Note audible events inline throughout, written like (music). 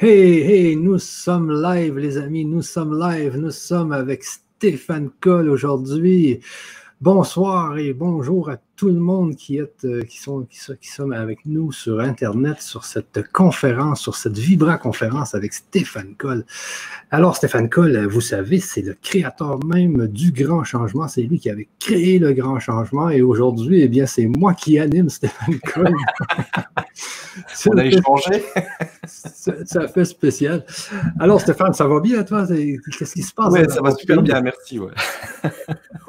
Hey, hey, nous sommes live, les amis, nous sommes live, nous sommes avec Stéphane Coll aujourd'hui. Bonsoir et bonjour à tout le monde qui, est, euh, qui, sont, qui, sont, qui sont avec nous sur Internet, sur cette conférence, sur cette Vibra-conférence avec Stéphane Coll. Alors, Stéphane Coll, vous savez, c'est le créateur même du grand changement. C'est lui qui avait créé le grand changement et aujourd'hui, eh bien, c'est moi qui anime Stéphane Coll. (laughs) On a échangé. (laughs) ça, fait spécial. Alors, Stéphane, ça va bien, toi? Qu'est-ce qui se passe? Oui, ça va super bien, merci. Oui,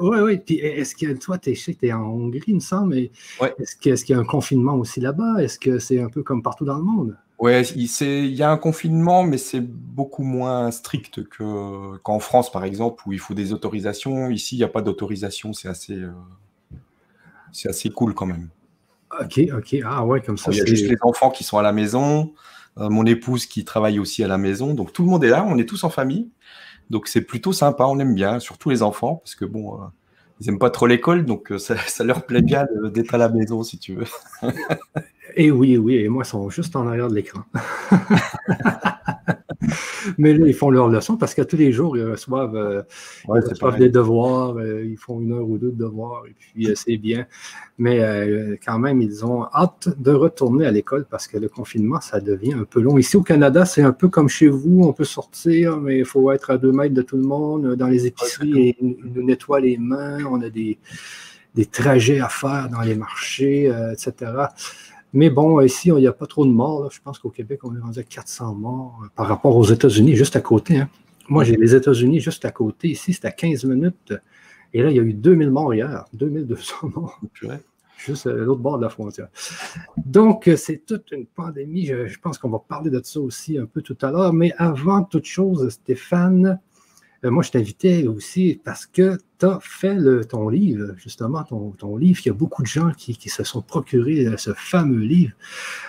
(laughs) oui. Puis, est-ce que toi, tu es, en Hongrie, me semble, mais est-ce qu'il y a un confinement aussi là-bas? Est-ce que c'est un peu comme partout dans le monde? Oui, il y a un confinement, mais c'est beaucoup moins strict qu'en France, par exemple, où il faut des autorisations. Ici, il n'y a pas d'autorisation. C'est assez, euh, c'est assez cool quand même. Ok, ok. Ah ouais, comme ça. Il y a juste les enfants qui sont à la maison, euh, mon épouse qui travaille aussi à la maison. Donc tout le monde est là, on est tous en famille. Donc c'est plutôt sympa, on aime bien, surtout les enfants, parce que bon, euh, ils n'aiment pas trop l'école, donc euh, ça, ça, leur plaît bien d'être à la maison, si tu veux. et oui, oui, et moi, ils sont juste en arrière de l'écran. (laughs) (laughs) Mais là, ils font leurs leçons parce que tous les jours, ils reçoivent, euh, des devoirs, euh, ils font une heure ou deux de devoirs, et puis euh, c'est bien. Mais quand même, ils ont hâte de retourner à l'école parce que le confinement, ça devient un peu long. Ici au Canada, c'est un peu comme chez vous, on peut sortir, mais il faut être à deux mètres de tout le monde. Dans les épiceries, et ils nous nettoient les mains, on a des, des trajets à faire dans les marchés, etc. Mais bon, ici, il n'y a pas trop de morts. Je pense qu'au Québec, on est rendu à 400 morts euh, par rapport aux États-Unis, juste à côté. Hein. Moi, j'ai les États-Unis juste à côté. Ici, c'est à 15 minutes. Et là, il y a eu 2000 morts hier, 2200 morts. (laughs) Juste à l'autre bord de la frontière. Donc, euh, c'est toute une pandémie. Je, je pense qu'on va parler de ça aussi un peu tout à l'heure. Mais avant toute chose, Stéphane, euh, moi, je t'invitais aussi parce que tu as fait ton livre, justement, ton, livre. Il y a beaucoup de gens qui, se sont procurés euh, ce fameux livre.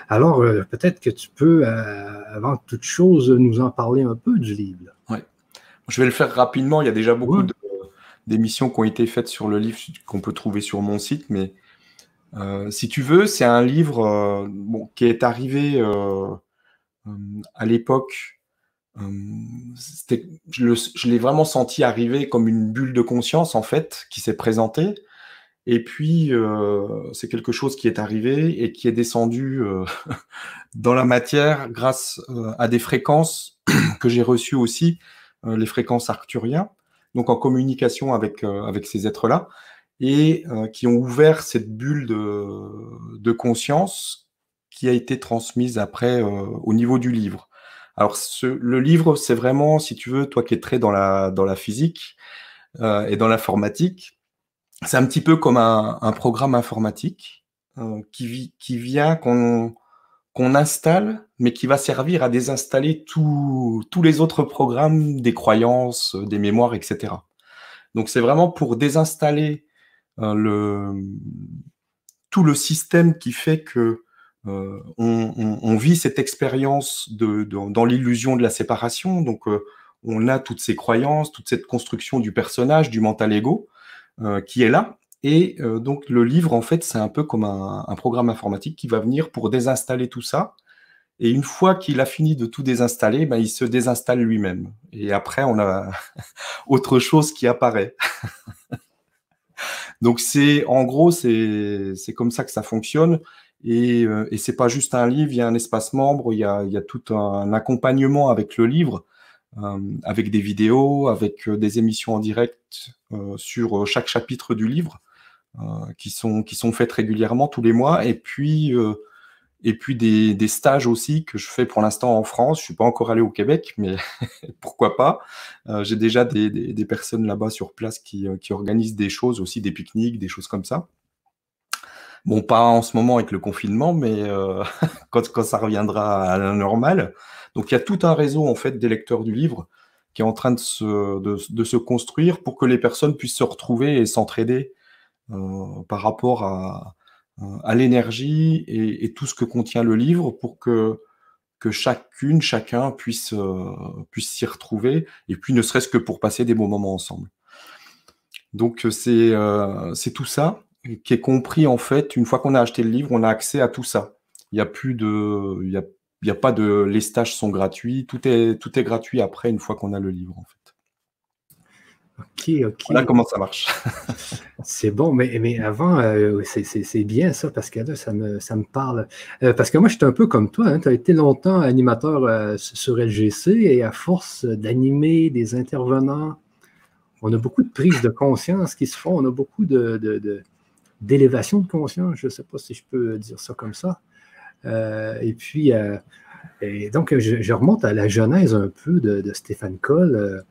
Alors, euh, peut-être que tu peux, avant toute chose, nous en parler un peu du livre. Oui. Je vais le faire rapidement. Il y a déjà beaucoup d'émissions qui ont été faites sur le livre qu'on peut trouver sur mon site. Mais si tu veux, c'est un livre qui est arrivé à l'époque je l'ai vraiment senti arriver comme une bulle de conscience, en fait, qui s'est présentée. Et puis, euh, c'est quelque chose qui est arrivé et qui est descendu euh, (laughs) dans la matière grâce euh, à des fréquences (clears throat) que j'ai reçues aussi, les fréquences arcturiens, donc en communication avec, avec ces êtres-là, et qui ont ouvert cette bulle de, conscience qui a été transmise après au niveau du livre. Alors, le livre, c'est vraiment, si tu veux, toi qui es très dans la, dans la physique euh, et dans l'informatique, c'est un petit peu comme un, programme informatique euh, qui, qui vient qu'on qu'on installe, mais qui va servir à désinstaller tous les autres programmes, des croyances, des mémoires, etc. Donc, c'est vraiment pour désinstaller euh, le, tout le système qui fait que euh, on, vit cette expérience de, dans l'illusion de la séparation. Donc, euh, on a toutes ces croyances, toute cette construction du personnage, du mental ego, euh, qui est là. Et donc, le livre, en fait, c'est un peu comme un, programme informatique qui va venir pour désinstaller tout ça. Et une fois qu'il a fini de tout désinstaller, ben, il se désinstalle lui-même. Et après, on a (laughs) autre chose qui apparaît. (laughs) donc, c'est en gros, c'est comme ça que ça fonctionne. Et, euh, et c'est pas juste un livre, il y a un espace membre, il y a, tout un accompagnement avec le livre, euh, avec des vidéos, avec euh, des émissions en direct sur chaque chapitre du livre, qui, sont, qui sont faites régulièrement tous les mois, et puis, et puis des, stages aussi que je fais pour l'instant en France. Je suis pas encore allé au Québec, mais (laughs) pourquoi pas? J'ai déjà des, des, des personnes là-bas sur place qui, qui organisent des choses aussi, des pique-niques, des choses comme ça. Bon, pas en ce moment avec le confinement, mais euh, (laughs) quand, quand, ça reviendra à la normale. Donc il y a tout un réseau en fait des lecteurs du livre qui est en train de se, de, de se construire pour que les personnes puissent se retrouver et s'entraider euh, par rapport à, à l'énergie et, et, tout ce que contient le livre pour que, que chacune, chacun puisse, euh, puisse s'y retrouver et puis ne serait-ce que pour passer des bons moments ensemble. Donc c'est euh, c'est tout ça qui est compris en fait, une fois qu'on a acheté le livre, on a accès à tout ça. Il n'y a plus de, il y a il n'y a pas de. Les stages sont gratuits. Tout est, tout est gratuit après, une fois qu'on a le livre, en fait. Ok, ok. Voilà comment ça marche. (laughs) c'est bon, mais, mais avant, euh, c'est bien ça, parce que là, ça me, ça me parle. Euh, parce que moi, j'étais un peu comme toi. Hein, tu as été longtemps animateur euh, sur LGC et à force d'animer des intervenants, on a beaucoup de prises de conscience qui se font. On a beaucoup de, d'élévation de, conscience. Je ne sais pas si je peux dire ça comme ça. et puis, donc, je, remonte à la genèse un peu de, Stéphane Coll.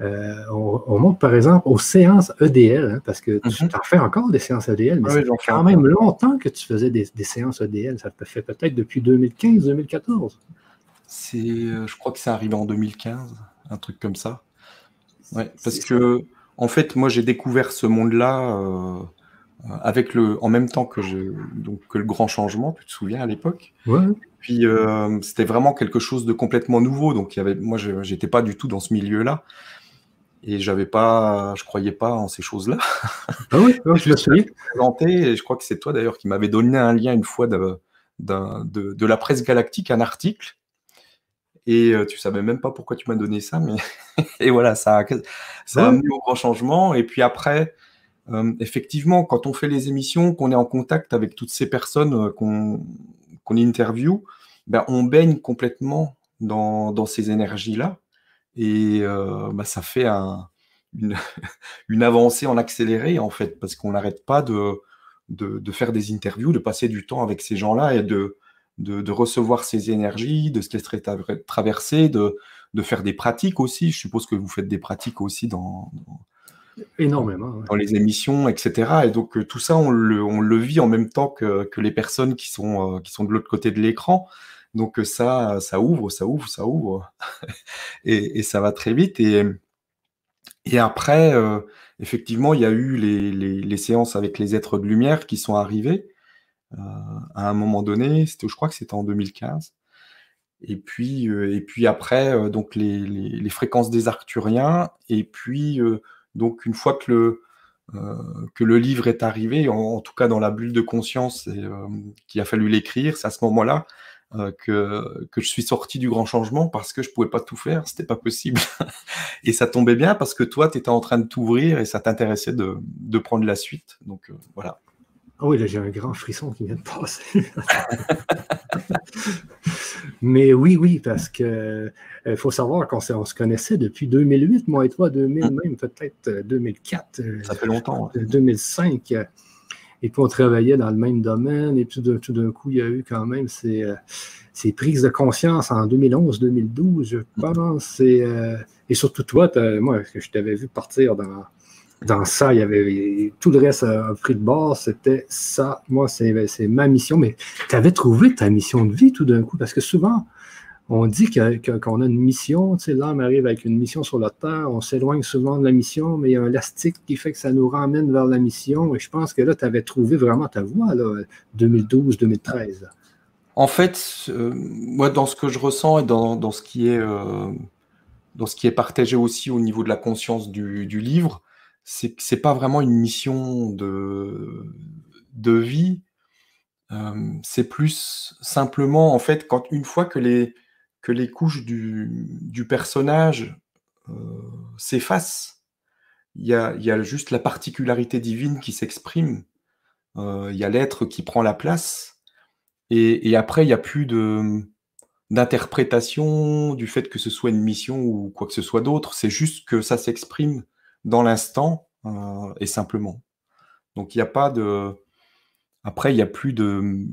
Euh, on, monte par exemple aux séances EDL, hein, parce que tu mhm. en fais encore des séances EDL, mais ça fait quand même longtemps que tu faisais des, séances EDL. Ça te fait peut-être depuis 2015-2014. Euh, je crois que c'est arrivé en 2015, un truc comme ça. Ouais, parce que, en fait, moi, j'ai découvert ce monde-là euh, avec le, en même temps que, je, donc, que le grand changement, tu te souviens à l'époque? Ouais. Puis c'était vraiment quelque chose de complètement nouveau. Donc, il y avait, moi, je n'étais pas du tout dans ce milieu-là. Et j'avais pas, je croyais pas en ces choses-là. Ah oui, (laughs) je l'ai présenté. Et je crois que c'est toi d'ailleurs qui m'avais donné un lien une fois de, de, la presse galactique, un article. Et euh, tu savais même pas pourquoi tu m'as donné ça, mais (laughs) et voilà, ça a, ça a amené au grand changement. Et puis après, euh, effectivement, quand on fait les émissions, qu'on est en contact avec toutes ces personnes euh, qu'on qu'on interview, ben, on baigne complètement dans, ces énergies-là. Et bah, ça fait (laughs) une, avancée en accéléré, en fait, parce qu'on n'arrête pas de, faire des interviews, de passer du temps avec ces gens-là et de, de, recevoir ces énergies, de se laisser traverser, de, de faire des pratiques aussi. Je suppose que vous faites des pratiques aussi dans, Énormément. Dans les émissions, etc. Et donc tout ça, on le, on le, vit en même temps que, que les personnes qui sont, qui sont de l'autre côté de l'écran. Donc euh, ça, ça ouvre, ça ouvre, ça ouvre, (laughs) et, ça va très vite. Et, et après, euh, effectivement, il y a eu les, séances avec les êtres de lumière qui sont arrivés euh, à un moment donné. Je crois que c'était en 2015. Et puis, et puis après, donc les, fréquences des Arcturiens. Et puis, donc une fois que le, le livre est arrivé, en, tout cas dans la bulle de conscience, et, qu'il a fallu l'écrire, c'est à ce moment-là euh, que, je suis sorti du grand changement parce que je pouvais pas tout faire, c'était pas possible. (laughs) et ça tombait bien parce que toi, tu étais en train de t'ouvrir et ça t'intéressait de, de, prendre la suite. Donc euh, voilà. Ah oui, là j'ai un grand frisson qui vient de passer. (laughs) Mais oui, oui, parce que il euh, faut savoir qu'on on se connaissait depuis 2008, moi et toi, 2000 mm. même, peut-être 2004. Ça fait longtemps. 2005. Et puis, on travaillait dans le même domaine. Et puis, tout d'un coup, il y a eu quand même ces, euh, ces prises de conscience en 2011-2012, je pense. Et, euh, et surtout toi, moi, je t'avais vu partir dans, dans ça. Il y avait tout le reste a pris de bord. C'était ça. Moi, c'est ma mission. Mais tu avais trouvé ta mission de vie tout d'un coup. Parce que souvent, on dit qu'on a une mission, tu sais, l'âme arrive avec une mission sur la Terre, on s'éloigne souvent de la mission, mais il y a un élastique qui fait que ça nous ramène vers la mission. Et je pense que là, tu avais trouvé vraiment ta voie, là, 2012-2013. En fait, moi, dans ce que je ressens et dans, ce qui est, euh, ce qui est partagé aussi au niveau de la conscience du, livre, c'est que ce n'est pas vraiment une mission de, de vie. Euh, c'est plus simplement, en fait, quand une fois que les, que les couches du, personnage euh, s'effacent. Il y, a, juste la particularité divine qui s'exprime. Euh, il y a l'être qui prend la place. Et, après, il n'y a plus de d'interprétation du fait que ce soit une mission ou quoi que ce soit d'autre. C'est juste que ça s'exprime dans l'instant euh, et simplement. Donc il n'y a pas de. Après, il n'y a plus de.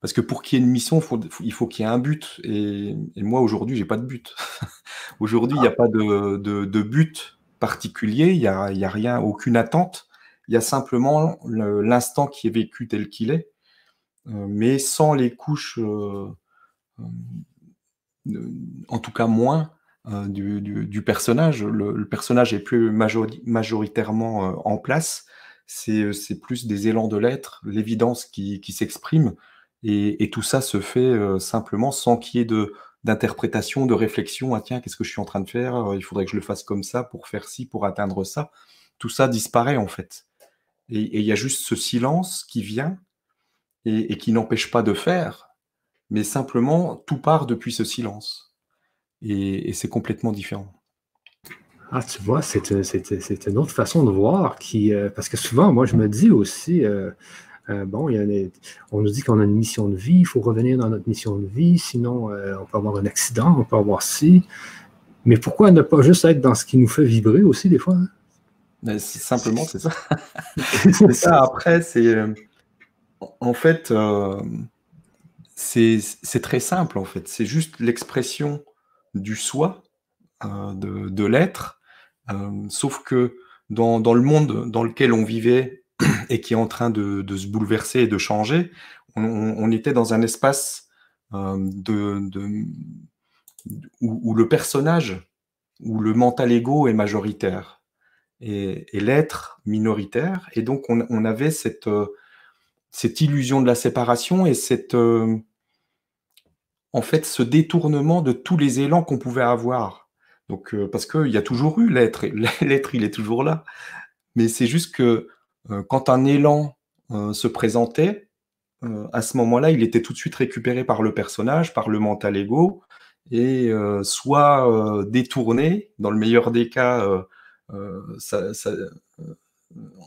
Parce que pour qu'il y ait une mission, il faut qu'il y ait un but. Et, moi, aujourd'hui, j'ai pas de but. (laughs) aujourd'hui, il n'y a pas de, but particulier, il n'y a, y a rien, aucune attente. Il y a simplement l'instant qui est vécu tel qu'il est, euh, mais sans les couches, euh, euh, en tout cas moins, du, personnage. Le, personnage est plus majoritairement en place. C'est plus des élans de l'être, l'évidence qui, qui s'exprime. Et, tout ça se fait euh, simplement sans qu'il y ait d'interprétation, de réflexion. Ah tiens, qu'est-ce que je suis en train de faire? Euh, Il faudrait que je le fasse comme ça pour faire ci, pour atteindre ça. Tout ça disparaît en fait. Et il y a juste ce silence qui vient et, qui n'empêche pas de faire, mais simplement tout part depuis ce silence. Et, c'est complètement différent. Ah, tu vois, c'est une autre façon de voir qui. Euh, parce que souvent, moi, je me dis aussi, euh, euh, bon, on nous dit qu'on a une mission de vie, il faut revenir dans notre mission de vie, sinon on peut avoir un accident, on peut avoir ci. Mais pourquoi ne pas juste être dans ce qui nous fait vibrer aussi, des fois? Hein? Simplement, c'est ça. (laughs) c'est ça. Après, c'est. En fait, c'est très simple, en fait. C'est juste l'expression du soi, euh, de, l'être. Euh, sauf que dans, le monde dans lequel on vivait et qui est en train de, se bouleverser et de changer, on, était dans un espace euh, où, le personnage, où le mental ego est majoritaire et, l'être minoritaire. Et donc, on, avait cette, cette illusion de la séparation et cette, en fait, ce détournement de tous les élans qu'on pouvait avoir. Donc, euh, parce qu'il y a toujours eu l'être, (laughs) l'être, il est toujours là. Mais c'est juste que euh, quand un élan euh, se présentait, à ce moment-là, il était tout de suite récupéré par le personnage, par le mental ego, et soit détourné, dans le meilleur des cas,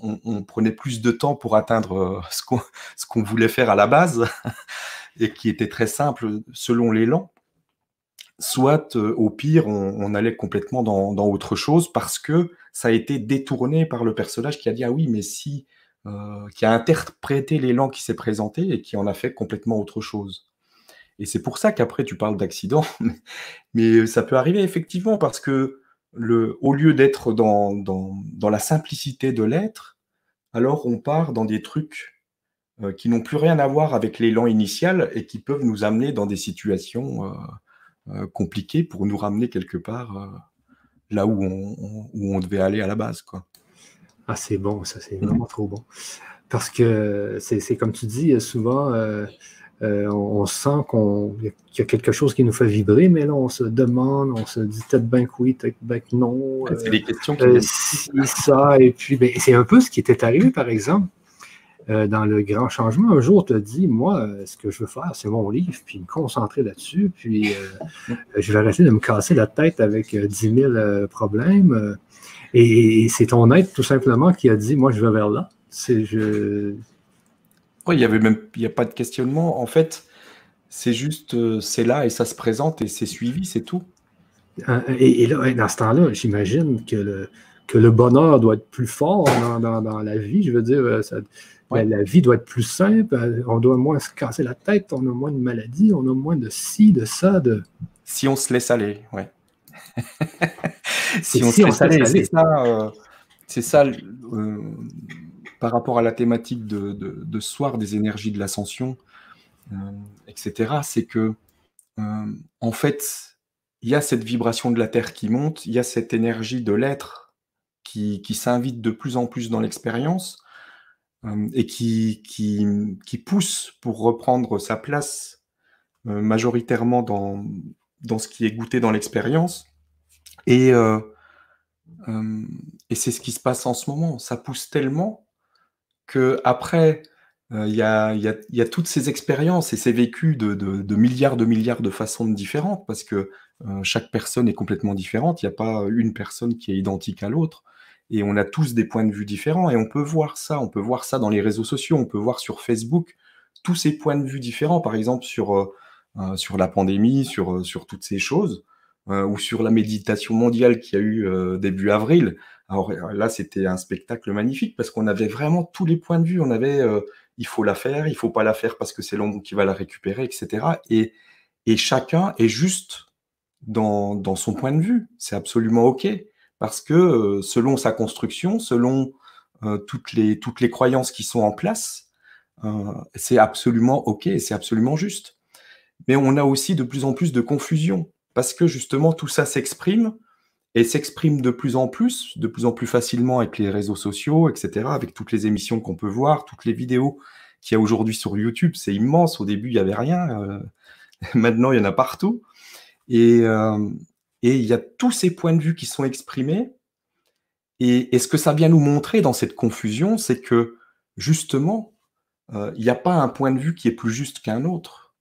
on, prenait plus de temps pour atteindre (laughs) ce qu'on voulait faire à la base. (laughs) et qui était très simple selon l'élan, soit euh, au pire, on, allait complètement dans, autre chose parce que ça a été détourné par le personnage qui a dit Ah oui, mais si, euh, qui a interprété l'élan qui s'est présenté et qui en a fait complètement autre chose. Et c'est pour ça qu'après tu parles d'accident, (laughs) mais ça peut arriver effectivement parce que le, au lieu d'être dans, dans, dans la simplicité de l'être, alors on part dans des trucs euh, qui n'ont plus rien à voir avec l'élan initial et qui peuvent nous amener dans des situations euh, compliquées pour nous ramener quelque part là où on, où on, devait aller à la base. Quoi. Ah, c'est bon, ça, c'est vraiment trop bon. Parce que c'est comme tu dis, souvent, on, sent qu'il y a quelque chose qui nous fait vibrer, mais là, on se demande, on se dit peut-être bien que oui, peut-être bien que non. c'est des questions qui. ça, et puis, ben, c'est un peu ce qui était arrivé, par exemple euh, dans le grand changement, un jour, tu as dit, moi, euh, ce que je veux faire, c'est mon livre, puis me concentrer là-dessus, puis euh, je vais arrêter de me casser la tête avec 10 000 problèmes. et, c'est ton être, tout simplement, qui a dit, moi, je vais vers là. C'est, je... Oui, il n'y avait même il y a pas de questionnement. En fait, c'est juste, c'est là et ça se présente et c'est suivi, c'est tout. Et, là, dans ce temps-là, j'imagine que le, que le bonheur doit être plus fort dans, dans la vie. Je veux dire, ça, la, vie doit être plus simple, euh, on doit moins se casser la tête, on a moins de maladies, on a moins de ci, de ça. De... Si on se laisse aller, ouais. (laughs) si, on, se laisse aller, c'est ça, euh, c'est ça euh, par rapport à la thématique de, de, ce soir des énergies de l'ascension, etc. C'est que, en fait, il y a cette vibration de la Terre qui monte, il y a cette énergie de l'être qui, qui s'invite de plus en plus dans l'expérience et qui, qui, qui, pousse pour reprendre sa place euh, majoritairement dans, dans ce qui est goûté dans l'expérience. Et, euh, et c'est ce qui se passe en ce moment. Ça pousse tellement que après, il y, a, y, a, y, a, toutes ces expériences et ces vécus de, de, de, milliards de milliards de façons différentes parce que chaque personne est complètement différente. Il n'y a pas une personne qui est identique à l'autre et on a tous des points de vue différents et on peut voir ça, on peut voir ça dans les réseaux sociaux, on peut voir sur Facebook tous ces points de vue différents, par exemple sur, euh, euh, sur la pandémie, sur, euh, sur toutes ces choses, ou sur la méditation mondiale qui a eu début avril. Alors là, c'était un spectacle magnifique parce qu'on avait vraiment tous les points de vue. On avait il faut la faire, il faut pas la faire parce que c'est l'ombre qui va la récupérer, etc. Et, et chacun est juste dans, dans son point de vue. C'est absolument OK parce que euh, selon sa construction, selon euh, toutes, les, toutes les croyances qui sont en place, euh, c'est absolument OK, c'est absolument juste. Mais on a aussi de plus en plus de confusion, parce que justement tout ça s'exprime, et s'exprime de plus en plus, de plus en plus facilement avec les réseaux sociaux, etc., avec toutes les émissions qu'on peut voir, toutes les vidéos qu'il y a aujourd'hui sur YouTube, c'est immense. Au début, il n'y avait rien. (laughs) maintenant, il y en a partout. Et, et il y a tous ces points de vue qui sont exprimés. Et, ce que ça vient nous montrer dans cette confusion, c'est que justement, euh, il n'y a pas un point de vue qui est plus juste qu'un autre.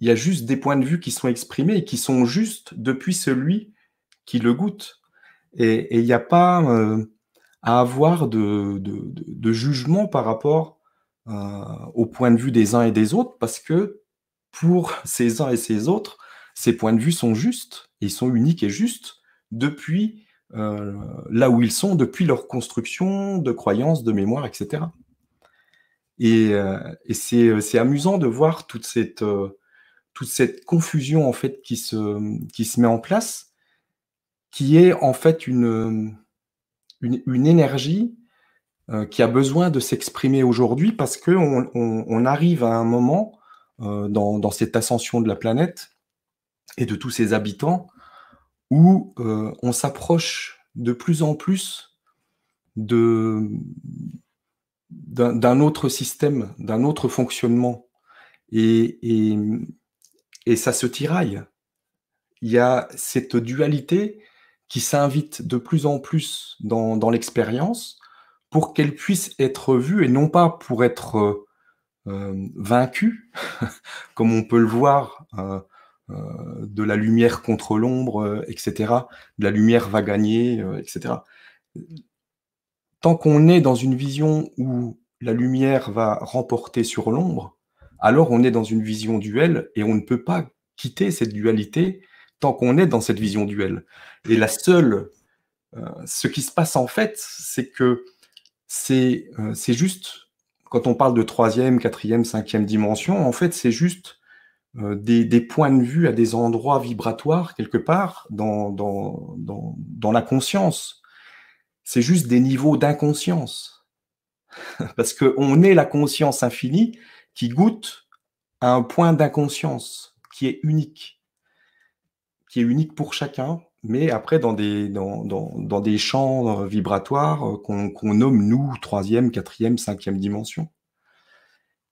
il y a juste des points de vue qui sont exprimés et qui sont justes depuis celui qui le goûte. Et il n'y a pas euh, à avoir de, jugement par rapport euh, au point de vue des uns et des autres, parce que pour ces uns et ces autres, ces points de vue sont justes, ils sont uniques et justes depuis euh, là où ils sont, depuis leur construction de croyances, de mémoire, etc. Et, et c'est amusant de voir toute cette, toute cette confusion en fait qui se, qui se met en place qui est en fait une, une, énergie euh, qui a besoin de s'exprimer aujourd'hui parce qu'on on, arrive à un moment euh, dans, cette ascension de la planète et de tous ses habitants où euh, on s'approche de plus en plus de d'un autre système, d'un autre fonctionnement. Et, et, ça se tiraille. Il y a cette dualité qui s'invite de plus en plus dans, l'expérience pour qu'elle puisse être vue et non pas pour être euh, vaincue, (laughs) comme on peut le voir, euh, de la lumière contre l'ombre, etc. De la lumière va gagner, etc. Tant qu'on est dans une vision où la lumière va remporter sur l'ombre, alors on est dans une vision duelle et on ne peut pas quitter cette dualité tant qu'on est dans cette vision duelle. Et la seule, euh, ce qui se passe en fait, c'est que c'est euh, juste, quand on parle de troisième, quatrième, cinquième dimension, en fait, c'est juste euh, des, des, points de vue à des endroits vibratoires, quelque part, dans, dans, dans, dans la conscience. C'est juste des niveaux d'inconscience. (laughs) Parce qu'on est la conscience infinie qui goûte à un point d'inconscience qui est unique qui est unique pour chacun, mais après dans des, dans, dans, dans des champs euh, vibratoires euh, qu'on nomme nous troisième, quatrième, cinquième dimension.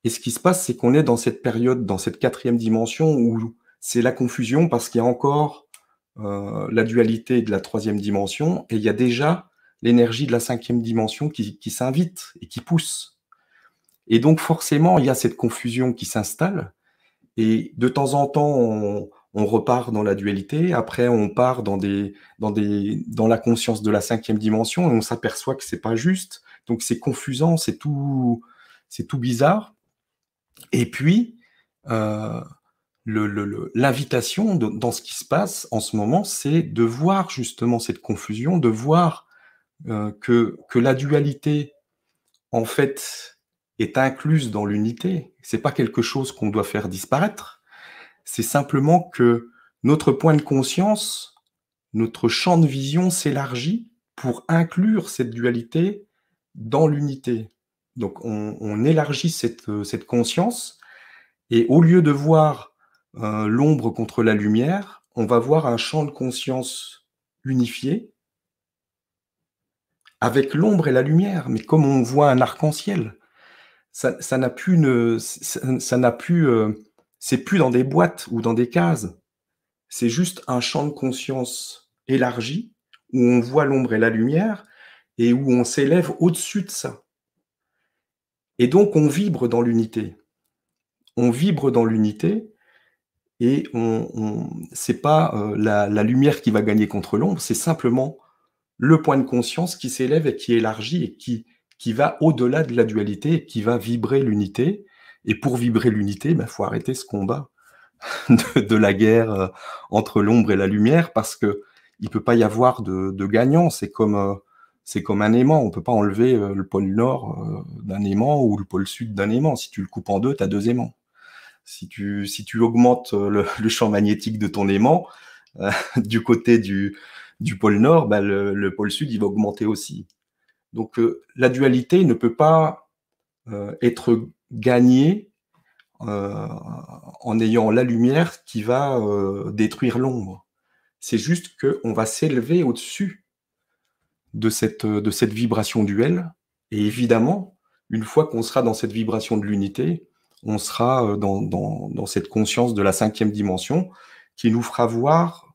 Et ce qui se passe, c'est qu'on est dans cette période, dans cette quatrième dimension où c'est la confusion parce qu'il y a encore euh, la dualité de la troisième dimension et il y a déjà l'énergie de la cinquième dimension qui, s'invite et qui pousse. Et donc forcément, il y a cette confusion qui s'installe et de temps en temps, on, repart dans la dualité, après on part dans, la conscience de la cinquième dimension et on s'aperçoit que c'est pas juste. Donc c'est confusant, c'est tout bizarre. Et puis, euh, l'invitation dans ce qui se passe en ce moment, c'est de voir justement cette confusion, de voir euh, que, que la dualité, en fait, est incluse dans l'unité. C'est pas quelque chose qu'on doit faire disparaître c'est simplement que notre point de conscience, notre champ de vision s'élargit pour inclure cette dualité dans l'unité. Donc on, élargit cette, cette, conscience et au lieu de voir euh, l'ombre contre la lumière, on va voir un champ de conscience unifié avec l'ombre et la lumière, mais comme on voit un arc-en-ciel. Ça n'a plus, une, ça n'a plus euh, c'est plus dans des boîtes ou dans des cases. C'est juste un champ de conscience élargi où on voit l'ombre et la lumière et où on s'élève au-dessus de ça. Et donc on vibre dans l'unité. On vibre dans l'unité et on, on c'est pas euh, la, lumière qui va gagner contre l'ombre, c'est simplement le point de conscience qui s'élève et qui élargit et qui, va au-delà de la dualité et qui va vibrer l'unité et pour vibrer l'unité, il bah, faut arrêter ce combat (laughs) de, la guerre euh, entre l'ombre et la lumière parce que il peut pas y avoir de, de gagnant. C'est comme euh, c'est comme un aimant. On peut pas enlever euh, le pôle nord d'un aimant ou le pôle sud d'un aimant. Si tu le coupes en deux, tu as deux aimants. Si tu, si tu augmentes le, champ magnétique de ton aimant, (laughs) du côté du, du pôle nord, bah, le, le, pôle sud, il va augmenter aussi. Donc la dualité ne peut pas être gagner euh, en ayant la lumière qui va euh, détruire l'ombre. C'est juste qu'on va s'élever au-dessus de cette, de cette vibration duelle. Et évidemment, une fois qu'on sera dans cette vibration de l'unité, on sera euh, dans, cette conscience de la cinquième dimension qui nous fera voir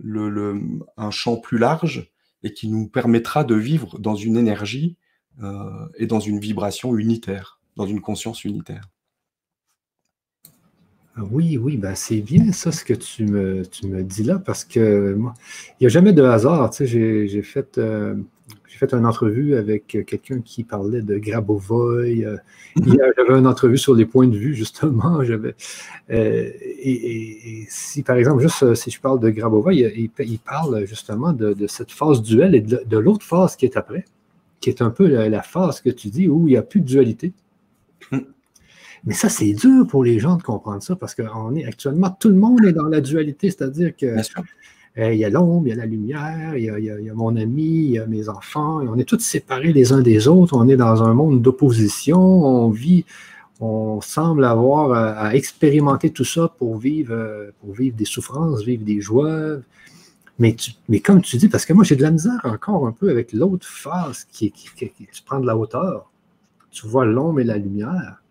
un champ plus large et qui nous permettra de vivre dans une énergie euh, et dans une vibration unitaire dans une conscience unitaire. Oui, oui, ben c'est bien ça ce que tu me, tu me dis là, parce que moi, il n'y a jamais de hasard. Tu sais, j'ai fait, euh, fait une entrevue avec quelqu'un qui parlait de Grabovoy. Euh, j'avais une entrevue sur les points de vue, justement. (laughs) J'avais, euh, et, si, par exemple, juste si je parle de Grabovoy, il, parle justement de, cette phase duel et de, l'autre phase qui est après, qui est un peu la, phase que tu dis où il n'y a plus de dualité. Mais ça, c'est dur pour les gens de comprendre ça parce qu'on est actuellement, tout le monde est dans la dualité, c'est-à-dire que euh, il y a l'ombre, il y a la lumière, il y a, mon ami, il y a mes enfants, et on est tous séparés les uns des autres, on est dans un monde d'opposition, on vit, on semble avoir à, expérimenter tout ça pour vivre, euh, pour vivre des souffrances, vivre des joies. Mais, mais comme tu dis, parce que moi j'ai de la misère encore un peu avec l'autre phase qui, qui, qui, qui prend de la hauteur. Tu vois l'ombre et la lumière.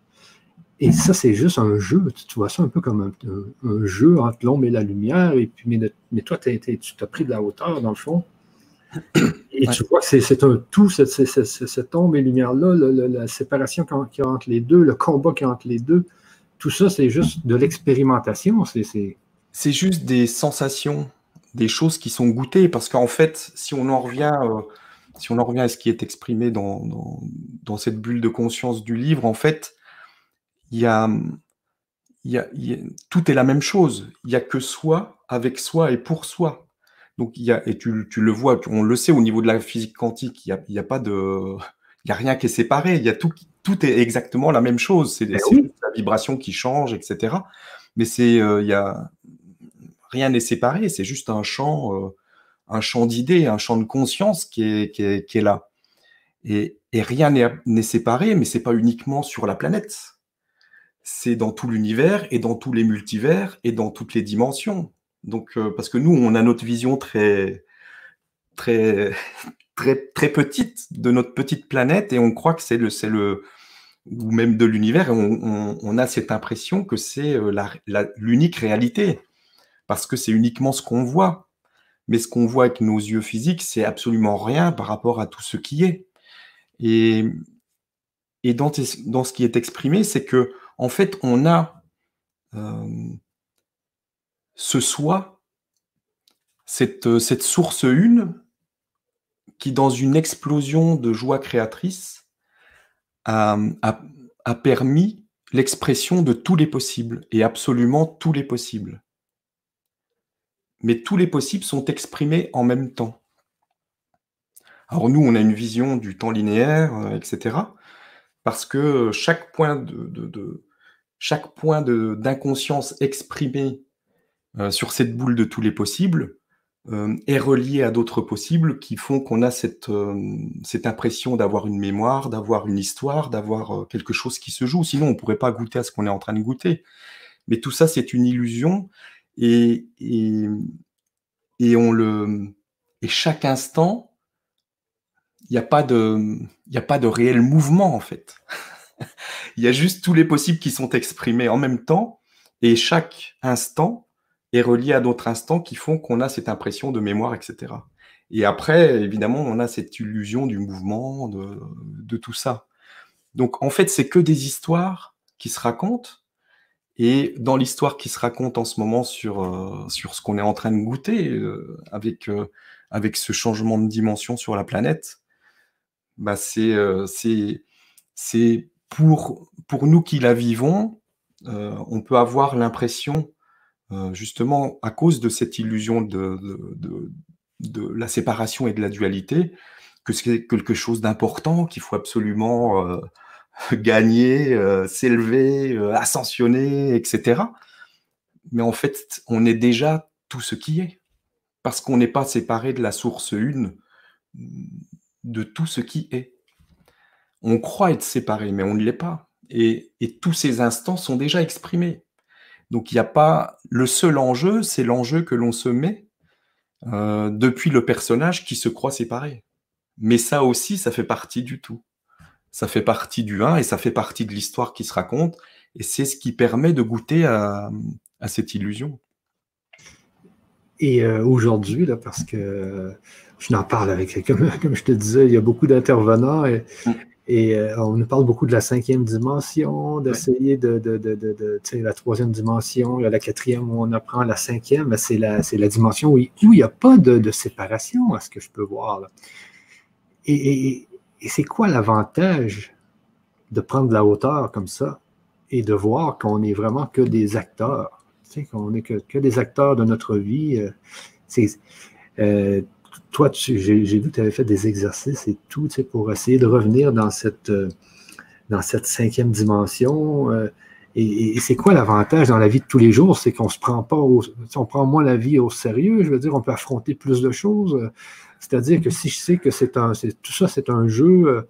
Et ça, c'est juste un jeu. Tu vois ça un peu comme un, jeu entre l'ombre et la lumière. Et puis, mais, toi, tu t'as pris de la hauteur, dans le fond. Et tu vois que c'est un tout, cette, cette, ombre et lumière-là, la, séparation qu'il y a entre les deux, le combat qu'il y a entre les deux. Tout ça, c'est juste de l'expérimentation. C'est juste des sensations, des choses qui sont goûtées. Parce qu'en fait, si on en revient. Euh, si on en revient à ce qui est exprimé dans, dans, dans cette bulle de conscience du livre, en fait, il y a, tout est la même chose. Il n'y a que soi, avec soi et pour soi. Donc, il y a, et tu, le vois, on le sait au niveau de la physique quantique, il n'y a, a, pas de. Il y a rien qui est séparé. Il y a tout, tout est exactement la même chose. C'est ben la vibration qui change, etc. Mais c'est, euh, il y a, rien n'est séparé. C'est juste un champ, euh, un champ d'idées, un champ de conscience qui est, qui est, qui est là. Et, et rien n'est séparé, mais c'est pas uniquement sur la planète c'est dans tout l'univers et dans tous les multivers et dans toutes les dimensions. Donc, euh, parce que nous, on a notre vision très, très, (laughs) très, très petite de notre petite planète et on croit que c'est le, c'est le, ou même de l'univers, on, a cette impression que c'est euh, l'unique réalité, parce que c'est uniquement ce qu'on voit. Mais ce qu'on voit avec nos yeux physiques, c'est absolument rien par rapport à tout ce qui est. Et, et dans, dans ce qui est exprimé, c'est que en fait, on a euh, ce soi, cette, cette source une, qui, dans une explosion de joie créatrice, a, a permis l'expression de tous les possibles, et absolument tous les possibles. Mais tous les possibles sont exprimés en même temps. Alors nous, on a une vision du temps linéaire, euh, etc. Parce que chaque point de, chaque point d'inconscience exprimé euh, sur cette boule de tous les possibles euh, est relié à d'autres possibles qui font qu'on a cette, euh, cette impression d'avoir une mémoire, d'avoir une histoire, d'avoir quelque chose qui se joue. Sinon, on ne pourrait pas goûter à ce qu'on est en train de goûter. Mais tout ça, c'est une illusion et, et, et, on le, et chaque instant, il n'y a, a pas de réel mouvement en fait. Il y a juste tous les possibles qui sont exprimés en même temps et chaque instant est relié à d'autres instants qui font qu'on a cette impression de mémoire, etc. Et après, évidemment, on a cette illusion du mouvement, de, tout ça. Donc, en fait, c'est que des histoires qui se racontent. Et dans l'histoire qui se raconte en ce moment sur, euh, ce qu'on est en train de goûter euh, avec, euh, avec ce changement de dimension sur la planète, bah c'est pour, pour nous qui la vivons, euh, on peut avoir l'impression, euh, justement, à cause de cette illusion de, de, la séparation et de la dualité, que c'est quelque chose d'important, qu'il faut absolument euh, (laughs) gagner, s'élever, ascensionner, etc. Mais en fait, on est déjà tout ce qui est, parce qu'on n'est pas séparé de la source une de tout ce qui est on croit être séparé, mais on ne l'est pas. Et, tous ces instants sont déjà exprimés. Donc il n'y a pas. Le seul enjeu, c'est l'enjeu que l'on se met euh, depuis le personnage qui se croit séparé. Mais ça aussi, ça fait partie du tout. Ça fait partie du un et ça fait partie de l'histoire qui se raconte. Et c'est ce qui permet de goûter à, cette illusion. Et euh, aujourd'hui, là, parce que je n'en parle avec, comme, (laughs) comme je te disais, il y a beaucoup d'intervenants et, mm. Et euh, on nous parle beaucoup de la cinquième dimension, d'essayer de, de, de, de la troisième dimension, la quatrième où on apprend la cinquième, c'est la, la dimension où il n'y a pas de, séparation, à ce que je peux voir. Et, et c'est quoi l'avantage de prendre de la hauteur comme ça et de voir qu'on n'est vraiment que des acteurs, qu'on n'est que, que, des acteurs de notre vie. Euh, euh, toi, j'ai, vu que tu avais fait des exercices et tout pour essayer de revenir dans cette, euh, dans cette cinquième dimension. et, c'est quoi l'avantage dans la vie de tous les jours? C'est qu'on se prend pas au, on prend moins la vie au sérieux. Je veux dire, on peut affronter plus de choses. C'est-à-dire que si je sais que c'est un, tout ça, c'est un jeu,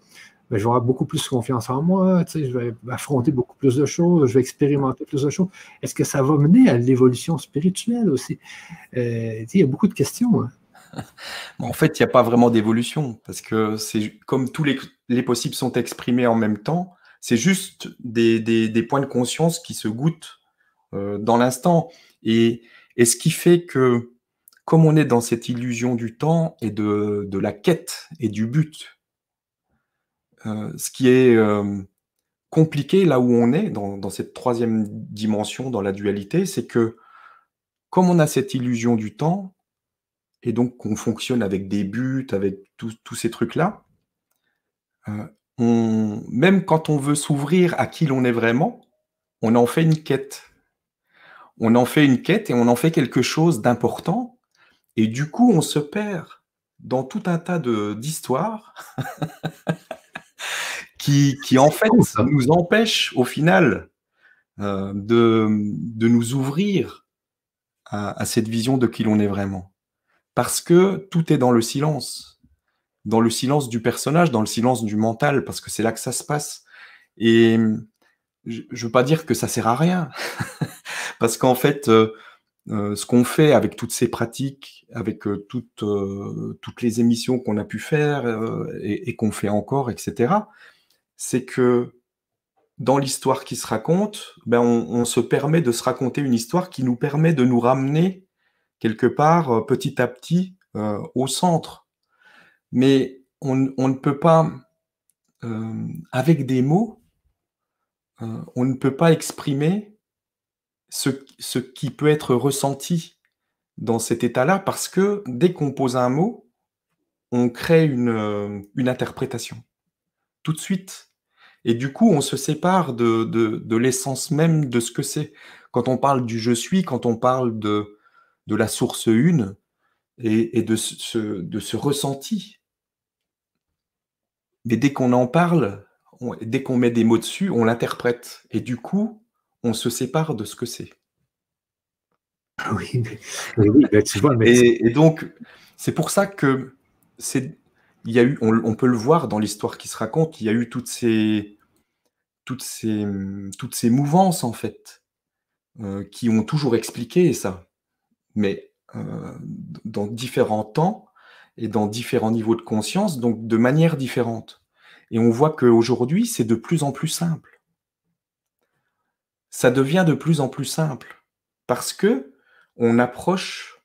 ben, je vais avoir beaucoup plus confiance en moi, je vais affronter beaucoup plus de choses, je vais expérimenter plus de choses. Est-ce que ça va mener à l'évolution spirituelle aussi? Euh, il y a beaucoup de questions. Hein. En fait, il n'y a pas vraiment d'évolution, parce que c'est comme tous les, possibles sont exprimés en même temps, c'est juste des, points de conscience qui se goûtent euh, dans l'instant. Et, ce qui fait que, comme on est dans cette illusion du temps et de la quête et du but, euh, ce qui est euh, compliqué là où on est, dans, cette troisième dimension, dans la dualité, c'est que comme on a cette illusion du temps, et donc qu'on fonctionne avec des buts, avec tous ces trucs-là, euh, même quand on veut s'ouvrir à qui l'on est vraiment, on en fait une quête. On en fait une quête et on en fait quelque chose d'important. Et du coup, on se perd dans tout un tas d'histoires (laughs) qui, en fait nous empêche au final euh, de, de, nous ouvrir à, cette vision de qui l'on est vraiment. Parce que tout est dans le silence, dans le silence du personnage, dans le silence du mental, parce que c'est là que ça se passe. Et je ne veux pas dire que ça sert à rien, (laughs) parce qu'en fait, euh, euh, ce qu'on fait avec toutes ces pratiques, avec toutes, toutes les émissions qu'on a pu faire et qu'on fait encore, etc., c'est que dans l'histoire qui se raconte, ben on, se permet de se raconter une histoire qui nous permet de nous ramener quelque part euh, petit à petit euh, au centre. Mais on, ne peut pas, euh, avec des mots, on ne peut pas exprimer ce, ce, qui peut être ressenti dans cet état-là parce que dès qu'on pose un mot, on crée une, une interprétation. Tout de suite, et du coup, on se sépare de, de, l'essence même de ce que c'est. Quand on parle du je suis, quand on parle de, de la source une et, et de, ce, de ce ressenti. Mais dès qu'on en parle, dès qu'on met des mots dessus, on l'interprète. Et du coup, on se sépare de ce que c'est. Oui, oui ben, tu vois, mais... et, et, donc, c'est pour ça que c'est il y a eu, on, peut le voir dans l'histoire qui se raconte, il y a eu toutes ces, toutes ces, toutes ces mouvances en fait, euh, qui ont toujours expliqué ça, mais euh, dans différents temps et dans différents niveaux de conscience, donc de manière différente. Et on voit qu'aujourd'hui, c'est de plus en plus simple. Ça devient de plus en plus simple parce que on approche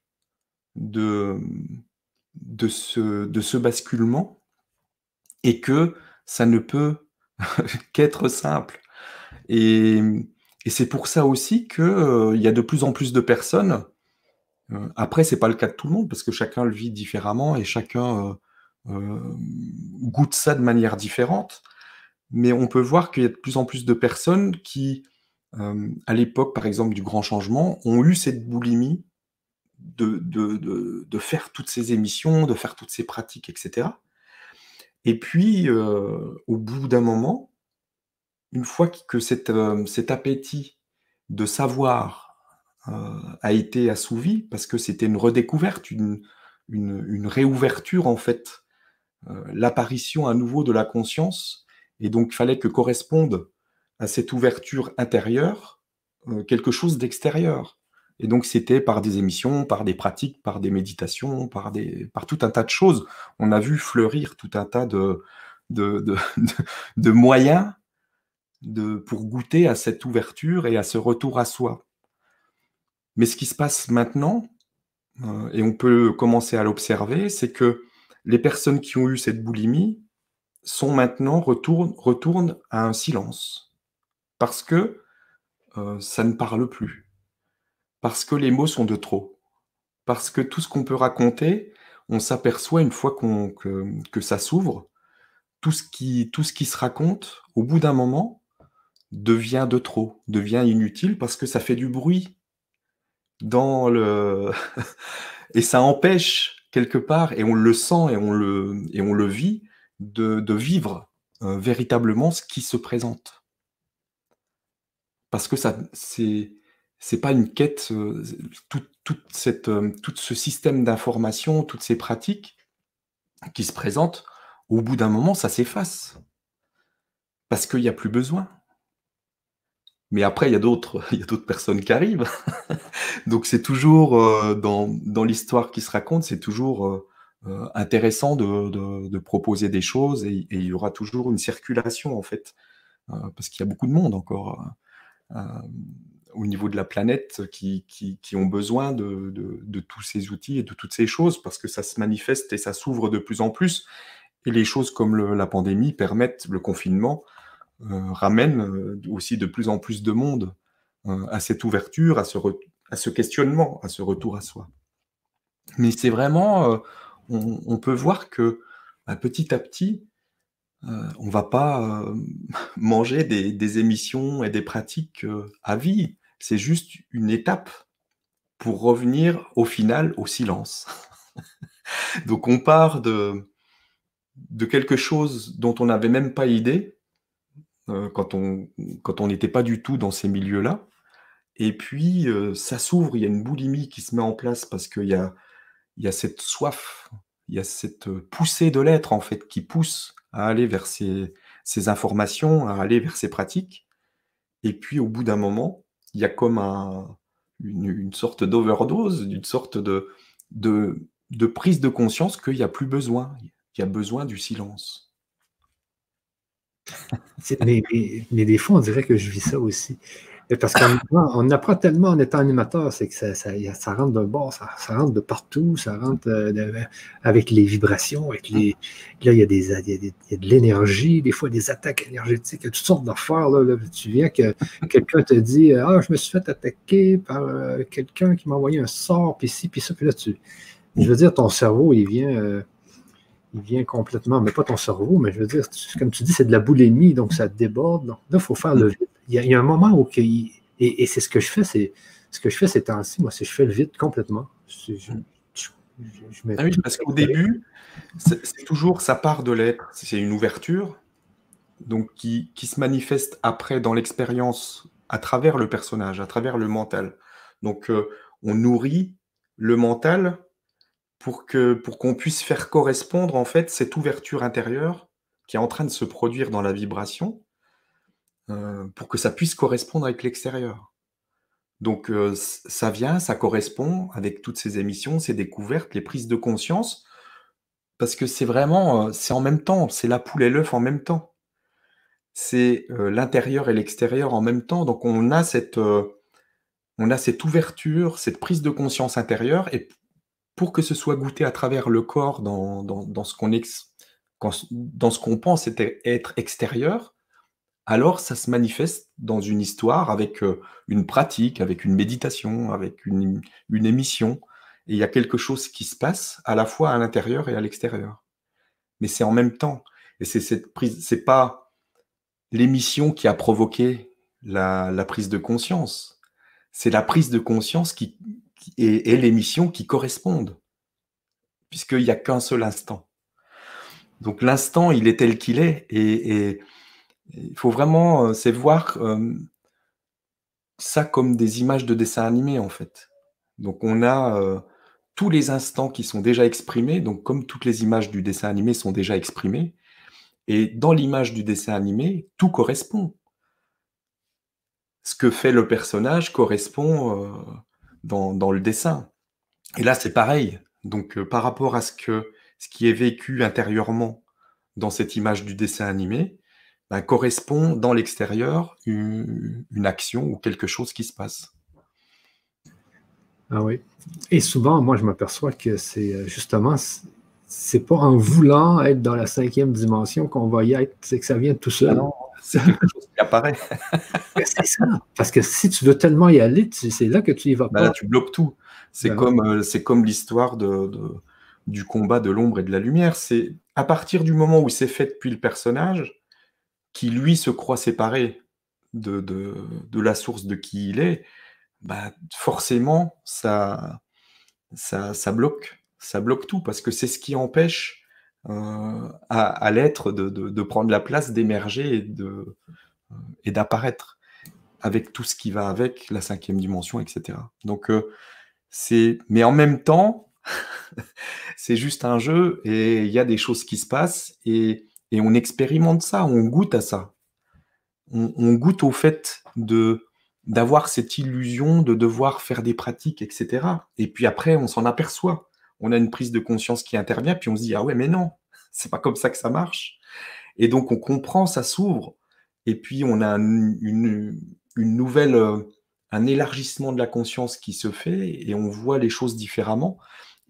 de, de ce, de ce basculement et que ça ne peut (laughs) qu'être simple. Et, c'est pour ça aussi qu'il euh, y a de plus en plus de personnes. Euh, après, c'est pas le cas de tout le monde parce que chacun le vit différemment et chacun euh, goûte ça de manière différente. Mais on peut voir qu'il y a de plus en plus de personnes qui, à l'époque, par exemple, du grand changement, ont eu cette boulimie de, faire toutes ces émissions, de faire toutes ces pratiques, etc. Et puis, euh, au bout d'un moment, une fois que euh, cet appétit de savoir euh, a été assouvi, parce que c'était une redécouverte, une, réouverture en fait, l'apparition à nouveau de la conscience, et donc il fallait que corresponde à cette ouverture intérieure quelque chose d'extérieur. Et donc, c'était par des émissions, par des pratiques, par des méditations, par, tout un tas de choses. On a vu fleurir tout un tas de, (laughs) moyens pour goûter à cette ouverture et à ce retour à soi. Mais ce qui se passe maintenant, euh, et on peut commencer à l'observer, c'est que les personnes qui ont eu cette boulimie sont maintenant retournent, à un silence. Parce que euh, ça ne parle plus, parce que les mots sont de trop, parce que tout ce qu'on peut raconter, on s'aperçoit une fois que, ça s'ouvre, tout ce, qui, tout ce qui se raconte, au bout d'un moment, devient de trop, devient inutile parce que ça fait du bruit dans le (laughs) et ça empêche quelque part et on le sent et on le et on le vit de, vivre euh, véritablement ce qui se présente. Parce que ça, c'est, c'est pas une quête, euh, tout, cette, euh, tout ce système d'information, toutes ces pratiques qui se présentent, au bout d'un moment, ça s'efface. Parce qu'il n'y a plus besoin. Mais après, il y a d'autres, (laughs) il y a d'autres personnes qui arrivent. (laughs) Donc c'est toujours dans, dans l'histoire qui se raconte, c'est toujours euh, intéressant de, proposer des choses et, il y aura toujours une circulation en fait, euh, parce qu'il y a beaucoup de monde encore euh, au niveau de la planète qui, ont besoin de, tous ces outils et de toutes ces choses parce que ça se manifeste et ça s'ouvre de plus en plus. Et les choses comme la pandémie permettent, le confinement ramène aussi de plus en plus de monde à cette ouverture, à ce, questionnement, à ce retour à soi. Mais c'est vraiment on, peut voir que bah, petit à petit, euh, on ne va pas euh, (laughs) manger des, émissions et des pratiques euh, à vie. C'est juste une étape pour revenir au final au silence. (laughs) Donc on part de quelque chose dont on n'avait même pas idée quand on quand on n'était pas du tout dans ces milieux-là. Et puis ça s'ouvre, il y a une boulimie qui se met en place parce qu'il y a il y a cette soif, il y a cette poussée de l'être en fait qui pousse à aller vers ces, informations, à aller vers ces pratiques. Et puis au bout d'un moment, il y a comme une, sorte d'overdose, une sorte de, de, prise de conscience qu'il n'y a plus besoin, il y a besoin du silence. (laughs) mais, des fois, on dirait que je vis ça aussi. Parce qu'on apprend tellement en étant animateur, c'est que ça, ça, rentre d'un bord, ça, rentre de partout, ça rentre euh, avec les vibrations, avec les. Là, il y a, des, de l'énergie, des fois des attaques énergétiques, il y a toutes sortes d'affaires. Là, Tu viens que quelqu'un te dit Ah, je me suis fait attaquer par euh, quelqu'un qui m'a envoyé un sort, puis ci, puis ça, puis là, tu. Je veux dire, ton cerveau, il vient. Euh, il vient complètement, mais pas ton cerveau, mais je veux dire, comme tu dis, c'est de la boulimie, donc ça déborde. Donc là, il faut faire le vide. Il y, a, un moment où, et, c'est ce que je fais, c'est ce que je fais ces temps-ci, moi, c'est je fais le vide complètement. Je, ah oui, parce qu'au début, c'est toujours, ça part de l'être, c'est une ouverture, donc qui, qui, se manifeste après dans l'expérience à travers le personnage, à travers le mental. Donc, euh, on nourrit le mental pour qu'on puisse faire correspondre en fait cette ouverture intérieure qui est en train de se produire dans la vibration, euh, pour que ça puisse correspondre avec l'extérieur. Donc euh, ça vient, ça correspond avec toutes ces émissions, ces découvertes, les prises de conscience, parce que c'est vraiment, euh, c'est en même temps, c'est la poule et l'œuf en même temps. C'est l'intérieur et l'extérieur en même temps. Donc on a cette, on a cette ouverture, cette prise de conscience intérieure, et pour que ce soit goûté à travers le corps dans, ce qu'on dans ce qu'on pense être, extérieur, alors ça se manifeste dans une histoire avec euh, une pratique, avec une méditation, avec une, émission. Et il y a quelque chose qui se passe à la fois à l'intérieur et à l'extérieur. Mais c'est en même temps. Et c'est cette prise, c'est pas l'émission qui a provoqué la prise de conscience. C'est la prise de conscience qui, et, l'émission qui correspondent, puisqu'il n'y a qu'un seul instant. Donc l'instant, il est tel qu'il est, et, il faut vraiment, euh, c'est voir euh, ça comme des images de dessin animé, en fait. Donc on a euh, tous les instants qui sont déjà exprimés, donc comme toutes les images du dessin animé sont déjà exprimées, et dans l'image du dessin animé, tout correspond. Ce que fait le personnage correspond dans, le dessin. Et là, c'est pareil. Donc, euh, par rapport à ce, que, ce qui est vécu intérieurement dans cette image du dessin animé, ben, correspond dans l'extérieur une, action ou quelque chose qui se passe. Ah oui. Et souvent, moi, je m'aperçois que c'est euh, justement, c'est pas en voulant être dans la cinquième dimension qu'on va y être, c'est que ça vient tout seul. Ah non, c'est quelque chose qui apparaît. (laughs) c'est ça. Parce que si tu veux tellement y aller, c'est là que tu y vas ben pas. Là, tu bloques tout. C'est ben comme, euh, c'est comme l'histoire de, du combat de l'ombre et de la lumière. C'est à partir du moment où c'est fait depuis le personnage, qui lui se croit séparé de, de, de la source de qui il est, bah, forcément, ça, ça, ça bloque ça bloque tout parce que c'est ce qui empêche euh, à, l'être de, prendre la place, d'émerger et de et d'apparaître avec tout ce qui va avec la cinquième dimension, etc. Donc euh, c'est, mais en même temps, (laughs) c'est juste un jeu et il y a des choses qui se passent et, on expérimente ça, on goûte à ça, on, goûte au fait de d'avoir cette illusion de devoir faire des pratiques, etc. Et puis après, on s'en aperçoit on a une prise de conscience qui intervient, puis on se dit ah ouais mais non, (laughs) c'est pas comme ça que ça marche. Et donc on comprend, ça s'ouvre, et puis on a une, nouvelle, euh, un élargissement de la conscience qui se fait, et on voit les choses différemment.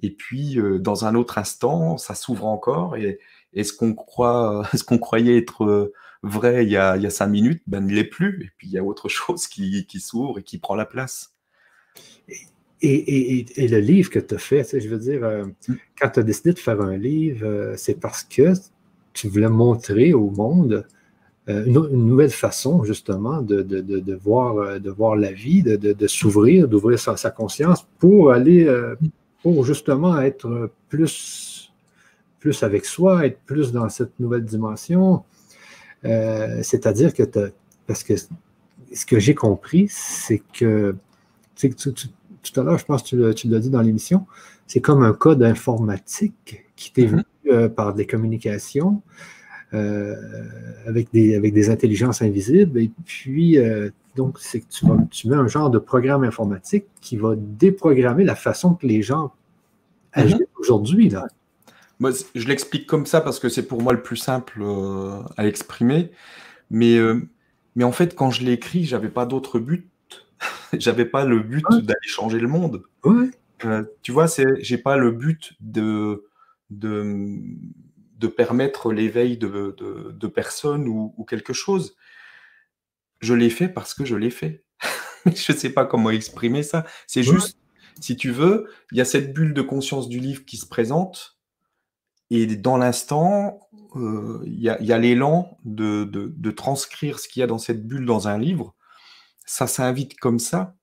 Et puis euh, dans un autre instant, ça s'ouvre encore, et, ce qu'on croit, (laughs) ce qu'on croyait être euh, vrai il y, a, il y a cinq minutes, ben ne l'est plus. Et puis il y a autre (laughs) chose qui, qui s'ouvre et qui prend la place. Et, le livre que tu as fait, je veux dire, euh, mm. quand tu as décidé de faire un livre, euh, c'est parce que tu voulais montrer au monde euh, une, nouvelle façon, justement, de, voir, de voir la vie, de, s'ouvrir, d'ouvrir sa, sa, conscience pour aller, pour justement être plus, plus avec soi, être plus dans cette nouvelle dimension. C'est-à-dire que, parce que ce que j'ai compris, c'est que, tu, tu tout à l'heure, je pense que tu l'as dit dans l'émission, c'est comme un code informatique qui t'est mhm. venu euh, par des communications euh, avec, des, avec des intelligences invisibles. Et puis, euh, donc, c'est que tu, tu mets un genre de programme informatique qui va déprogrammer la façon que les gens agissent mhm. aujourd'hui. Là. Moi, je l'explique comme ça parce que c'est pour moi le plus simple à exprimer. Mais, mais en fait, quand je l'ai écrit, je n'avais pas d'autre but (laughs) J'avais pas le but d'aller changer le monde. Euh, tu vois, c'est, j'ai pas le but de, de, de permettre l'éveil de, de, personnes ou, quelque chose. Je l'ai fait parce que je l'ai fait. (laughs) je sais pas comment exprimer ça. C'est juste, si tu veux, il y a cette bulle de conscience du livre qui se présente. Et dans l'instant, euh, il y a, l'élan de, de, transcrire ce qu'il y a dans cette bulle dans un livre ça s'invite comme ça,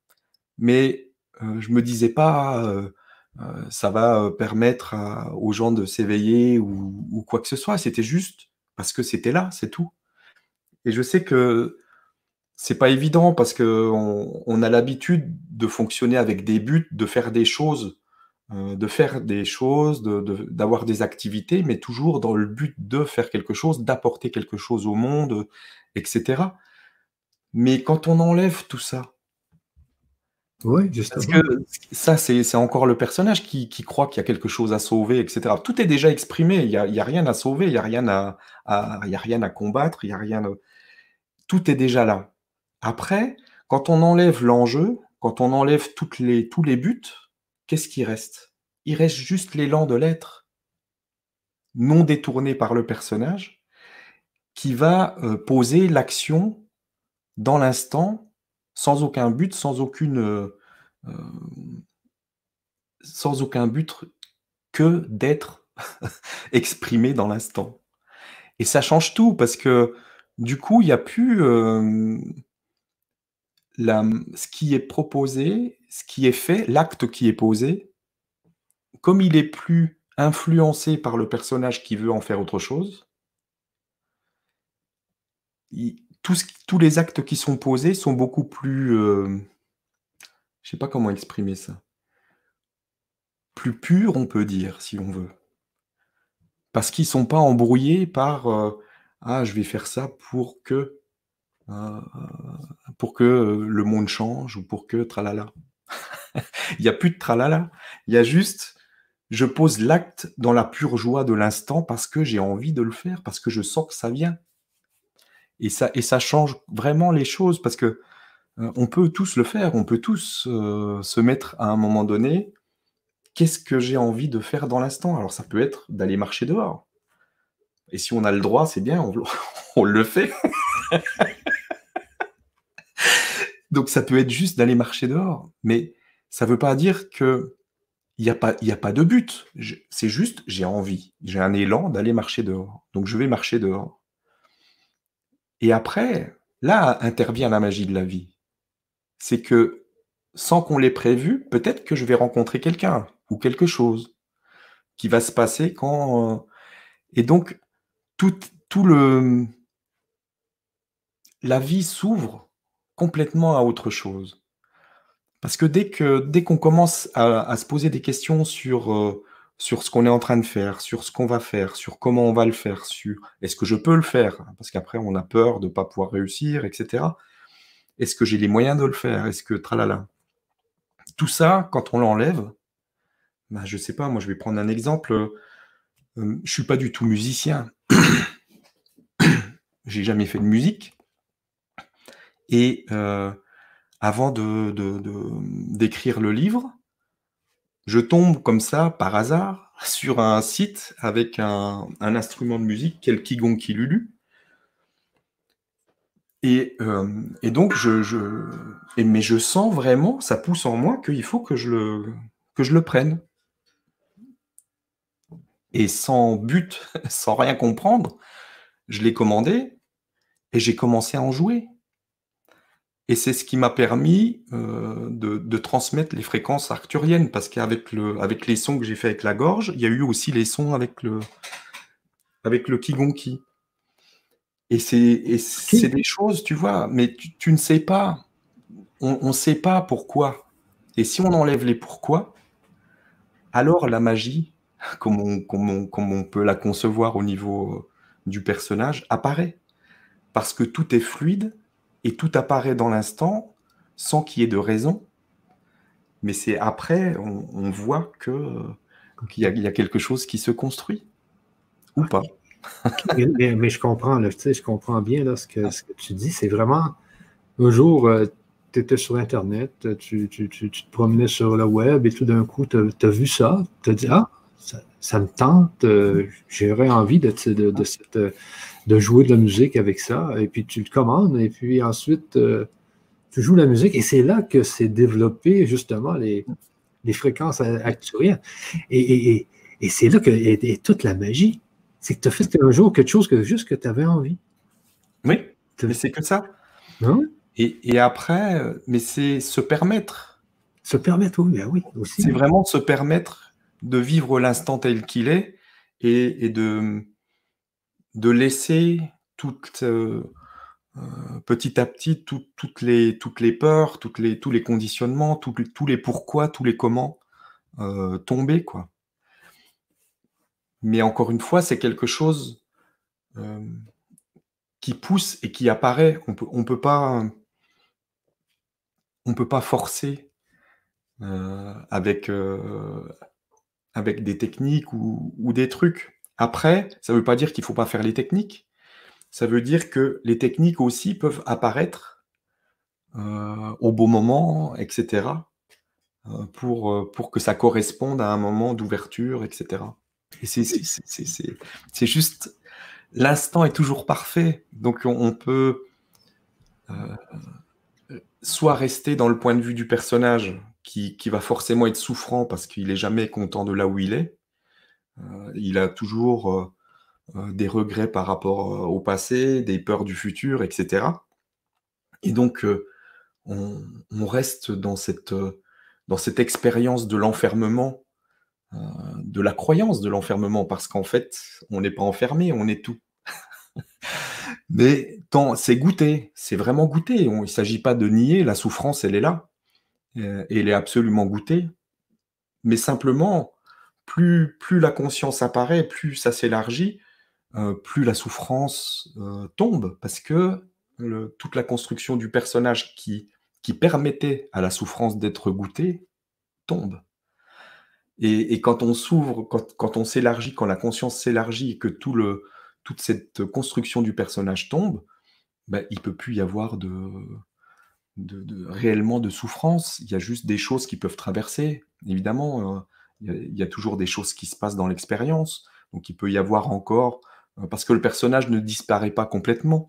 mais euh, je me disais pas euh, euh, ça va permettre aux gens de s'éveiller ou, quoi que ce soit. C'était juste parce que c'était là, c'est tout. Et je sais que c'est pas évident parce qu'on on a l'habitude de fonctionner avec des buts, de faire des choses, de faire des choses, d'avoir des activités, mais toujours dans le but de faire quelque chose, d'apporter quelque chose au monde, etc. Mais quand on enlève tout ça, oui, parce que ça, c'est encore le personnage qui, croit qu'il y a quelque chose à sauver, etc. Tout est déjà exprimé, il n'y a, a, rien à sauver, il n'y a, rien à, a rien à combattre, il y a rien. Tout est déjà là. Après, quand on enlève l'enjeu, quand on enlève toutes les, tous les buts, qu'est-ce qui reste? Il reste juste l'élan de l'être, non détourné par le personnage, qui va euh, poser l'action dans l'instant, sans aucun but, sans aucune. Euh, euh, sans aucun but que d'être (laughs) exprimé dans l'instant. Et ça change tout parce que du coup, il n'y a plus euh, ce qui est proposé, ce qui est fait, l'acte qui est posé, comme il est plus influencé par le personnage qui veut en faire autre chose, tous, les actes qui sont posés sont beaucoup plus. Euh, je sais pas comment exprimer ça. Plus purs, on peut dire, si on veut. Parce qu'ils sont pas embrouillés par euh, Ah, je vais faire ça pour que. Euh, pour que le monde change ou pour que tralala. (laughs) il n'y a plus de tralala. Il y a juste je pose l'acte dans la pure joie de l'instant parce que j'ai envie de le faire, parce que je sens que ça vient. Et ça, change vraiment les choses parce que euh, on peut tous le faire, on peut tous euh, se mettre à un moment donné qu'est-ce que j'ai envie de faire dans l'instant? Alors ça peut être d'aller marcher dehors. Et si on a le droit, c'est bien, on, le (laughs) fait. (laughs) Donc ça peut être juste d'aller marcher dehors. Mais ça ne veut pas dire que il n'y a, a pas de but. C'est juste, j'ai envie, j'ai un élan d'aller marcher dehors. Donc je vais marcher dehors. Et après, là intervient la magie de la vie. C'est que sans qu'on l'ait prévu, peut-être que je vais rencontrer quelqu'un ou quelque chose qui va se passer quand... Euh, et donc, tout, le... La vie s'ouvre complètement à autre chose. Parce que dès que dès qu'on commence à, se poser des questions sur, euh, sur ce qu'on est en train de faire, sur ce qu'on va faire, sur comment on va le faire, sur est-ce que je peux le faire Parce qu'après, on a peur de ne pas pouvoir réussir, etc. Est-ce que j'ai les moyens de le faire? Est-ce que tralala Tout ça, quand on l'enlève, bah, je sais pas, moi je vais prendre un exemple. Euh, je je suis pas du tout musicien. (coughs) j'ai jamais fait de musique. Et euh, avant de, d'écrire le livre, je tombe comme ça, par hasard, sur un site avec un, instrument de musique, quel Kigonki Lulu. Et, euh, et donc, je, mais je sens vraiment, ça pousse en moi qu'il faut que je le, que je le prenne. Et sans but, (laughs) sans rien comprendre, je l'ai commandé et j'ai commencé à en jouer. Et c'est ce qui m'a permis euh, de, transmettre les fréquences arcturiennes, parce qu'avec le, avec les sons que j'ai fait avec la gorge, il y a eu aussi les sons avec le, avec le kigonki. Et c'est des choses, tu vois, mais tu, ne sais pas. On ne sait pas pourquoi. Et si on enlève les pourquoi, alors la magie, comme on, comme on peut la concevoir au niveau du personnage, apparaît. Parce que tout est fluide et tout apparaît dans l'instant sans qu'il y ait de raison. Mais c'est après, on, voit que qu'il y, a quelque chose qui se construit ou pas. mais, je comprends, là, je comprends bien là, ce, que, tu dis. C'est vraiment un jour, euh, tu étais sur Internet, tu, te promenais sur le web et tout d'un coup, tu as, vu ça, tu as dit Ah, ça, me tente, euh, j'aurais envie de, de, de, cette, de jouer de la musique avec ça. Et puis tu le commandes, et puis ensuite, euh, tu joues la musique. Et c'est là que s'est développé justement les, les fréquences actuelles. Et, c'est là que est, toute la magie. C'est que tu as fait un jour quelque chose que juste que tu avais envie. Oui, mais c'est que ça. Hein? Et, après, mais c'est se permettre. Se permettre, oui, ben oui aussi. C'est vraiment se permettre de vivre l'instant tel qu'il est et, de, de laisser euh, euh, petit à petit toutes, les, peurs, tous les conditionnements, tous les pourquoi, tous les comment euh, tomber. Quoi. Mais encore une fois, c'est quelque chose qui pousse et qui apparaît. On on peut pas, forcer avec, des techniques ou des trucs. Après, ça ne veut pas dire qu'il ne faut pas faire les techniques. Ça veut dire que les techniques aussi peuvent apparaître euh, au bon moment, etc. Euh, pour, euh, pour que ça corresponde à un moment d'ouverture, etc. Et c'est juste... L'instant est toujours parfait. Donc on, peut soit rester dans le point de vue du personnage qui, qui va forcément être souffrant parce qu'il n'est jamais content de là où il est, il a toujours euh, euh, des regrets par rapport au passé, des peurs du futur, etc. Et donc, on, reste dans cette, dans cette expérience de l'enfermement, de la croyance de l'enfermement, parce qu'en fait, on n'est pas enfermé, on est tout. (laughs) Mais c'est goûter, c'est vraiment goûter. il ne s'agit pas de nier, la souffrance, elle est là. elle est absolument goûtée. Mais simplement, plus, la conscience apparaît, plus ça s'élargit, euh, plus la souffrance euh, tombe, parce que toute la construction du personnage qui, qui permettait à la souffrance d'être goûtée tombe. Et, quand on s'ouvre, quand, on s'élargit, quand la conscience s'élargit et que tout le, toute cette construction du personnage tombe, ben, il ne peut plus y avoir de, de, réellement de souffrance. Il y a juste des choses qui peuvent traverser. Évidemment, euh, il y, a toujours des choses qui se passent dans l'expérience. Donc il peut y avoir encore, euh, parce que le personnage ne disparaît pas complètement.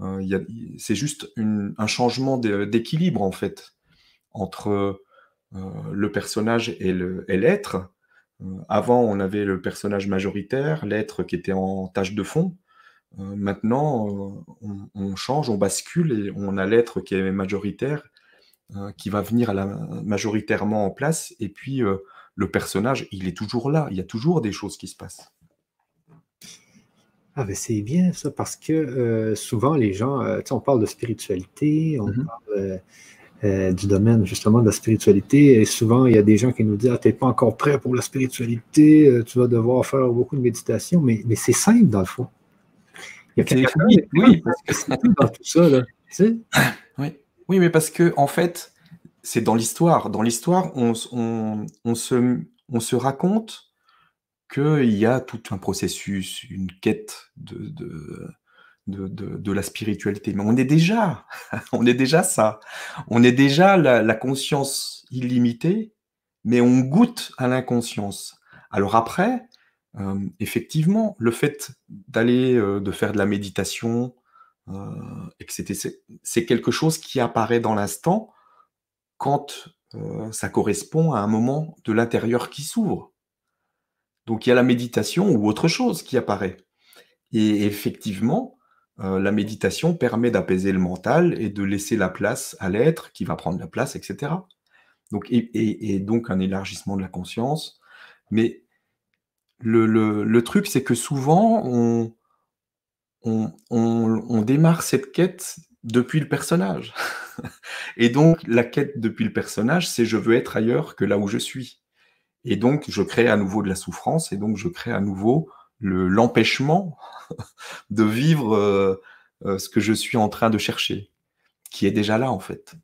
Euh, c'est juste un changement d'équilibre en fait entre le personnage et l'être. avant, on avait le personnage majoritaire, l'être qui était en tâche de fond. maintenant, on, change, on bascule et on a l'être qui est majoritaire, qui va venir majoritairement en place. Et puis, le personnage, il est toujours là. Il y a toujours des choses qui se passent. Ah, ben c'est bien ça, parce que euh, souvent les gens, euh, on parle de spiritualité, on mm-hmm. parle euh, du domaine justement de la spiritualité, et souvent il y a des gens qui nous disent Ah, tu n'es pas encore prêt pour la spiritualité, tu vas devoir faire beaucoup de méditation, mais, mais c'est simple dans le fond. Il y a oui, oui, parce que dans tout ça, là, tu sais? oui. oui, mais parce que en fait, c'est dans l'histoire. Dans l'histoire, on, se, raconte qu'il y a tout un processus, une quête de, la spiritualité. Mais on est déjà, (laughs) on est déjà ça. On est déjà la, conscience illimitée, mais on goûte à l'inconscience. Alors après, euh, effectivement, le fait d'aller, euh, de faire de la méditation, euh, c'est quelque chose qui apparaît dans l'instant quand euh, ça correspond à un moment de l'intérieur qui s'ouvre. Donc il y a la méditation ou autre chose qui apparaît. Et effectivement, euh, la méditation permet d'apaiser le mental et de laisser la place à l'être qui va prendre la place, etc. Donc, et, donc un élargissement de la conscience. Mais le, truc, c'est que souvent, on, on, démarre cette quête depuis le personnage. (laughs) et donc, la quête depuis le personnage, c'est je veux être ailleurs que là où je suis. Et donc, je crée à nouveau de la souffrance, et donc je crée à nouveau l'empêchement (laughs) de vivre euh, euh, ce que je suis en train de chercher, qui est déjà là en fait.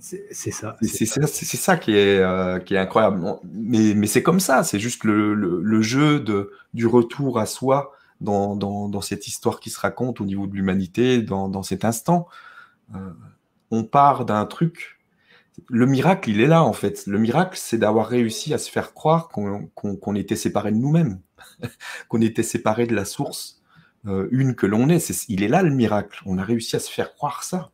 C'est ça. C'est ça, qui est, euh, qui est incroyable. Mais, mais c'est comme ça, c'est juste le, le, jeu de, du retour à soi dans, cette histoire qui se raconte au niveau de l'humanité, dans, cet instant on part d'un truc. Le miracle, il est là en fait. Le miracle, c'est d'avoir réussi à se faire croire qu'on était séparé de nous-mêmes, (laughs) qu'on était séparé de la source euh, une que l'on est. Il est là le miracle. On a réussi à se faire croire ça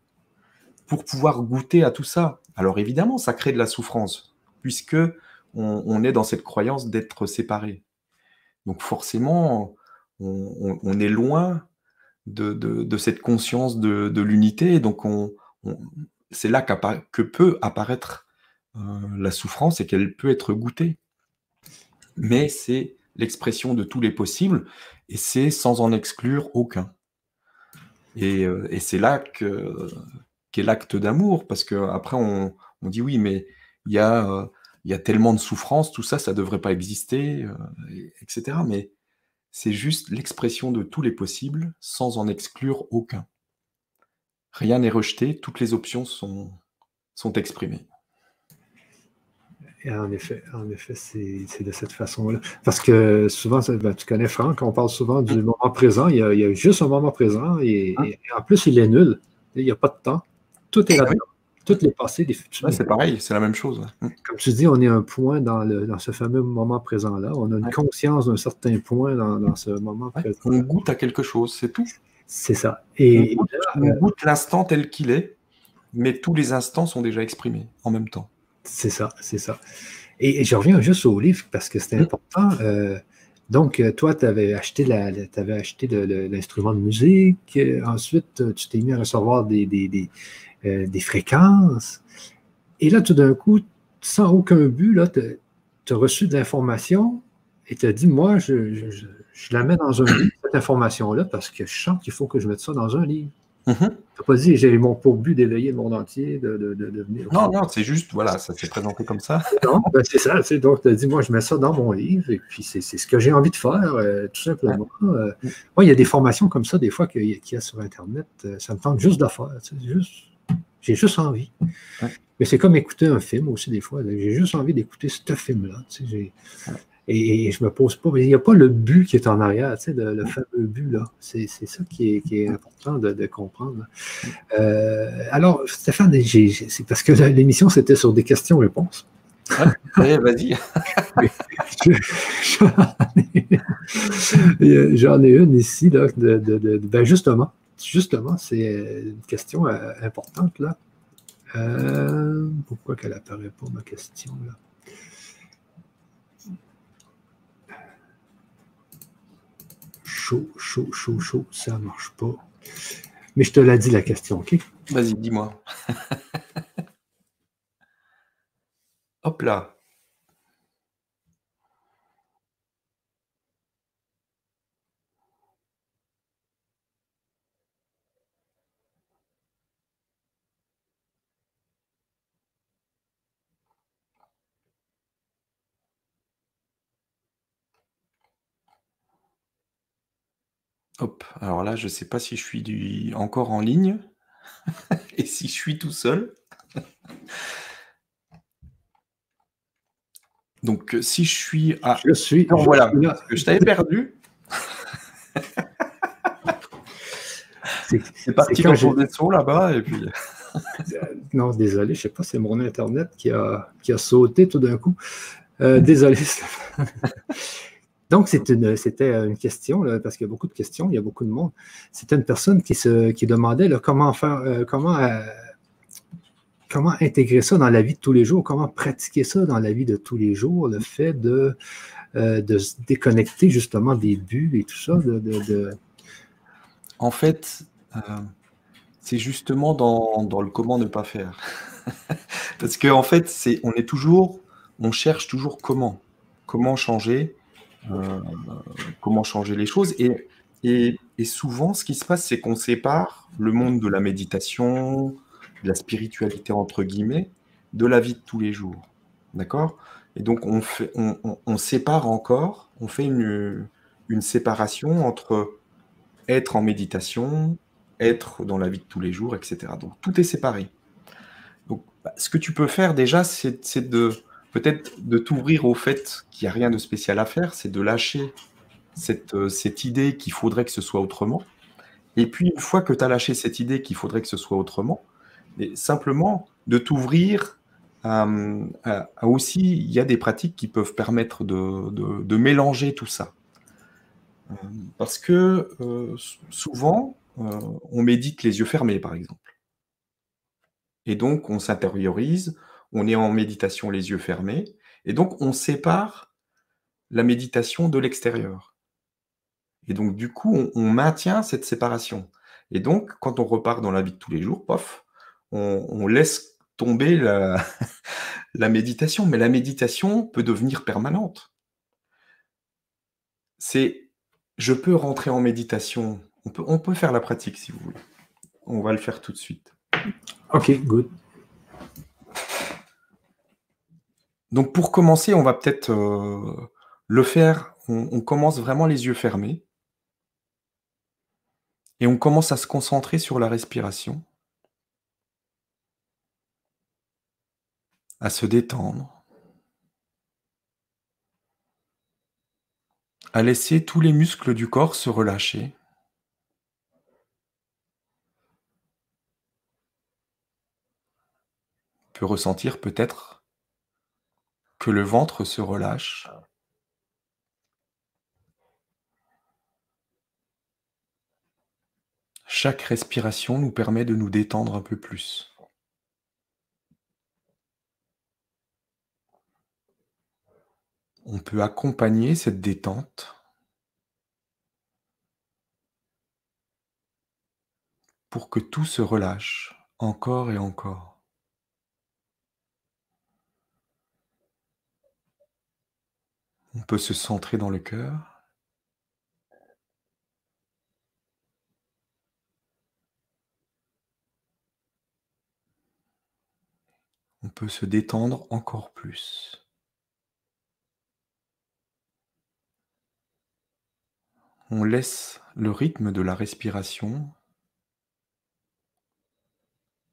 pour pouvoir goûter à tout ça. Alors évidemment, ça crée de la souffrance puisque on, est dans cette croyance d'être séparé. Donc forcément, on, est loin de, cette conscience de, l'unité. Donc on, c'est là que peut apparaître euh, la souffrance et qu'elle peut être goûtée. Mais c'est l'expression de tous les possibles et c'est sans en exclure aucun. Et, euh, c'est là qu'est l'acte d'amour, parce qu'après on, on dit oui, mais il y, a, euh, y a tellement de souffrance, tout ça, ça ne devrait pas exister, etc. Mais c'est juste l'expression de tous les possibles sans en exclure aucun. Rien n'est rejeté, toutes les options sont, sont exprimées. Et en effet, en effet c'est de cette façon-là. Parce que souvent, ben, tu connais Franck, on parle souvent du moment présent. Il y, a, juste un moment présent et, ah. en plus, il est nul. Il n'y a pas de temps. Tout est là Tout est passé, des futurs. c'est pareil, c'est la même chose. Mm. Comme tu dis, on est un point dans, le, dans ce fameux moment présent-là. On a une conscience d'un certain point dans, dans ce moment présent. On goûte à quelque chose, c'est tout. C'est ça. Et on goûte, l'instant tel qu'il est, mais tous les instants sont déjà exprimés en même temps. C'est ça, c'est ça. Et, je reviens juste au livre parce que c'était mm. important. Euh, donc, euh, toi, tu avais acheté l'instrument de musique. Euh, ensuite, tu t'es mis à recevoir des, des, fréquences. Et là, tout d'un coup, sans aucun but, tu as reçu de l'information et tu as dit, moi, je, je la mets dans un livre, cette information-là, parce que je sens qu'il faut que je mette ça dans un livre. Mm-hmm. Tu n'as pas dit, j'ai mon pour but d'éveiller le monde entier, de, de, venir. Non, non, c'est juste, voilà, ça s'est présenté comme ça. (laughs) non, ben c'est ça, donc tu as dit, moi, je mets ça dans mon livre, et puis c'est ce que j'ai envie de faire, euh, tout simplement. Euh, moi, il y a des formations comme ça, des fois, qu'il y, a sur Internet, euh, ça me tente juste de faire, juste, j'ai juste envie. Mais c'est comme écouter un film aussi, des fois. J'ai juste envie d'écouter ce film-là. Et, je me pose pas, mais il n'y a pas le but qui est en arrière, tu sais, le, fameux but là. C'est ça qui est, important de, comprendre. Euh, alors, Stéphane, c'est parce que (laughs) l'émission c'était sur des questions-réponses. vas-y. (laughs) (laughs) J'en ai une ici, là, de, ben justement, justement, c'est une question euh, importante, là. Euh, pourquoi qu'elle apparaît pas, ma question, là? Chaud, chaud, chaud, chaud, ça marche pas. Mais je te l'ai dit, la question, OK? Vas-y, dis-moi. (laughs) Hop là. Hop, alors là, je ne sais pas si je suis encore en ligne (laughs) et si je suis tout seul. Donc, si je suis à. Je suis. voilà, je t'avais perdu. c'est parti quand ton son là-bas et puis. (laughs) non, désolé, je ne sais pas, c'est mon Internet qui a, qui a sauté tout d'un coup. Euh, désolé. Donc, c'était une, question, parce qu'il y a beaucoup de questions, il y a beaucoup de monde. C'était une personne qui, se, demandait comment faire, euh, euh, comment intégrer ça dans la vie de tous les jours, comment pratiquer ça dans la vie de tous les jours, le fait de, euh, se déconnecter justement des buts et tout ça. En fait, c'est justement dans, le comment ne pas faire. (laughs) parce qu'en en fait, on est toujours, on cherche toujours comment, comment changer euh, comment changer les choses. Et, et, souvent, ce qui se passe, c'est qu'on sépare le monde de la méditation, de la spiritualité, entre guillemets, de la vie de tous les jours. D'accord? Et donc, on, fait, on, sépare encore, on fait une, une séparation entre être en méditation, être dans la vie de tous les jours, etc. Donc, tout est séparé. Donc, ce que tu peux faire déjà, c'est de peut-être de t'ouvrir au fait qu'il n'y a rien de spécial à faire, c'est de lâcher cette, euh, cette idée qu'il faudrait que ce soit autrement. Et puis, une fois que tu as lâché cette idée qu'il faudrait que ce soit autrement, et simplement de t'ouvrir aussi, il y a des pratiques qui peuvent permettre de, mélanger tout ça. Euh, parce que euh, souvent, on médite les yeux fermés, par exemple. Et donc, on s'intériorise, on est en méditation les yeux fermés, et donc on sépare la méditation de l'extérieur. Et donc du coup, on, maintient cette séparation. Et donc, quand on repart dans la vie de tous les jours, pof, on, laisse tomber (laughs) la, méditation. Mais la méditation peut devenir permanente. C'est, je peux rentrer en méditation. On peut, on peut faire la pratique si vous voulez. On va le faire tout de suite. Ok, good. Donc pour commencer, on va peut-être euh, le faire. On, commence vraiment les yeux fermés. Et on commence à se concentrer sur la respiration. À se détendre. À laisser tous les muscles du corps se relâcher. On peut ressentir peut-être que le ventre se relâche. Chaque respiration nous permet de nous détendre un peu plus. On peut accompagner cette détente pour que tout se relâche encore et encore. On peut se centrer dans le cœur. On peut se détendre encore plus. On laisse le rythme de la respiration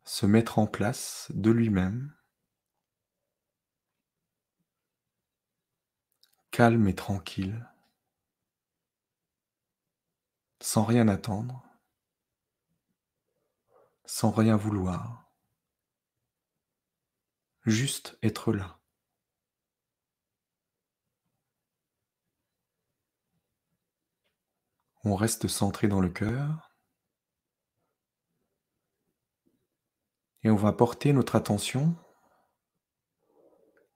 se mettre en place de lui-même. calme et tranquille, sans rien attendre, sans rien vouloir, juste être là. On reste centré dans le cœur et on va porter notre attention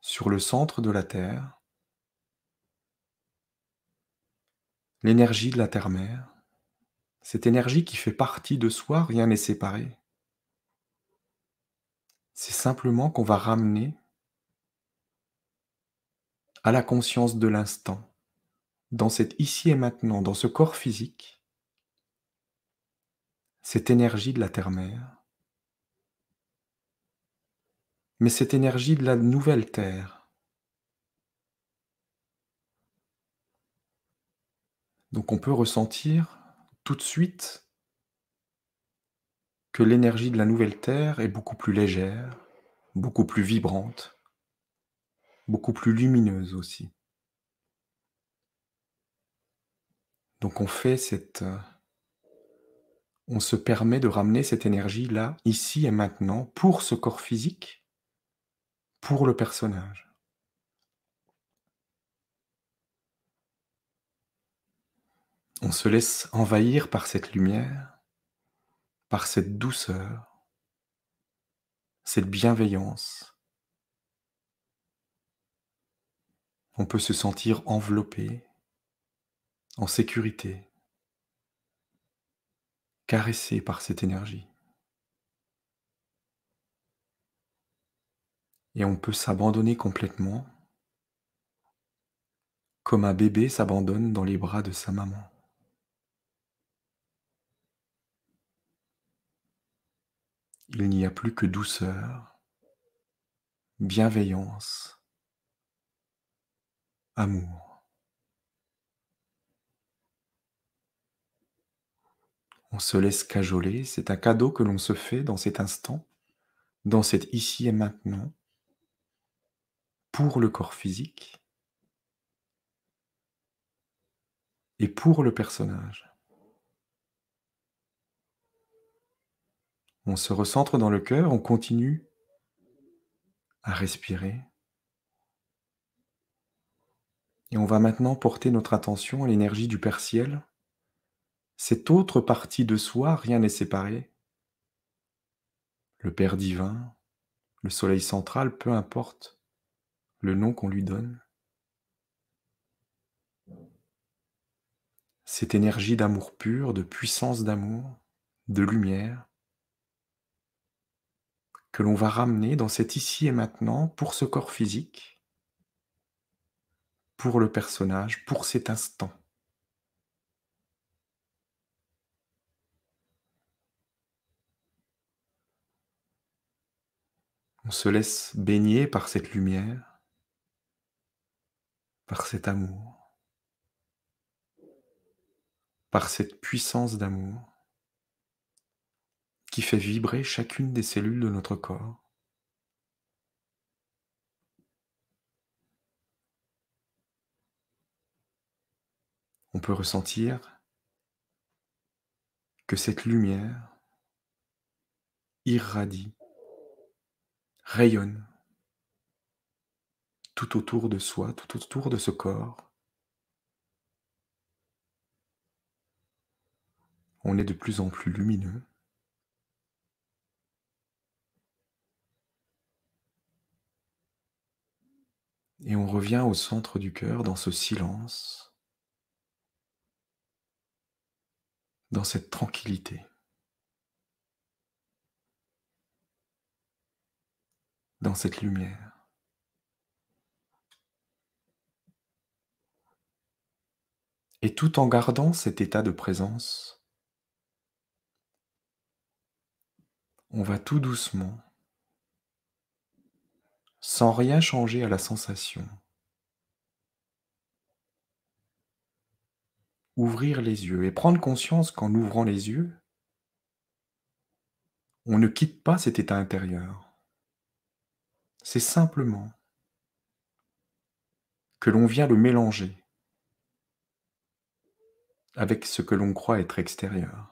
sur le centre de la Terre l'énergie de la Terre-Mère, cette énergie qui fait partie de soi, rien n'est séparé. C'est simplement qu'on va ramener à la conscience de l'instant, dans cet ici et maintenant, dans ce corps physique, cette énergie de la terre-mère, mais cette énergie de la nouvelle terre. Donc on peut ressentir tout de suite que l'énergie de la nouvelle terre est beaucoup plus légère, beaucoup plus vibrante, beaucoup plus lumineuse aussi. Donc on fait cette... Euh, on se permet de ramener cette énergie là, ici et maintenant, pour ce corps physique, pour le personnage. On se laisse envahir par cette lumière, par cette douceur, cette bienveillance. On peut se sentir enveloppé, en sécurité, caressé par cette énergie. Et on peut s'abandonner complètement, comme un bébé s'abandonne dans les bras de sa maman. Il n'y a plus que douceur, bienveillance, amour. On se laisse cajoler, c'est un cadeau que l'on se fait dans cet instant, dans cet ici et maintenant, pour le corps physique et pour le personnage. On se recentre dans le cœur, on continue à respirer. Et on va maintenant porter notre attention à l'énergie du Père Ciel. Cette autre partie de soi, rien n'est séparé. Le Père divin, le Soleil central, peu importe le nom qu'on lui donne. Cette énergie d'amour pur, de puissance d'amour, de lumière, que l'on va ramener dans cet ici et maintenant pour ce corps physique, pour le personnage, pour cet instant. On se laisse baigner par cette lumière, par cet amour, par cette puissance d'amour qui fait vibrer chacune des cellules de notre corps. On peut ressentir que cette lumière irradie, rayonne tout autour de soi, tout autour de ce corps. On est de plus en plus lumineux. Et on revient au centre du cœur dans ce silence, dans cette tranquillité, dans cette lumière. Et tout en gardant cet état de présence, on va tout doucement sans rien changer à la sensation. Ouvrir les yeux et prendre conscience qu'en ouvrant les yeux, on ne quitte pas cet état intérieur. C'est simplement que l'on vient le mélanger avec ce que l'on croit être extérieur.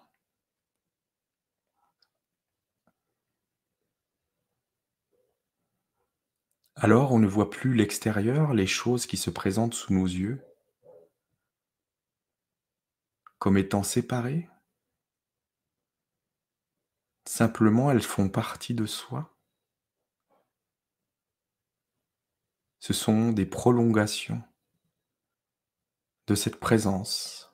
Alors on ne voit plus l'extérieur, les choses qui se présentent sous nos yeux, comme étant séparées. Simplement, elles font partie de soi. Ce sont des prolongations de cette présence.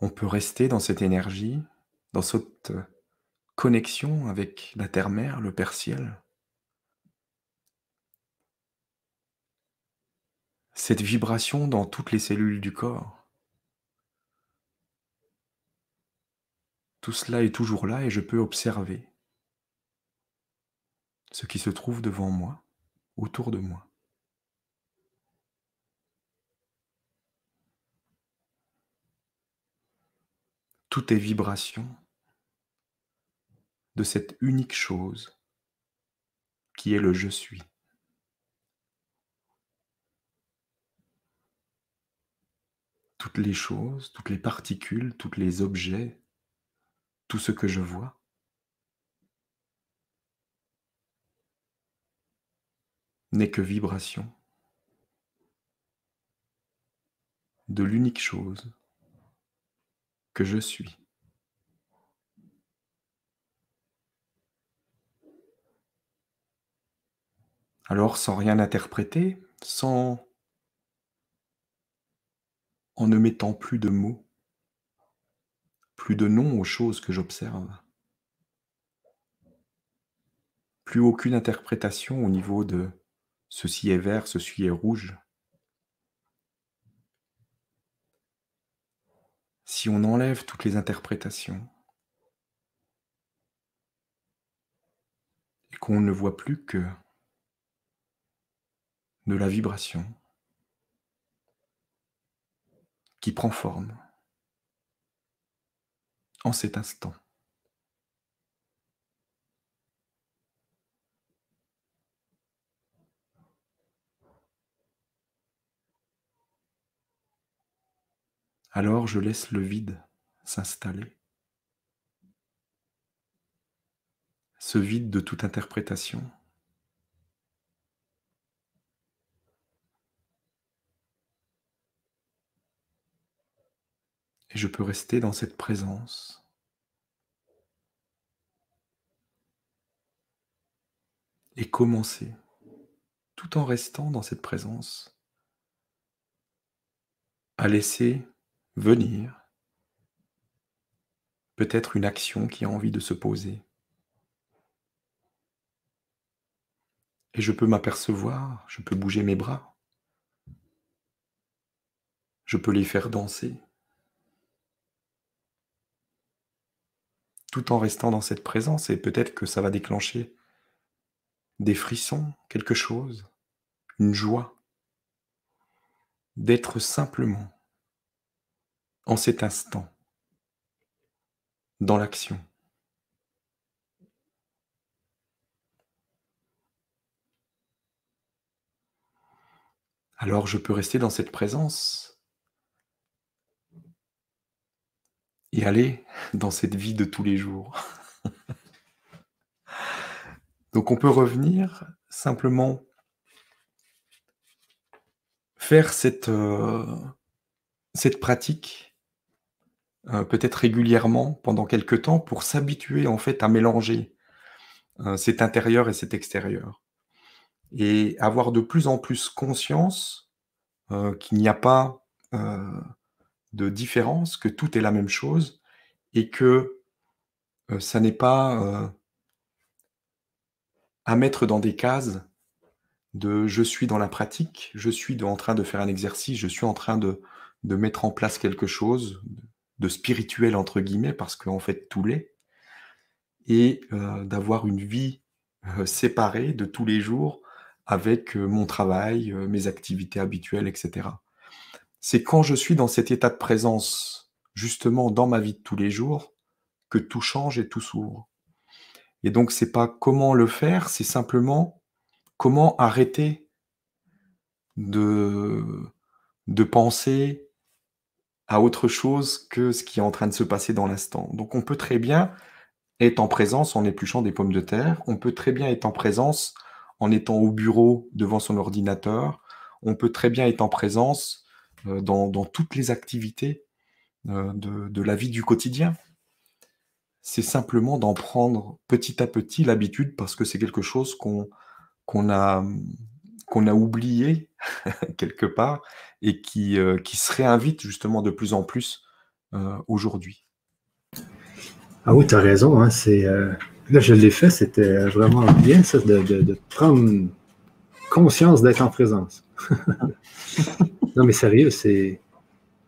On peut rester dans cette énergie, dans cette connexion avec la terre-mère, le Père Ciel. Cette vibration dans toutes les cellules du corps. Tout cela est toujours là et je peux observer ce qui se trouve devant moi, autour de moi. Tout est vibration de cette unique chose qui est le je suis. Toutes les choses, toutes les particules, tous les objets, tout ce que je vois, n'est que vibration de l'unique chose que je suis. Alors sans rien interpréter, sans en ne mettant plus de mots, plus de noms aux choses que j'observe, plus aucune interprétation au niveau de ceci est vert, ceci est rouge. Si on enlève toutes les interprétations et qu'on ne voit plus que de la vibration qui prend forme en cet instant. Alors je laisse le vide s'installer. Ce vide de toute interprétation. Et je peux rester dans cette présence. Et commencer, tout en restant dans cette présence, à laisser venir peut-être une action qui a envie de se poser. Et je peux m'apercevoir, je peux bouger mes bras, je peux les faire danser, tout en restant dans cette présence, et peut-être que ça va déclencher des frissons, quelque chose, une joie, d'être simplement en cet instant, dans l'action. Alors je peux rester dans cette présence et aller dans cette vie de tous les jours. (laughs) Donc on peut revenir simplement faire cette, euh, pratique euh, peut-être régulièrement pendant quelques temps pour s'habituer en fait à mélanger euh, cet intérieur et cet extérieur. Et avoir de plus en plus conscience qu'il n'y a pas de différence, que tout est la même chose et que ça n'est pas à mettre dans des cases de je suis dans la pratique, je suis en train de faire un exercice, je suis en train de, mettre en place quelque chose, de spirituel entre guillemets, parce qu'en fait tout l'est, et euh, d'avoir une vie euh, séparée de tous les jours avec euh, mon travail, mes activités habituelles, etc. C'est quand je suis dans cet état de présence, justement dans ma vie de tous les jours, que tout change et tout s'ouvre. Et donc c'est pas comment le faire, c'est simplement comment arrêter de, de penser, à autre chose que ce qui est en train de se passer dans l'instant. Donc on peut très bien être en présence en épluchant des pommes de terre, on peut très bien être en présence en étant au bureau devant son ordinateur, on peut très bien être en présence dans, toutes les activités de, la vie du quotidien. C'est simplement d'en prendre petit à petit l'habitude parce que c'est quelque chose qu'on a, qu'on a oublié (laughs) quelque part et qui, qui se réinvite justement de plus en plus aujourd'hui. Ah oui, tu as raison. Hein, Là, je l'ai fait, c'était vraiment bien, ça, de, prendre conscience d'être en présence. (laughs) non, mais sérieux, c'est,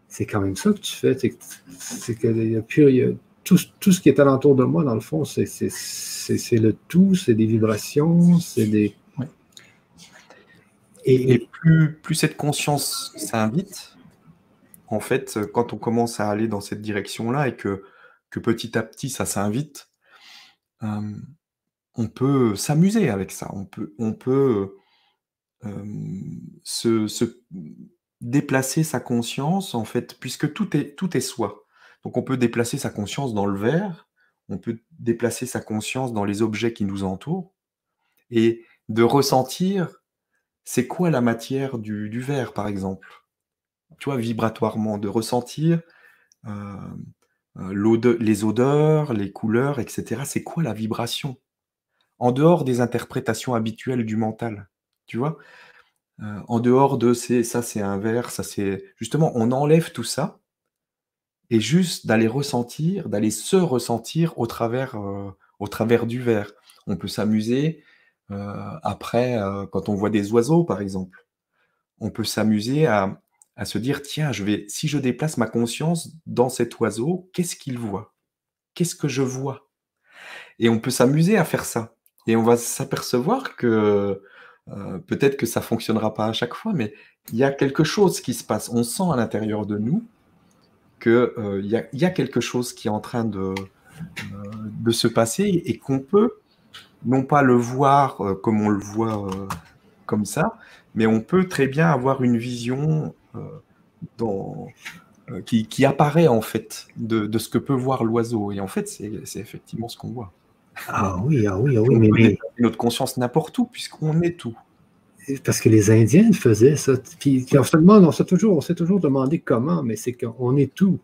c'est quand même ça que tu fais. C'est, que y a plus, tout, ce qui est alentour de moi, dans le fond, c'est, le tout, c'est des vibrations, c'est des. Et, plus, plus cette conscience s'invite, en fait, quand on commence à aller dans cette direction-là et que, que petit à petit ça s'invite, on peut s'amuser avec ça. On peut, on peut se, déplacer sa conscience, en fait, puisque tout est, tout est soi. Donc on peut déplacer sa conscience dans le verre, on peut déplacer sa conscience dans les objets qui nous entourent, et de ressentir c'est quoi la matière du, du verre, par exemple? Tu vois, vibratoirement, de ressentir euh, les odeurs, les couleurs, etc. C'est quoi la vibration? En dehors des interprétations habituelles du mental, tu vois? Euh, En dehors de c'est ça c'est un verre, ça c'est justement on enlève tout ça et juste d'aller ressentir, d'aller se ressentir au travers euh, au travers du verre. On peut s'amuser après quand on voit des oiseaux par exemple. On peut s'amuser à à se dire tiens, je vais si je déplace ma conscience dans cet oiseau, qu'est-ce qu'il voit? Qu'est-ce que je vois? Et on peut s'amuser à faire ça. Et on va s'apercevoir que euh, peut-être que ça fonctionnera pas à chaque fois, mais il y a quelque chose qui se passe. On sent à l'intérieur de nous qu'il euh, y, a quelque chose qui est en train de, euh, de se passer et qu'on peut non pas le voir comme on le voit comme ça, mais on peut très bien avoir une vision euh, qui, apparaît en fait de, ce que peut voir l'oiseau. Et en fait, c'est effectivement ce qu'on voit. Ah oui, ah oui, ah oui. Mais, Notre conscience n'importe où, puisqu'on est tout. Parce que les Indiens faisaient ça. Puis, on se demande, on s'est toujours, toujours demandé comment, mais c'est qu'on est tout.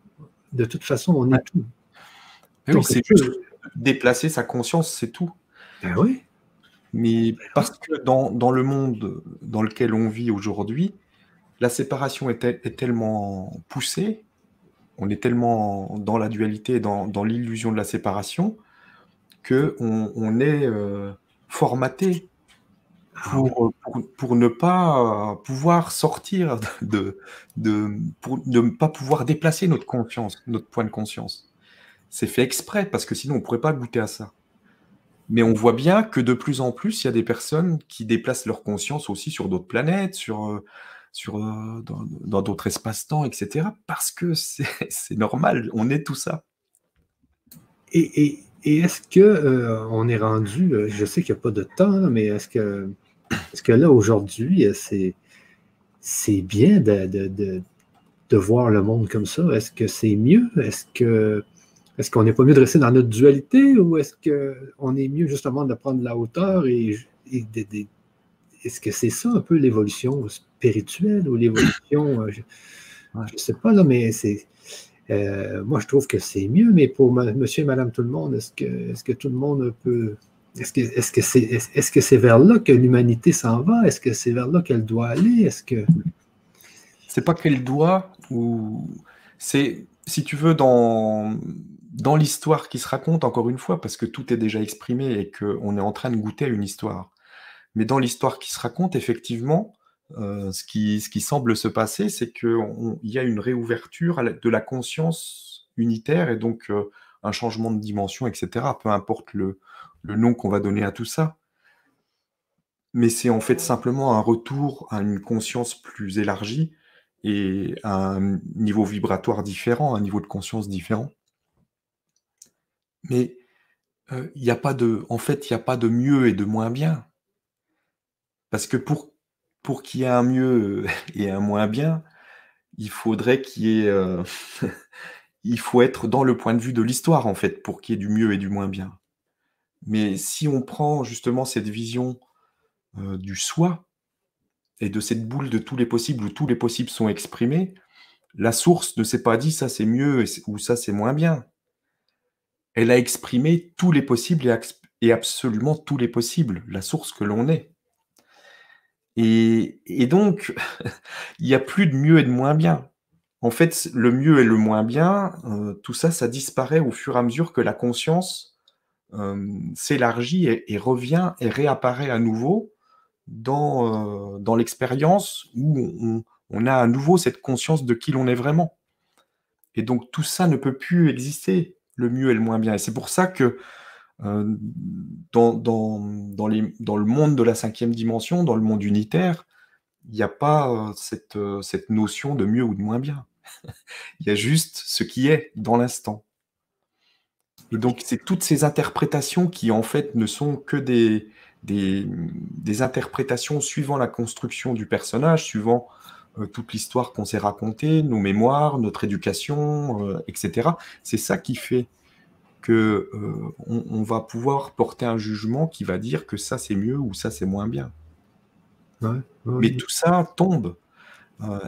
De toute façon, on est tout. c'est juste déplacer sa conscience, c'est tout. Ben oui. Mais parce que dans, dans, le monde dans lequel on vit aujourd'hui, la séparation est, tellement poussée, on est tellement dans la dualité, dans, l'illusion de la séparation, que on, est euh, formaté ah pour, ne pas pouvoir sortir (laughs) de, de pour ne pas pouvoir déplacer notre conscience, notre point de conscience. C'est fait exprès parce que sinon on ne pourrait pas goûter à ça. Mais on voit bien que de plus en plus, il y a des personnes qui déplacent leur conscience aussi sur d'autres planètes, sur, euh, sur, euh, dans d'autres espaces-temps, etc. Parce que (laughs) c'est normal, on est tout ça. Et, est-ce que euh, on est rendu, euh, je sais qu'il n'y a pas de temps, mais est-ce que, est que là, aujourd'hui, c'est, c'est bien de, de, voir le monde comme ça? Est-ce que c'est mieux? Est-ce que est-ce qu'on n'est pas mieux de rester dans notre dualité ou est-ce qu'on est mieux justement de prendre la hauteur et, est-ce que c'est ça un peu l'évolution spirituelle ou l'évolution, euh, je ne sais pas, là, mais c'est. Euh, moi, je trouve que c'est mieux, mais pour monsieur et madame tout le monde, est-ce que, tout le monde peut. Est-ce que c'est vers là que l'humanité s'en va? Est-ce que c'est vers là qu'elle doit aller? Est-ce que. C'est pas qu'elle doit, ou c'est, si tu veux, dans, dans l'histoire qui se raconte, encore une fois, parce que tout est déjà exprimé et qu'on est en train de goûter à une histoire. Mais dans l'histoire qui se raconte, effectivement, euh, ce, qui, ce qui semble se passer, c'est qu'il y a une réouverture de la conscience unitaire et donc euh, un changement de dimension, etc. Peu importe le, nom qu'on va donner à tout ça. Mais c'est en fait simplement un retour à une conscience plus élargie et à un niveau vibratoire différent, un niveau de conscience différent. Mais euh, il n'y a pas de, en fait, il n'y a pas de mieux et de moins bien. Parce que pour pour qu'il y ait un mieux (laughs) et un moins bien, il faudrait qu'il y ait. Euh, (laughs) il faut être dans le point de vue de l'histoire, en fait, pour qu'il y ait du mieux et du moins bien. Mais si on prend justement cette vision euh, du soi, et de cette boule de tous les possibles où tous les possibles sont exprimés, la source ne s'est pas dit ça c'est mieux ou ça c'est moins bien. Elle a exprimé tous les possibles et, absolument tous les possibles, la source que l'on est. Et, donc, (laughs) il n'y a plus de mieux et de moins bien. En fait, le mieux et le moins bien, euh, tout ça, ça disparaît au fur et à mesure que la conscience euh, s'élargit et, revient et réapparaît à nouveau dans, euh, dans l'expérience où on, a à nouveau cette conscience de qui l'on est vraiment. Et donc tout ça ne peut plus exister, le mieux et le moins bien. Et c'est pour ça que euh, dans, le monde de la cinquième dimension, dans le monde unitaire, il n'y a pas euh, cette, cette notion de mieux ou de moins bien. (laughs) il y a juste ce qui est dans l'instant. Et donc, c'est toutes ces interprétations qui, en fait, ne sont que des, interprétations suivant la construction du personnage, suivant euh, toute l'histoire qu'on s'est racontée, nos mémoires, notre éducation, euh, etc. C'est ça qui fait que euh, on, va pouvoir porter un jugement qui va dire que ça c'est mieux ou ça c'est moins bien. Mais tout ça tombe.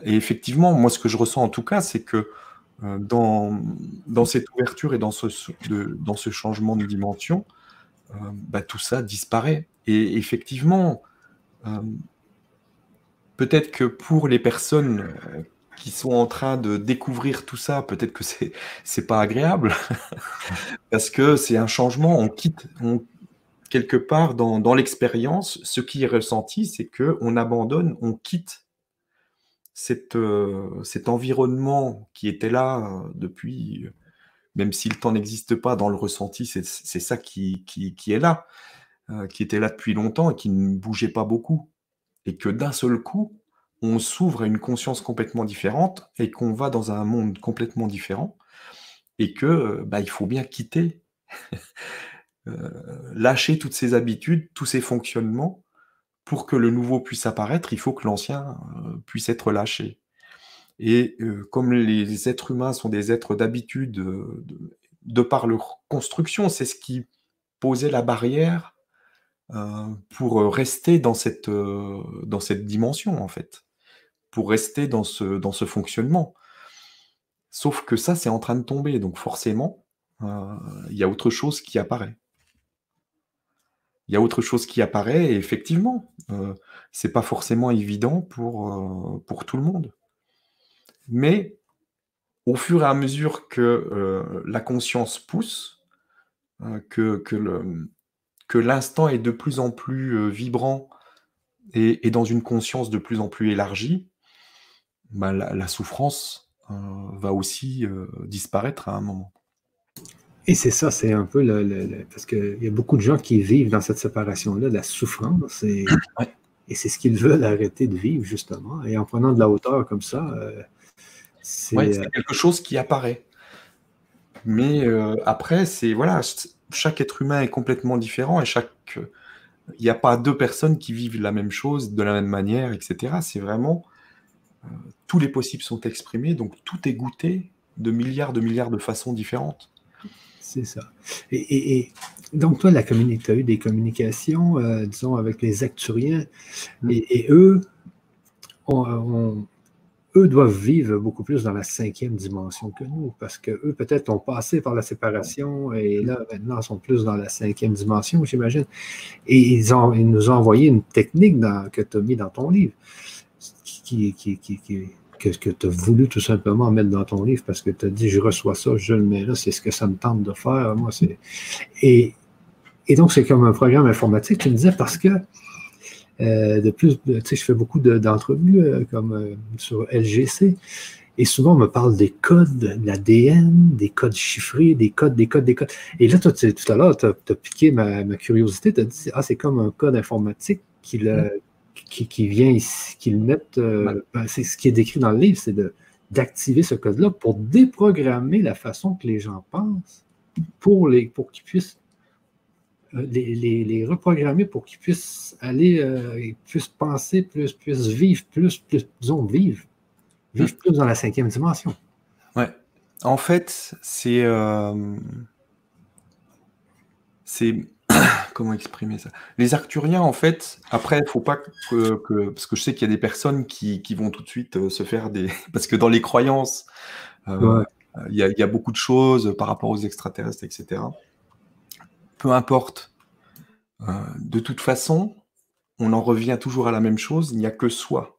et effectivement, moi ce que je ressens en tout cas, c'est que dans, dans cette ouverture et dans ce, dans ce changement de dimension, bah, tout ça disparaît. Et effectivement, euh, peut-être que pour les personnes euh, qui sont en train de découvrir tout ça, peut-être que c'est c'est pas agréable (laughs) parce que c'est un changement. On quitte quelque part dans, dans l'expérience. Ce qui est ressenti, c'est que on abandonne, on quitte cette, euh, cet environnement qui était là depuis, même si le temps n'existe pas dans le ressenti, c'est ça qui, qui, qui, est là. Euh, qui était là depuis longtemps et qui ne bougeait pas beaucoup. Et que d'un seul coup, on s'ouvre à une conscience complètement différente et qu'on va dans un monde complètement différent et que euh, bah, il faut bien quitter, (laughs) euh, lâcher toutes ces habitudes, tous ces fonctionnements pour que le nouveau puisse apparaître. Il faut que l'ancien puisse être lâché. Et comme les êtres humains sont des êtres d'habitude de, par leur construction, c'est ce qui posait la barrière euh, pour rester dans cette, euh, dans cette dimension, en fait, pour rester dans ce, dans ce fonctionnement. Sauf que ça, c'est en train de tomber, donc forcément, euh, il y a autre chose qui apparaît. Il y a autre chose qui apparaît, et effectivement, c'est pas forcément évident pour, pour tout le monde. Mais au fur et à mesure que la conscience pousse, que, que le, que l'instant est de plus en plus euh, vibrant et, dans une conscience de plus en plus élargie, bah, la, souffrance euh, va aussi euh, disparaître à un moment. Et c'est ça, c'est un peu le, parce qu'il y a beaucoup de gens qui vivent dans cette séparation-là, la souffrance, et, (clears throat) et c'est ce qu'ils veulent arrêter de vivre, justement. Et en prenant de la hauteur comme ça, c'est quelque chose qui apparaît. Mais après, c'est voilà, chaque être humain est complètement différent et chaque il n'y a pas deux personnes qui vivent la même chose de la même manière, etc. C'est vraiment euh, tous les possibles sont exprimés, donc tout est goûté de milliards de milliards de façons différentes. C'est ça. Et, donc toi, la tu as eu des communications, euh, disons, avec les acturiens, mm. et, eux ont, eux doivent vivre beaucoup plus dans la cinquième dimension que nous, parce qu'eux, peut-être, ont passé par la séparation et là, maintenant, sont plus dans la cinquième dimension, j'imagine. Et ils, nous ont envoyé une technique que tu as mis dans ton livre, qui, qui, qui, que, que tu as voulu tout simplement mettre dans ton livre parce que tu as dit je reçois ça, je le mets là, c'est ce que ça me tente de faire. Moi, c'est. Et, et donc, c'est comme un programme informatique, tu me disais, parce que euh, de plus, tu sais, je fais beaucoup d'entrevues euh, comme euh, sur LGC. Et souvent, on me parle des codes, de l'ADN, des codes chiffrés, des codes, des codes, des codes. Et là, toi, tout à l'heure, tu as, piqué ma, curiosité. Tu as dit, ah, c'est comme un code informatique qui, le, qui, qui vient ici, qu'il met. Ben, c'est ce qui est décrit dans le livre, c'est d'activer ce code-là pour déprogrammer la façon que les gens pensent pour, les, pour qu'ils puissent les, reprogrammer pour qu'ils puissent aller, euh, puissent penser plus, puissent vivre plus, plus, disons, vivre, vivre hmm. plus dans la cinquième dimension. Ouais. En fait, c'est. Euh, c'est. (coughs) comment exprimer ça? Les Arcturiens, en fait, après, il faut pas que, Parce que je sais qu'il y a des personnes qui, vont tout de suite euh, se faire des. (laughs) Parce que dans les croyances, euh, il, y a, beaucoup de choses par rapport aux extraterrestres, etc. Peu importe. Euh, de toute façon, on en revient toujours à la même chose il n'y a que soi.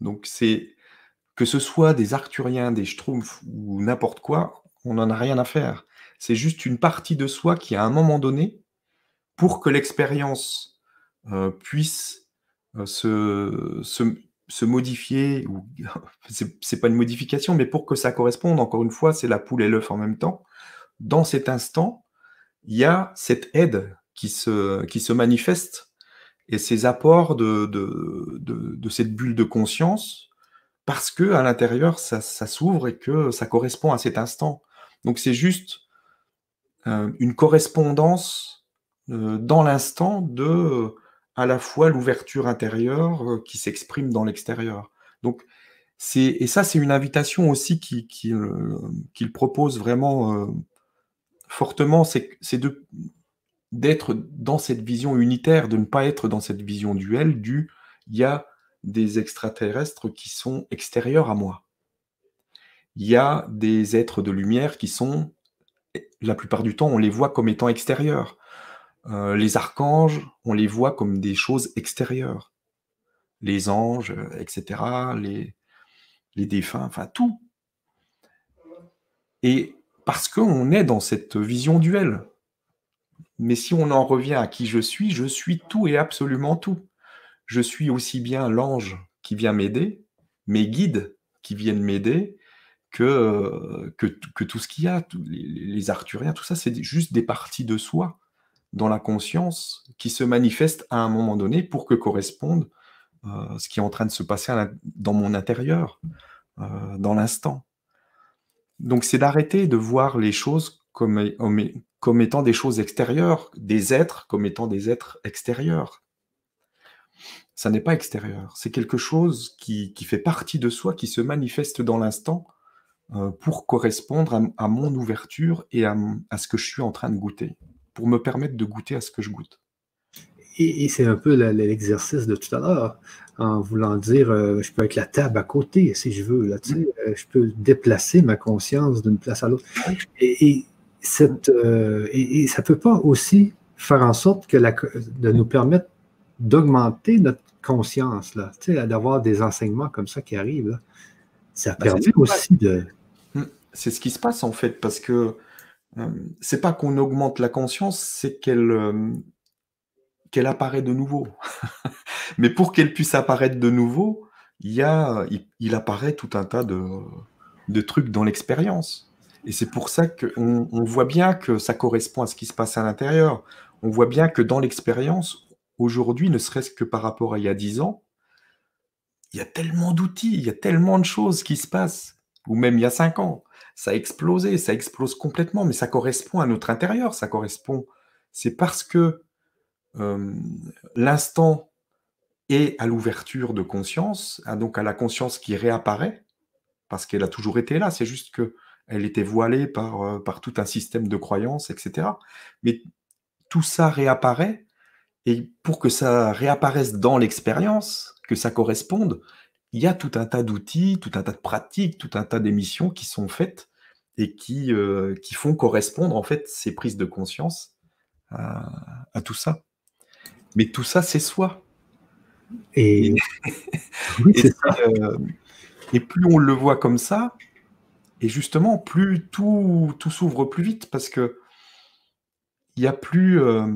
Donc, c'est. Que ce soit des Arcturiens, des Schtroumpfs ou n'importe quoi, on n'en a rien à faire. C'est juste une partie de soi qui, à un moment donné, pour que l'expérience euh, puisse euh, se, se, modifier, (laughs) ou c'est pas une modification, mais pour que ça corresponde, encore une fois, c'est la poule et l'œuf en même temps. Dans cet instant, il y a cette aide qui se, qui se manifeste et ces apports de, de, de, cette bulle de conscience parce que à l'intérieur ça, ça s'ouvre et que ça correspond à cet instant. Donc c'est juste euh, une correspondance euh, dans l'instant de à la fois l'ouverture intérieure euh, qui s'exprime dans l'extérieur. Donc, c'est, et ça, c'est une invitation aussi qu'il qui, qui, propose vraiment fortement, c'est, d'être dans cette vision unitaire, de ne pas être dans cette vision duelle du il y a des extraterrestres qui sont extérieurs à moi. Il y a des êtres de lumière qui sont, la plupart du temps, on les voit comme étant extérieurs. Euh, les archanges, on les voit comme des choses extérieures. Les anges, euh, etc., les, les défunts, enfin tout. Et parce qu'on est dans cette vision duelle. Mais si on en revient à qui je suis, je suis tout et absolument tout. Je suis aussi bien l'ange qui vient m'aider, mes guides qui viennent m'aider, que, que, tout ce qu'il y a, les, Arthuriens, tout ça, c'est juste des parties de soi dans la conscience qui se manifeste à un moment donné pour que corresponde euh, ce qui est en train de se passer dans mon intérieur, euh, dans l'instant. Donc c'est d'arrêter de voir les choses comme, étant des choses extérieures, des êtres comme étant des êtres extérieurs. Ça n'est pas extérieur, c'est quelque chose qui, fait partie de soi, qui se manifeste dans l'instant euh, pour correspondre à, mon ouverture et à ce que je suis en train de goûter pour me permettre de goûter à ce que je goûte. Et, c'est un peu l'exercice de tout à l'heure, en voulant dire, euh, je peux être la table à côté si je veux, là, tu sais, euh, je peux déplacer ma conscience d'une place à l'autre. Et, cette, euh, et, ça ne peut pas aussi faire en sorte que la, de nous permettre d'augmenter notre conscience, là, tu sais, d'avoir des enseignements comme ça qui arrivent. Ça ben, permet aussi de... Hum, c'est ce qui se passe en fait, parce que euh, c'est pas qu'on augmente la conscience, c'est qu'elle qu'elle apparaît de nouveau. (laughs) Mais pour qu'elle puisse apparaître de nouveau, il, y a, il, apparaît tout un tas de, de trucs dans l'expérience. Et c'est pour ça qu'on on voit bien que ça correspond à ce qui se passe à l'intérieur. On voit bien que dans l'expérience, aujourd'hui, ne serait-ce que par rapport à il y a dix ans, il y a tellement d'outils, il y a tellement de choses qui se passent, ou même il y a cinq ans ça a explosé, ça explose complètement, mais ça correspond à notre intérieur, ça correspond. C'est parce que l'instant est à l'ouverture de conscience, donc à la conscience qui réapparaît, parce qu'elle a toujours été là, c'est juste que elle était voilée par, par tout un système de croyances, etc. Mais tout ça réapparaît, et pour que ça réapparaisse dans l'expérience, que ça corresponde, il y a tout un tas d'outils, tout un tas de pratiques, tout un tas d'émissions qui sont faites et qui, euh, qui font correspondre en fait ces prises de conscience à, tout ça. Mais tout ça, c'est soi. Et, (laughs) euh, et, plus on le voit comme ça, et justement, plus tout, tout s'ouvre plus vite parce que il n'y a plus. Euh,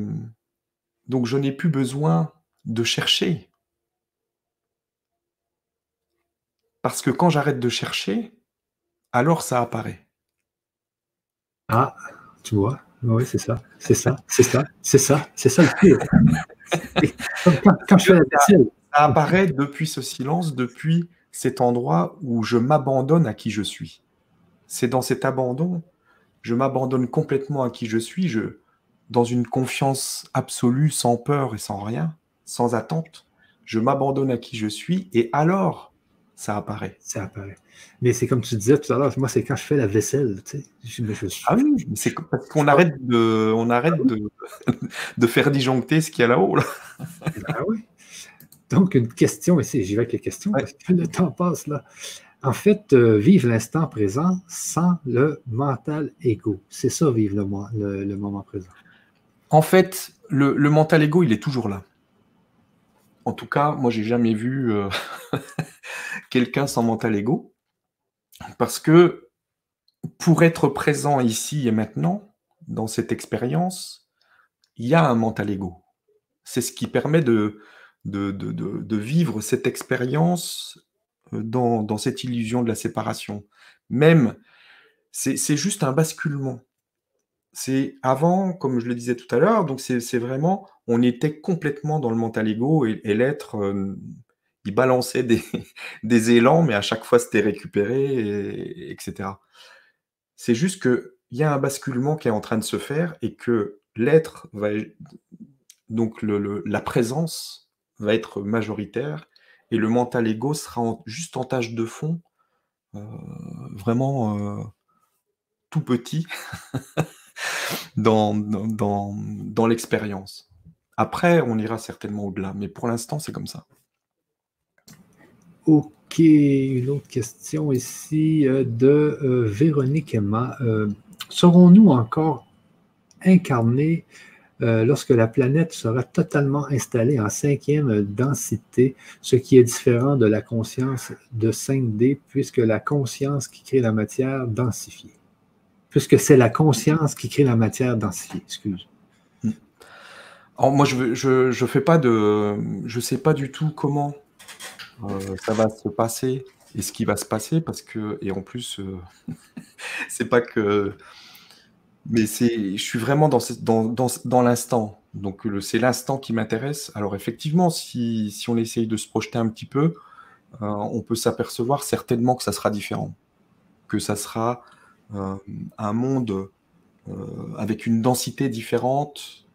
donc, je n'ai plus besoin de chercher. Parce que quand j'arrête de chercher, alors ça apparaît. Ah, tu vois, oui, c'est ça, c'est ça, c'est ça, c'est ça, c'est ça le pire. Quand, je fais la Ça apparaît depuis ce silence, depuis cet endroit où je m'abandonne à qui je suis. C'est dans cet abandon, je m'abandonne complètement à qui je suis, je, dans une confiance absolue, sans peur et sans rien, sans attente. Je m'abandonne à qui je suis et alors ça apparaît. Ça apparaît. Mais c'est comme tu disais tout à l'heure, moi, c'est quand je fais la vaisselle, tu sais. Ah oui, c'est parce qu'on arrête de, on arrête de, (laughs) de faire disjoncter ce qu'il y a là-haut. Ah oui. Donc, une question, ici, j'y vais avec les questions parce que le temps passe là. En fait, euh, vivre l'instant présent sans le mental ego. C'est ça, vivre le, moment présent. En fait, le, mental ego, il est toujours là. En tout cas, moi, j'ai jamais vu euh, (laughs) quelqu'un sans mental ego. Parce que pour être présent ici et maintenant, dans cette expérience, il y a un mental ego. C'est ce qui permet de, vivre cette expérience euh, dans, cette illusion de la séparation. Même, c'est juste un basculement. C'est avant, comme je le disais tout à l'heure, donc c'est vraiment, on était complètement dans le mental ego et, l'être, euh, il balançait (laughs) des, élans, mais à chaque fois c'était récupéré, etc. C'est juste qu'il y a un basculement qui est en train de se faire et que l'être va, donc la présence va être majoritaire et le mental ego sera juste en tâche de fond, euh, vraiment euh, tout petit (laughs) dans, dans, dans l'expérience. Après, on ira certainement au-delà, mais pour l'instant, c'est comme ça. Ok, une autre question ici euh, de Véronique Emma. Serons-nous encore incarnés euh, lorsque la planète sera totalement installée en cinquième densité, ce qui est différent de la conscience de 5D, puisque la conscience qui crée la matière densifiée. Puisque c'est la conscience qui crée la matière densifiée, excuse. Hmm. moi, je ne je, je fais pas de. Je sais pas du tout comment euh, ça va se passer et ce qui va se passer, parce que. Et en plus, euh, (laughs) c'est pas que mais c'est, je suis vraiment dans, dans, dans, dans l'instant. Donc c'est l'instant qui m'intéresse. Alors effectivement, si, si, on essaye de se projeter un petit peu, euh, on peut s'apercevoir certainement que ça sera différent, que ça sera un monde euh, avec une densité différente,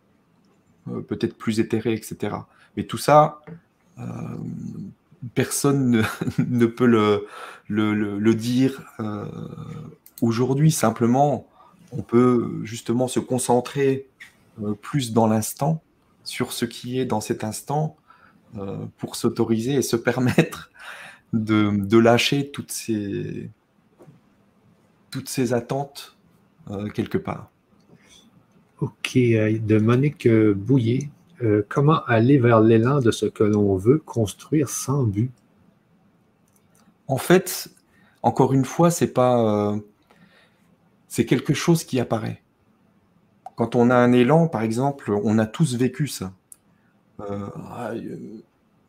peut-être plus éthérée, etc. Mais tout ça, personne (laughs) ne, peut le, dire aujourd'hui. Simplement, on peut justement se concentrer euh, plus dans l'instant, sur ce qui est dans cet instant, euh, pour s'autoriser et se permettre de, lâcher toutes ces, toutes ces attentes euh, quelque part. Ok, de Monique Bouillet. comment aller vers l'élan de ce que l'on veut construire sans but? En fait, encore une fois, c'est pas c'est quelque chose qui apparaît. Quand on a un élan, par exemple, on a tous vécu ça. Euh,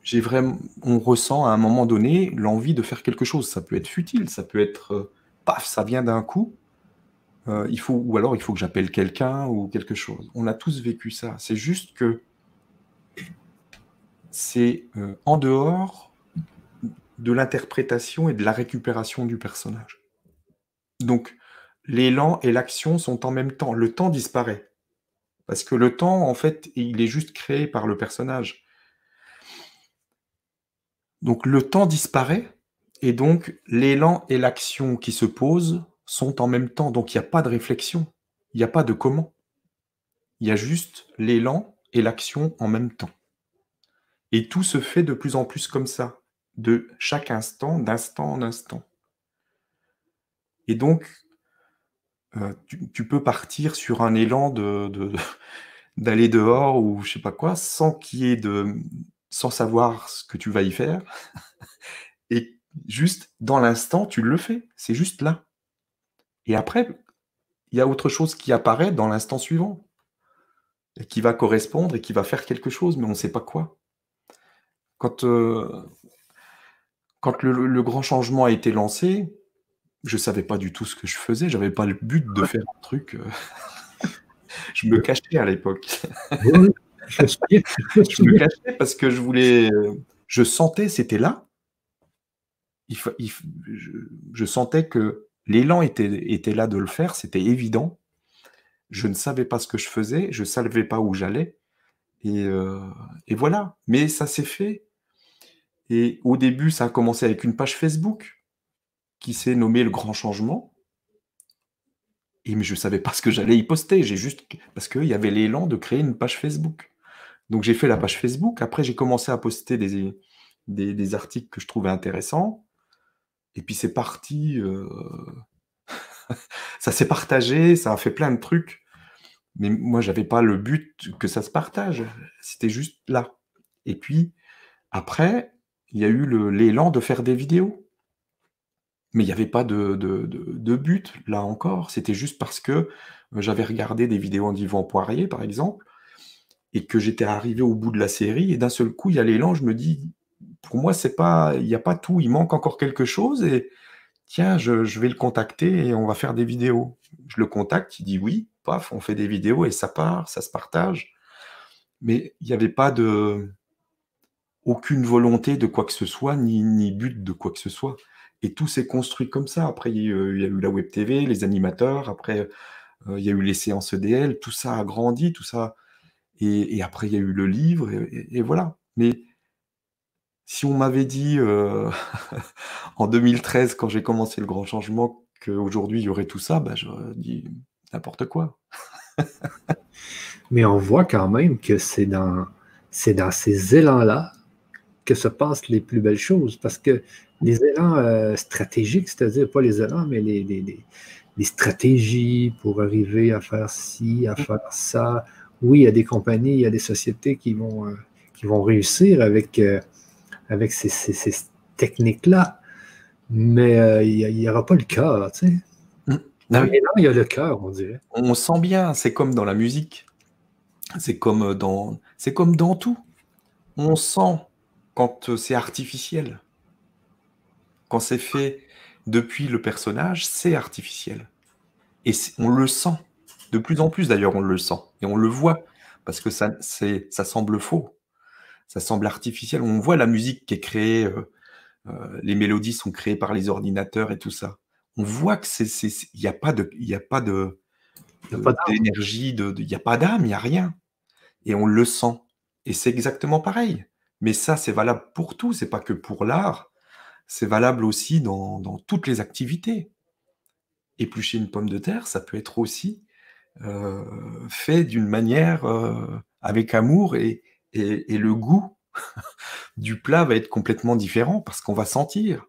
j'ai vraiment, on ressent à un moment donné l'envie de faire quelque chose. Ça peut être futile, ça peut être euh, paf, ça vient d'un coup. Euh, il faut, ou alors il faut que j'appelle quelqu'un ou quelque chose. On a tous vécu ça. C'est juste que c'est en dehors de l'interprétation et de la récupération du personnage. Donc, l'élan et l'action sont en même temps. Le temps disparaît. Parce que le temps, en fait, il est juste créé par le personnage. Donc le temps disparaît, et donc l'élan et l'action qui se posent sont en même temps. Donc il n'y a pas de réflexion, il n'y a pas de comment. Il y a juste l'élan et l'action en même temps. Et tout se fait de plus en plus comme ça, de chaque instant, d'instant en instant. Et donc, euh, tu, peux partir sur un élan de, (laughs) d'aller dehors ou je sais pas quoi, sans qu'il y ait de, sans savoir ce que tu vas y faire. (laughs) Juste dans l'instant, tu le fais. C'est juste là. Et après, il y a autre chose qui apparaît dans l'instant suivant, et qui va correspondre et qui va faire quelque chose, mais on ne sait pas quoi. Quand, euh, quand le, grand changement a été lancé, je savais pas du tout ce que je faisais. J'avais pas le but de faire un truc. Euh, (laughs) je me cachais à l'époque. (laughs) je me cachais parce que je voulais. Je sentais, c'était là. Je, sentais que l'élan était, était là de le faire, c'était évident. Je ne savais pas ce que je faisais, je ne savais pas où j'allais. Et, euh, et voilà. Mais ça s'est fait. Et au début, ça a commencé avec une page Facebook qui s'est nommé Le Grand Changement. Et mais je ne savais pas ce que j'allais y poster. J'ai juste parce qu'il y avait l'élan de créer une page Facebook. Donc j'ai fait la page Facebook. Après, j'ai commencé à poster des, des, articles que je trouvais intéressants. Et puis c'est parti. Euh, (laughs) ça s'est partagé, ça a fait plein de trucs. Mais moi, j'avais pas le but que ça se partage. C'était juste là. Et puis, après, il y a eu l'élan de faire des vidéos. Mais il n'y avait pas de, but, là encore. C'était juste parce que j'avais regardé des vidéos d'Yvan Poirier, par exemple, et que j'étais arrivé au bout de la série, et d'un seul coup, il y a l'élan, je me dis, pour moi, c'est pas, il n'y a pas tout, il manque encore quelque chose, et tiens, je, vais le contacter et on va faire des vidéos. Je le contacte, il dit oui, paf, on fait des vidéos et ça part, ça se partage. Mais il n'y avait pas de aucune volonté de quoi que ce soit, ni, but de quoi que ce soit. Et tout s'est construit comme ça. Après, il y, a eu, la Web TV, les animateurs, après, euh, il y a eu les séances EDL, tout ça a grandi, tout ça. Et, après, il y a eu le livre, et, voilà. Mais si on m'avait dit euh, (laughs) en 2013, quand j'ai commencé le grand changement, qu'aujourd'hui il y aurait tout ça, ben, j'aurais dit n'importe quoi. (laughs) Mais on voit quand même que c'est dans, c'est dans ces élans-là que se passent les plus belles choses. Parce que les élans euh, stratégiques, c'est-à-dire pas les élans, mais les, les, stratégies pour arriver à faire ci, à mm. faire ça. Oui, il y a des compagnies, il y a des sociétés qui vont, euh, qui vont réussir avec, euh, avec ces, techniques-là, mais il n'y aura pas le cœur, tu sais. Mm. Ah il y a le cœur, on dirait. On sent bien, c'est comme dans la musique. C'est comme dans, c'est comme dans tout. On sent quand c'est artificiel. Quand c'est fait depuis le personnage, c'est artificiel. Et on le sent. De plus en plus, d'ailleurs, on le sent. Et on le voit. Parce que ça, ça semble faux. Ça semble artificiel. On voit la musique qui est créée. Euh, euh, les mélodies sont créées par les ordinateurs et tout ça. On voit que c'est, il n'y a pas de, il a pas de, d'énergie, il n'y a pas d'âme, il n'y a rien. Et on le sent. Et c'est exactement pareil. Mais ça, c'est valable pour tout, c'est pas que pour l'art, c'est valable aussi dans, toutes les activités. Éplucher une pomme de terre, ça peut être aussi euh, fait d'une manière euh, avec amour et, le goût (laughs) du plat va être complètement différent parce qu'on va sentir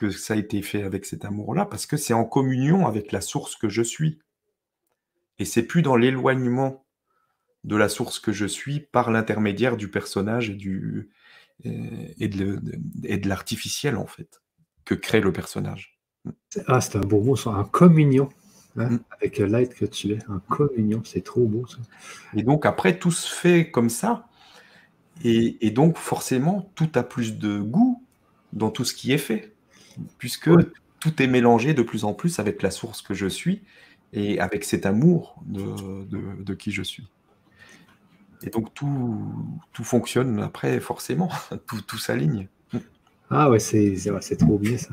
que ça a été fait avec cet amour-là, parce que c'est en communion avec la source que je suis. Et c'est plus dans l'éloignement de la source que je suis par l'intermédiaire du personnage et, du, et de, l'artificiel, en fait, que crée le personnage. Ah, c'est un beau mot, ça, en communion. Hein, mm. Avec l'être que tu es, en communion, c'est trop beau ça. Et donc après, tout se fait comme ça, et, donc forcément, tout a plus de goût dans tout ce qui est fait, puisque tout est mélangé de plus en plus avec la source que je suis et avec cet amour de qui je suis. Et donc tout, tout fonctionne après, forcément, (laughs) tout, tout s'aligne. Ah ouais, c'est trop bien ça.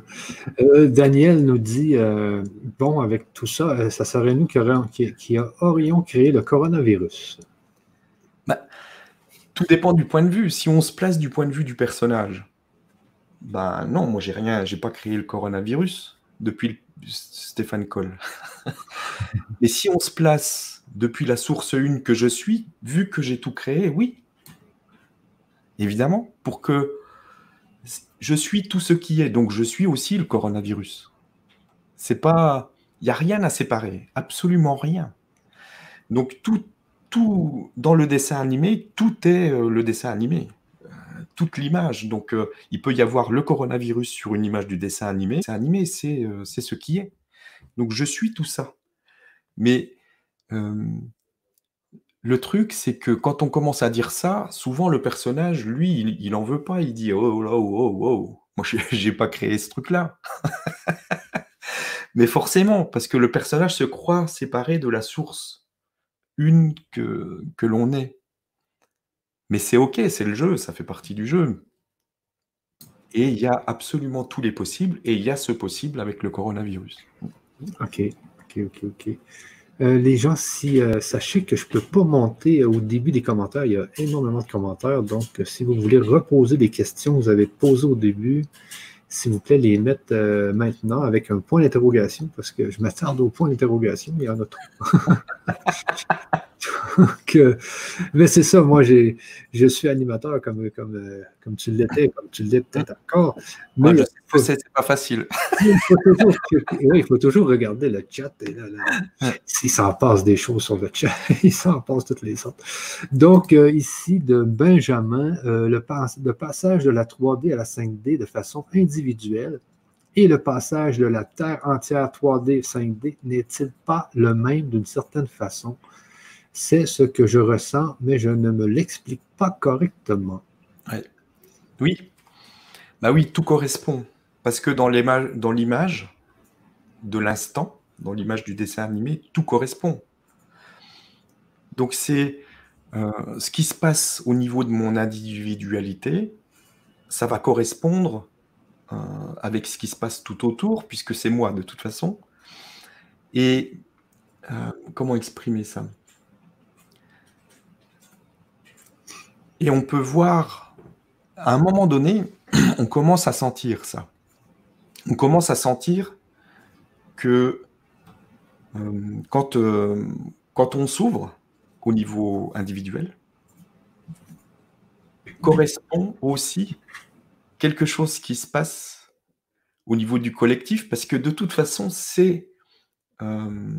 Euh, Daniel nous dit, euh, bon, avec tout ça, euh, ça serait nous qui, aurions, qui, aurions créé le coronavirus. Tout dépend du point de vue. Si on se place du point de vue du personnage, ben non, moi j'ai rien, j'ai pas créé le coronavirus depuis Stéphane Cole. (laughs) Mais si on se place depuis la source une que je suis, vu que j'ai tout créé, oui. Évidemment, pour que je suis tout ce qui est, donc je suis aussi le coronavirus. C'est pas, il n'y a rien à séparer, absolument rien. Donc tout, tout dans le dessin animé, tout est euh, le dessin animé, euh, toute l'image. Donc euh, il peut y avoir le coronavirus sur une image du dessin animé. Dessin animé, c'est c'est ce qui est. Donc je suis tout ça. Mais le truc, c'est que quand on commence à dire ça, souvent le personnage, lui, il, il en veut pas. Il dit oh là oh oh oh, moi (laughs) j'ai pas créé ce truc-là. (laughs) Mais forcément, parce que le personnage se croit séparé de la source une que, que l'on est. Mais c'est ok, c'est le jeu, ça fait partie du jeu. Et il y a absolument tous les possibles, et il y a ce possible avec le coronavirus. Ok, ok, ok, ok. Euh, les gens, si euh, sachez que je ne peux pas monter au début des commentaires, il y a énormément de commentaires. Donc, si vous voulez reposer des questions que vous avez posées au début, s'il vous plaît, les mettre euh, maintenant avec un point d'interrogation, parce que je m'attarde au point d'interrogation, il y en a trop. (laughs) (laughs) mais c'est ça, moi, je suis animateur comme, comme, euh, comme tu l'étais, comme tu l'es peut-être encore. Mais c'est pas facile. (laughs) il, faut toujours, regarder le chat. Et il s'en passe des choses sur le chat, (laughs) il s'en passe toutes les sortes. Donc, euh, ici, de Benjamin, euh, le, le passage de la 3D à la 5D de façon individuelle et le passage de la Terre entière 3D, 5D n'est-il pas le même d'une certaine façon? C'est ce que je ressens, mais je ne me l'explique pas correctement. Oui. Bah oui, tout correspond. Parce que dans l'image de l'instant, dans l'image du dessin animé, tout correspond. Donc c'est euh, ce qui se passe au niveau de mon individualité, ça va correspondre euh, avec ce qui se passe tout autour, puisque c'est moi de toute façon. Et euh, comment exprimer ça? Et on peut voir, à un moment donné, (clears throat) on commence à sentir ça. On commence à sentir que euh, quand, euh, quand on s'ouvre au niveau individuel, correspond aussi quelque chose qui se passe au niveau du collectif, parce que de toute façon, c'est euh,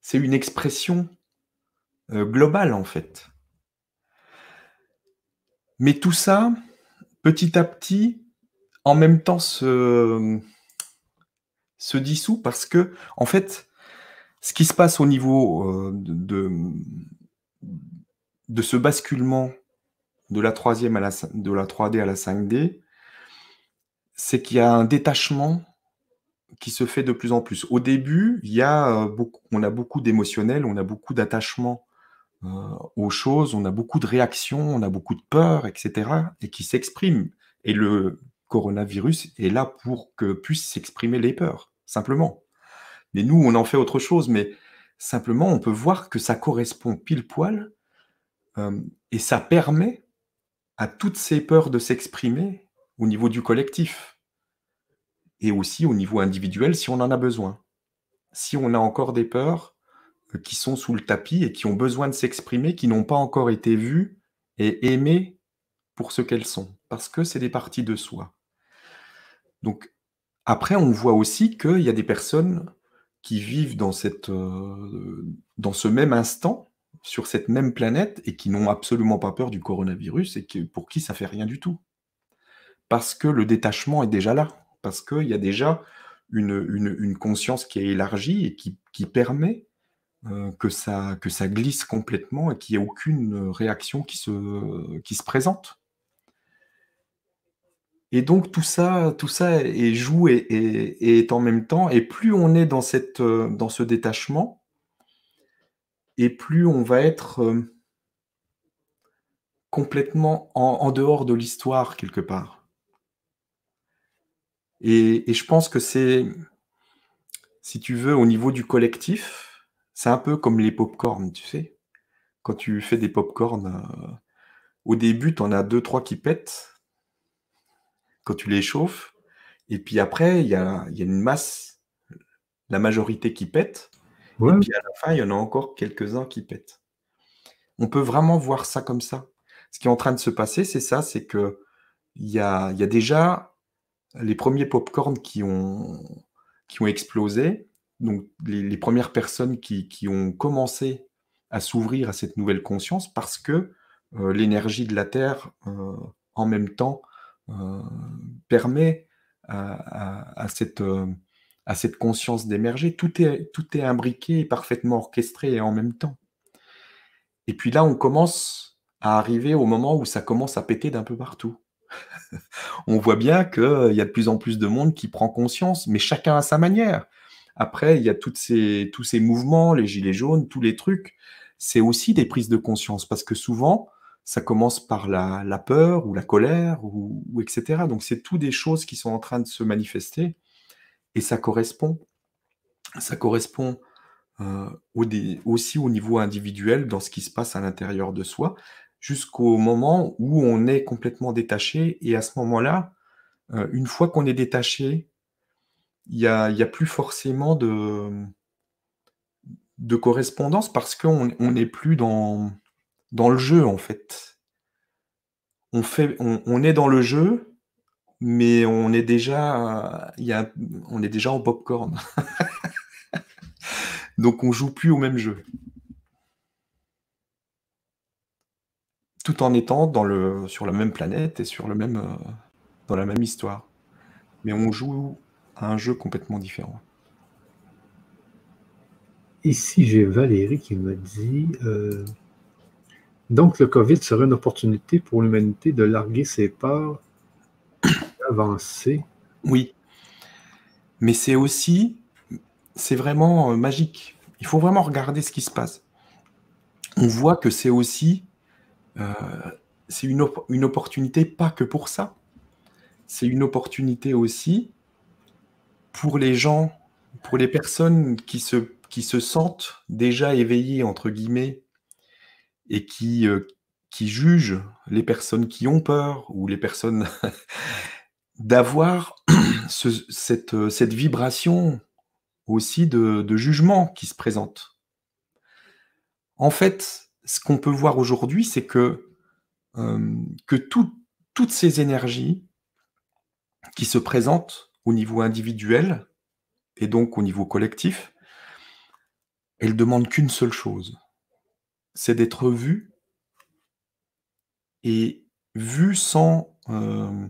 c'est une expression globale, en fait. Mais tout ça, petit à petit, en même temps, se, dissout parce que, en fait, ce qui se passe au niveau euh, de, ce basculement de la, troisième à la, de la 3D à la 5D, c'est qu'il y a un détachement qui se fait de plus en plus. Au début, il y a euh, beaucoup, on a beaucoup d'émotionnel, on a beaucoup d'attachement aux choses, on a beaucoup de réactions, on a beaucoup de peur, etc., et qui s'expriment. Et le coronavirus est là pour que puissent s'exprimer les peurs, simplement. Mais nous, on en fait autre chose, mais simplement, on peut voir que ça correspond pile poil, euh, et ça permet à toutes ces peurs de s'exprimer au niveau du collectif, et aussi au niveau individuel si on en a besoin. Si on a encore des peurs, qui sont sous le tapis et qui ont besoin de s'exprimer, qui n'ont pas encore été vues et aimées pour ce qu'elles sont, parce que c'est des parties de soi. Donc, après, on voit aussi qu'il y a des personnes qui vivent dans, cette, euh, dans ce même instant, sur cette même planète, et qui n'ont absolument pas peur du coronavirus, et pour qui ça fait rien du tout. Parce que le détachement est déjà là, parce qu'il y a déjà une, une, conscience qui est élargie et qui, qui permet euh, que, ça, que ça glisse complètement et qu'il n'y ait aucune réaction qui se, qui se présente. Et donc tout ça, tout ça est joué et, est en même temps. Et plus on est dans, cette, dans ce détachement, et plus on va être euh, complètement en, dehors de l'histoire quelque part. Et, et, je pense que c'est, si tu veux, au niveau du collectif, c'est un peu comme les pop-corn, tu sais. Quand tu fais des pop-corn, euh, au début, tu en as deux, trois qui pètent quand tu les chauffes. Et puis après, il y a, une masse, la majorité qui pète. Et puis à la fin, il y en a encore quelques-uns qui pètent. On peut vraiment voir ça comme ça. Ce qui est en train de se passer, c'est ça, c'est que il y a, y a, déjà les premiers pop-corn qui ont, qui ont explosé donc les, premières personnes qui, ont commencé à s'ouvrir à cette nouvelle conscience parce que euh, l'énergie de la Terre, euh, en même temps, euh, permet à, cette, conscience d'émerger. Tout est, tout est imbriqué, parfaitement orchestré et en même temps. Et puis là, on commence à arriver au moment où ça commence à péter d'un peu partout. (laughs) on voit bien qu'il y a de plus en plus de monde qui prend conscience, mais chacun à sa manière. Après, il y a ces, tous ces mouvements, les gilets jaunes, tous les trucs. C'est aussi des prises de conscience parce que souvent, ça commence par la, peur ou la colère ou, etc. Donc, c'est tout des choses qui sont en train de se manifester et ça correspond. Ça correspond euh, aussi au niveau individuel dans ce qui se passe à l'intérieur de soi jusqu'au moment où on est complètement détaché et à ce moment-là, euh, une fois qu'on est détaché, il n'y a, plus forcément de, de correspondance parce qu'on n'est plus dans, dans le jeu, en fait. On, fait on, est dans le jeu, mais on est déjà, y a, on est déjà en popcorn. (laughs) Donc on joue plus au même jeu. Tout en étant dans le, sur la même planète et sur le même, euh, dans la même histoire. Mais on joue à un jeu complètement différent. Ici, j'ai Valérie qui me dit euh, Donc, le COVID serait une opportunité pour l'humanité de larguer ses peurs, d'avancer. Oui. Mais c'est aussi, c'est vraiment euh, magique. Il faut vraiment regarder ce qui se passe. On voit que c'est aussi, euh, c'est une, une opportunité pas que pour ça. C'est une opportunité aussi pour les gens, pour les personnes qui se qui se sentent déjà éveillés, entre guillemets, et qui, euh, qui jugent les personnes qui ont peur ou les personnes (laughs) d'avoir (clears throat) cette, euh, cette vibration aussi de, jugement qui se présente. En fait, ce qu'on peut voir aujourd'hui, c'est que, euh, que toutes ces énergies qui se présentent au niveau individuel et donc au niveau collectif, elle demande qu'une seule chose, c'est d'être vue et vue sans, euh,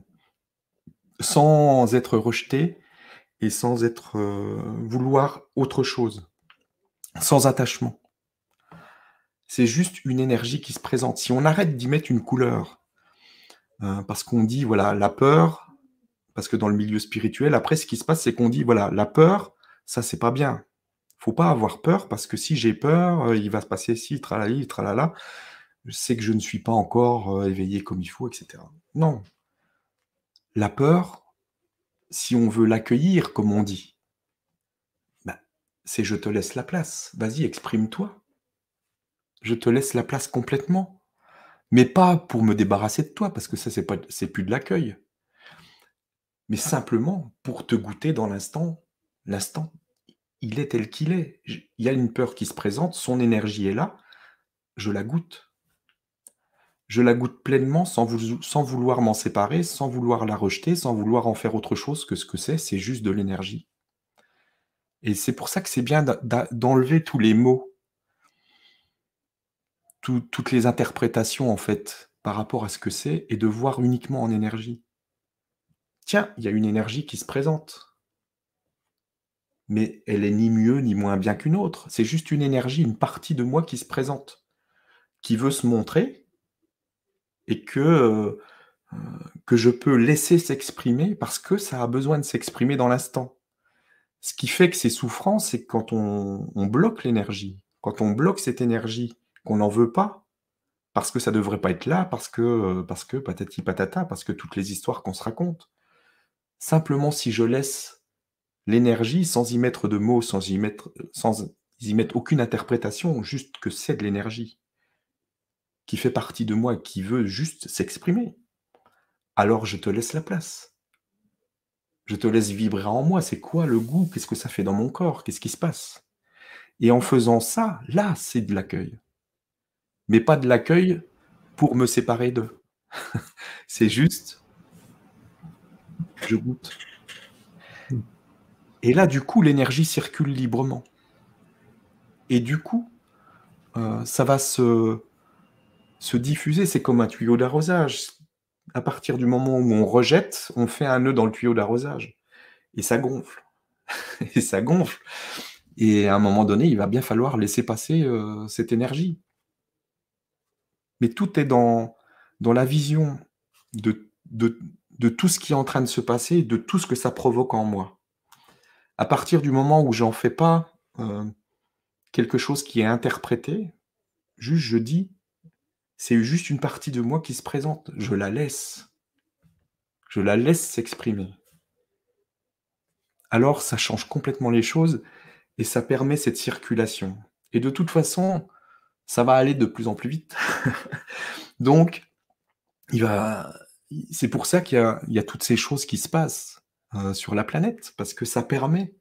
sans être rejetée et sans être euh, vouloir autre chose, sans attachement. C'est juste une énergie qui se présente. Si on arrête d'y mettre une couleur, euh, parce qu'on dit, voilà, la peur, parce que dans le milieu spirituel, après, ce qui se passe, c'est qu'on dit, voilà, la peur, ça, c'est pas bien faut pas avoir peur parce que si j'ai peur, euh, il va se passer ci, tralali, tralala. Je sais que je ne suis pas encore euh, éveillé comme il faut, etc. Non. La peur, si on veut l'accueillir, comme on dit, ben, c'est je te laisse la place. Vas-y, exprime-toi. Je te laisse la place complètement. Mais pas pour me débarrasser de toi, parce que ça, c'est, pas, c'est plus de l'accueil. Mais simplement pour te goûter dans l'instant, l'instant il est tel qu'il est. Il y a une peur qui se présente, son énergie est là, je la goûte. Je la goûte pleinement sans, sans vouloir m'en séparer, sans vouloir la rejeter, sans vouloir en faire autre chose que ce que c'est, c'est juste de l'énergie. Et c'est pour ça que c'est bien d'enlever tous les mots, toutes les interprétations en fait par rapport à ce que c'est et de voir uniquement en énergie. Tiens, il y a une énergie qui se présente mais elle est ni mieux ni moins bien qu'une autre. C'est juste une énergie, une partie de moi qui se présente, qui veut se montrer et que, euh, je peux laisser s'exprimer parce que ça a besoin de s'exprimer dans l'instant. Ce qui fait que c'est souffrant, c'est quand on, bloque l'énergie, quand on bloque cette énergie, qu'on n'en veut pas, parce que ça ne devrait pas être là, parce que, parce que patati patata, parce que toutes les histoires qu'on se raconte. Simplement, si je laisse l'énergie sans y mettre de mots, sans y mettre, aucune interprétation, juste que c'est de l'énergie qui fait partie de moi, qui veut juste s'exprimer. Alors je te laisse la place. Je te laisse vibrer en moi. C'est quoi le goût? Qu'est-ce que ça fait dans mon corps? Qu'est-ce qui se passe? Et en faisant ça, là, c'est de l'accueil. Mais pas de l'accueil pour me séparer d'eux. (laughs) c'est juste, je goûte. Et là, du coup, l'énergie circule librement. Et du coup, euh, ça va se, se diffuser. C'est comme un tuyau d'arrosage. À partir du moment où on rejette, on fait un nœud dans le tuyau d'arrosage. Et ça gonfle. (laughs) et ça gonfle. Et à un moment donné, il va bien falloir laisser passer euh, cette énergie. Mais tout est dans, la vision de, de tout ce qui est en train de se passer, de tout ce que ça provoque en moi à partir du moment où j'en fais pas euh, quelque chose qui est interprété, juste je dis, c'est juste une partie de moi qui se présente. Je la laisse. Je la laisse s'exprimer. Alors ça change complètement les choses et ça permet cette circulation. Et de toute façon, ça va aller de plus en plus vite. (laughs) Donc, il va, c'est pour ça qu'il y, a toutes ces choses qui se passent euh, sur la planète, parce que ça permet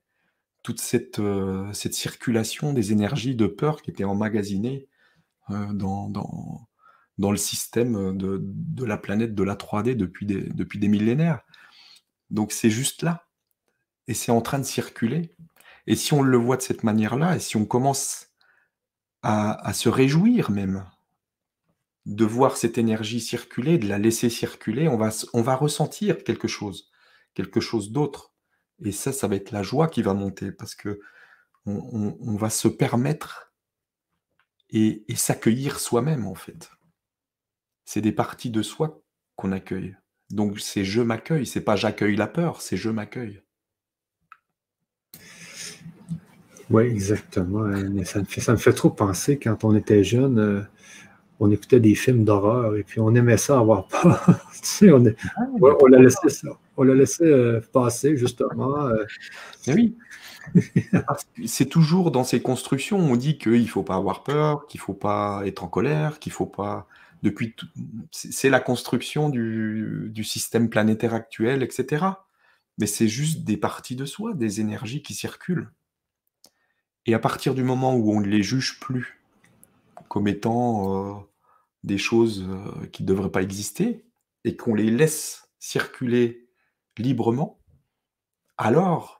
toute cette, euh, circulation des énergies de peur qui étaient emmagasinées euh, dans, le système de, la planète de la 3D depuis des, millénaires. Donc c'est juste là. Et c'est en train de circuler. Et si on le voit de cette manière-là, et si on commence à se réjouir même de voir cette énergie circuler, de la laisser circuler, on va, ressentir quelque chose, quelque chose d'autre. Et ça, ça va être la joie qui va monter parce que on, va se permettre et, s'accueillir soi-même, en fait. C'est des parties de soi qu'on accueille. Donc c'est je m'accueille, c'est pas j'accueille la peur, c'est je m'accueille. Oui, exactement. Fait, ça me fait trop penser quand on était jeune. On écoutait des films d'horreur et puis on aimait ça avoir peur. (laughs) tu sais, on, ah, on l'a laissé ça. On l'a laissé euh, passer, justement. Euh. oui. (laughs) c'est toujours dans ces constructions, on dit qu'il ne faut pas avoir peur, qu'il ne faut pas être en colère, qu'il ne faut pas. Depuis C'est la construction du, du, système planétaire actuel, etc. Mais c'est juste des parties de soi, des énergies qui circulent. Et à partir du moment où on ne les juge plus comme étant euh, des choses euh, qui ne devraient pas exister et qu'on les laisse circuler librement, alors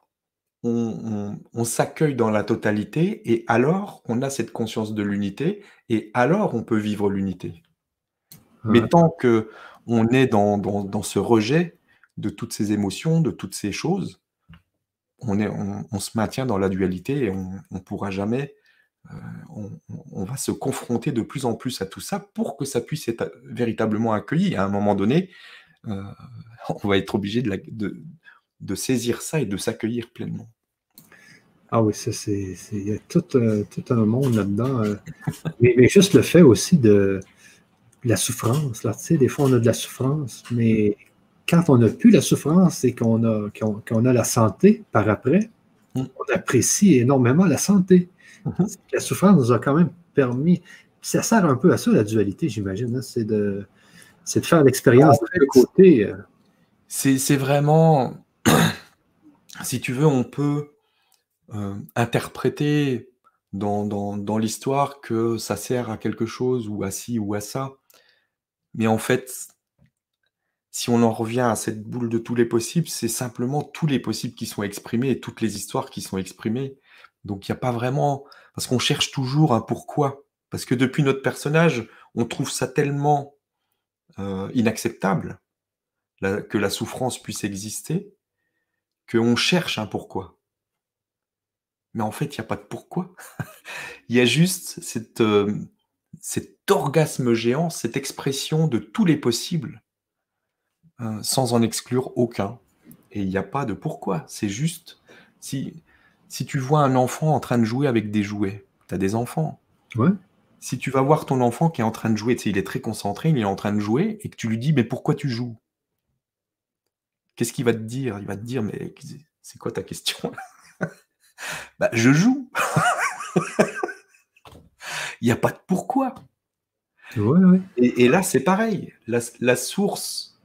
on, s'accueille dans la totalité et alors on a cette conscience de l'unité et alors on peut vivre l'unité. Mais tant que on est dans, dans, ce rejet de toutes ces émotions, de toutes ces choses, on, est, on, se maintient dans la dualité et on ne pourra jamais euh, on, va se confronter de plus en plus à tout ça pour que ça puisse être véritablement accueilli. À un moment donné, euh, (laughs) on va être obligé de, saisir ça et de s'accueillir pleinement. Ah oui, ça, c'est. Il y a tout, euh, un monde là-dedans. mais, juste le fait aussi de, la souffrance. Là, tu sais, des fois, on a de la souffrance, mais quand on n'a plus la souffrance et qu'on a, qu'on, a la santé par après, mm. on apprécie énormément la santé. Mhm. La souffrance nous a quand même permis. Ça sert un peu à ça, la dualité, j'imagine. Hein. c'est de, de, faire l'expérience de côté. Euh. C'est vraiment. (clears throat) si tu veux, on peut euh, interpréter dans, dans l'histoire que ça sert à quelque chose ou à ci ou à ça. Mais en fait, si on en revient à cette boule de tous les possibles, c'est simplement tous les possibles qui sont exprimés et toutes les histoires qui sont exprimées. Donc il n'y a pas vraiment... Parce qu'on cherche toujours un pourquoi. Parce que depuis notre personnage, on trouve ça tellement euh, inacceptable que la souffrance puisse exister, qu'on cherche un pourquoi. Mais en fait, il n'y a pas de pourquoi. (laughs) Il y a juste euh, cet orgasme géant, cette expression de tous les possibles, euh, sans en exclure aucun. Et il n'y a pas de pourquoi. C'est juste, si, si tu vois un enfant en train de jouer avec des jouets, tu as des enfants. Ouais. Si tu vas voir ton enfant qui est en train de jouer, tu sais, il est très concentré, il est en train de jouer, et que tu lui dis, mais pourquoi tu joues? Qu'est-ce qu'il va te dire? Il va te dire, mais c'est quoi ta question? (laughs) Bah, je joue. (laughs) il n'y a pas de pourquoi. Ouais, Et, là, c'est pareil. la source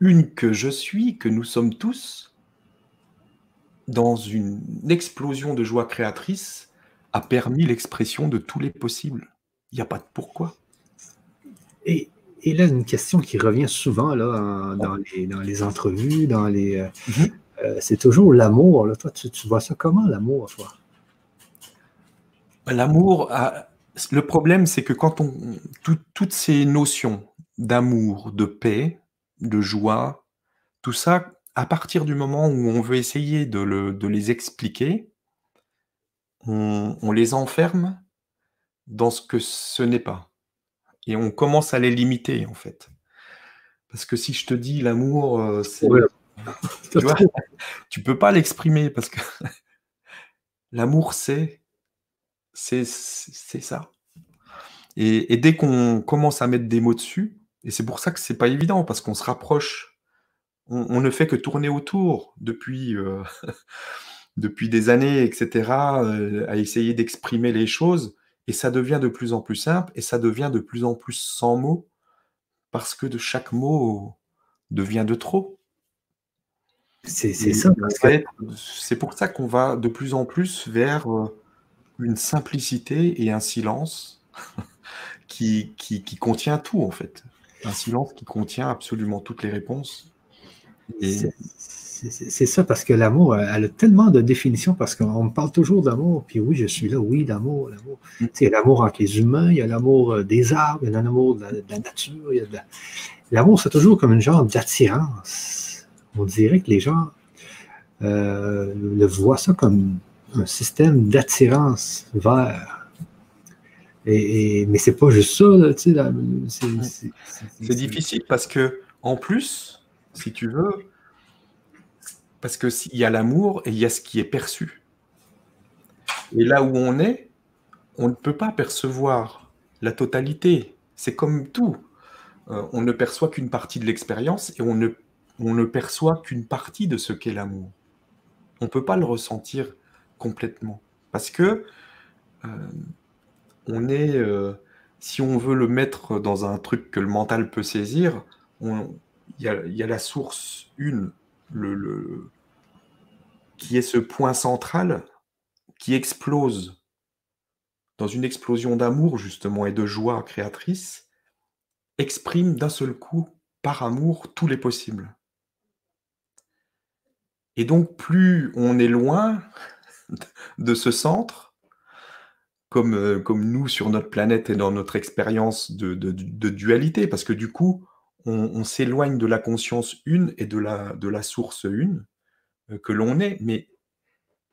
une que je suis, que nous sommes tous, dans une explosion de joie créatrice, a permis l'expression de tous les possibles. Il n'y a pas de pourquoi. Et, et, là, une question qui revient souvent là, dans, les, dans les entrevues, dans les, euh, mhm. euh, c'est toujours l'amour. Toi, tu, vois ça comment, l'amour, toi? L'amour, le problème, c'est que quand on. toutes ces notions d'amour, de paix, de joie, tout ça, à partir du moment où on veut essayer de, les expliquer, on, les enferme dans ce que ce n'est pas. Et on commence à les limiter, en fait. Parce que si je te dis l'amour, euh, (laughs) tu, vois, peux pas l'exprimer parce que (laughs) l'amour, c'est... C'est ça. Et, et dès qu'on commence à mettre des mots dessus, et c'est pour ça que c'est pas évident, parce qu'on se rapproche on, ne fait que tourner autour depuis, euh, (laughs) depuis des années, etc., euh, à essayer d'exprimer les choses, et ça devient de plus en plus simple, et ça devient de plus en plus sans mots, parce que de chaque mot devient de trop. C'est ça. C'est pour ça qu'on va de plus en plus vers euh, une simplicité et un silence (laughs) qui, qui, contient tout, en fait. Un silence qui contient absolument toutes les réponses. C'est ça, parce que l'amour, elle a tellement de définitions, parce qu'on me parle toujours d'amour, puis oui, je suis là, oui, l'amour, l'amour. Mm. Il y a l'amour entre les humains, il y a l'amour euh, des arbres, il y a l'amour de, la nature. L'amour, c'est toujours comme une genre d'attirance. On dirait que les gens euh, le voient ça comme un système d'attirance vers. Et, mais c'est pas juste ça, tu sais. C'est difficile parce que, en plus, si tu veux, parce que s'il y a l'amour et il y a ce qui est perçu. Et là où on est, on ne peut pas percevoir la totalité. C'est comme tout. Euh, on ne perçoit qu'une partie de l'expérience et on ne, on perçoit qu'une partie de ce qu'est l'amour. On ne peut pas le ressentir complètement. Parce que euh, on est, euh, si on veut le mettre dans un truc que le mental peut saisir, il y, a, la source une, qui est ce point central qui explose dans une explosion d'amour justement et de joie créatrice, exprime d'un seul coup, par amour, tous les possibles. Et donc plus on est loin de ce centre, comme, euh, comme nous sur notre planète et dans notre expérience de, dualité, parce que du coup, on, s'éloigne de la conscience une et de la, de la source une, euh, que l'on est, mais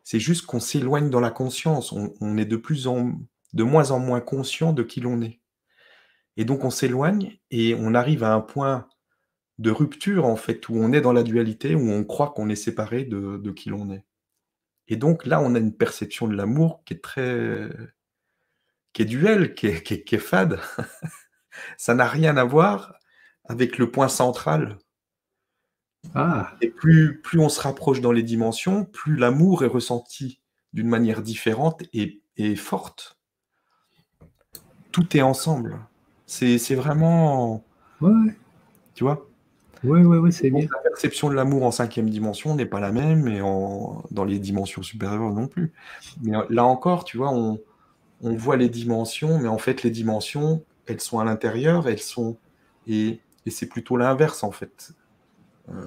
c'est juste qu'on s'éloigne dans la conscience, on, est de plus en de moins en moins conscient de qui l'on est. Et donc on s'éloigne et on arrive à un point de rupture en fait où on est dans la dualité, où on croit qu'on est séparé de, qui l'on est. Et donc là, on a une perception de l'amour qui est très, qui est duel, qui est, qui est fade. (laughs) Ça n'a rien à voir avec le point central ah. Et plus, plus on se rapproche dans les dimensions, plus l'amour est ressenti d'une manière différente et, forte. Tout est ensemble. C'est vraiment. Ouais. Tu vois? Oui, oui, oui, c'est bien. La perception de l'amour en cinquième dimension n'est pas la même et en, dans les dimensions supérieures non plus. Mais là encore, tu vois, on, on voit les dimensions, mais en fait, les dimensions, elles sont à l'intérieur, elles sont. Et, et c'est plutôt l'inverse, en fait. Euh,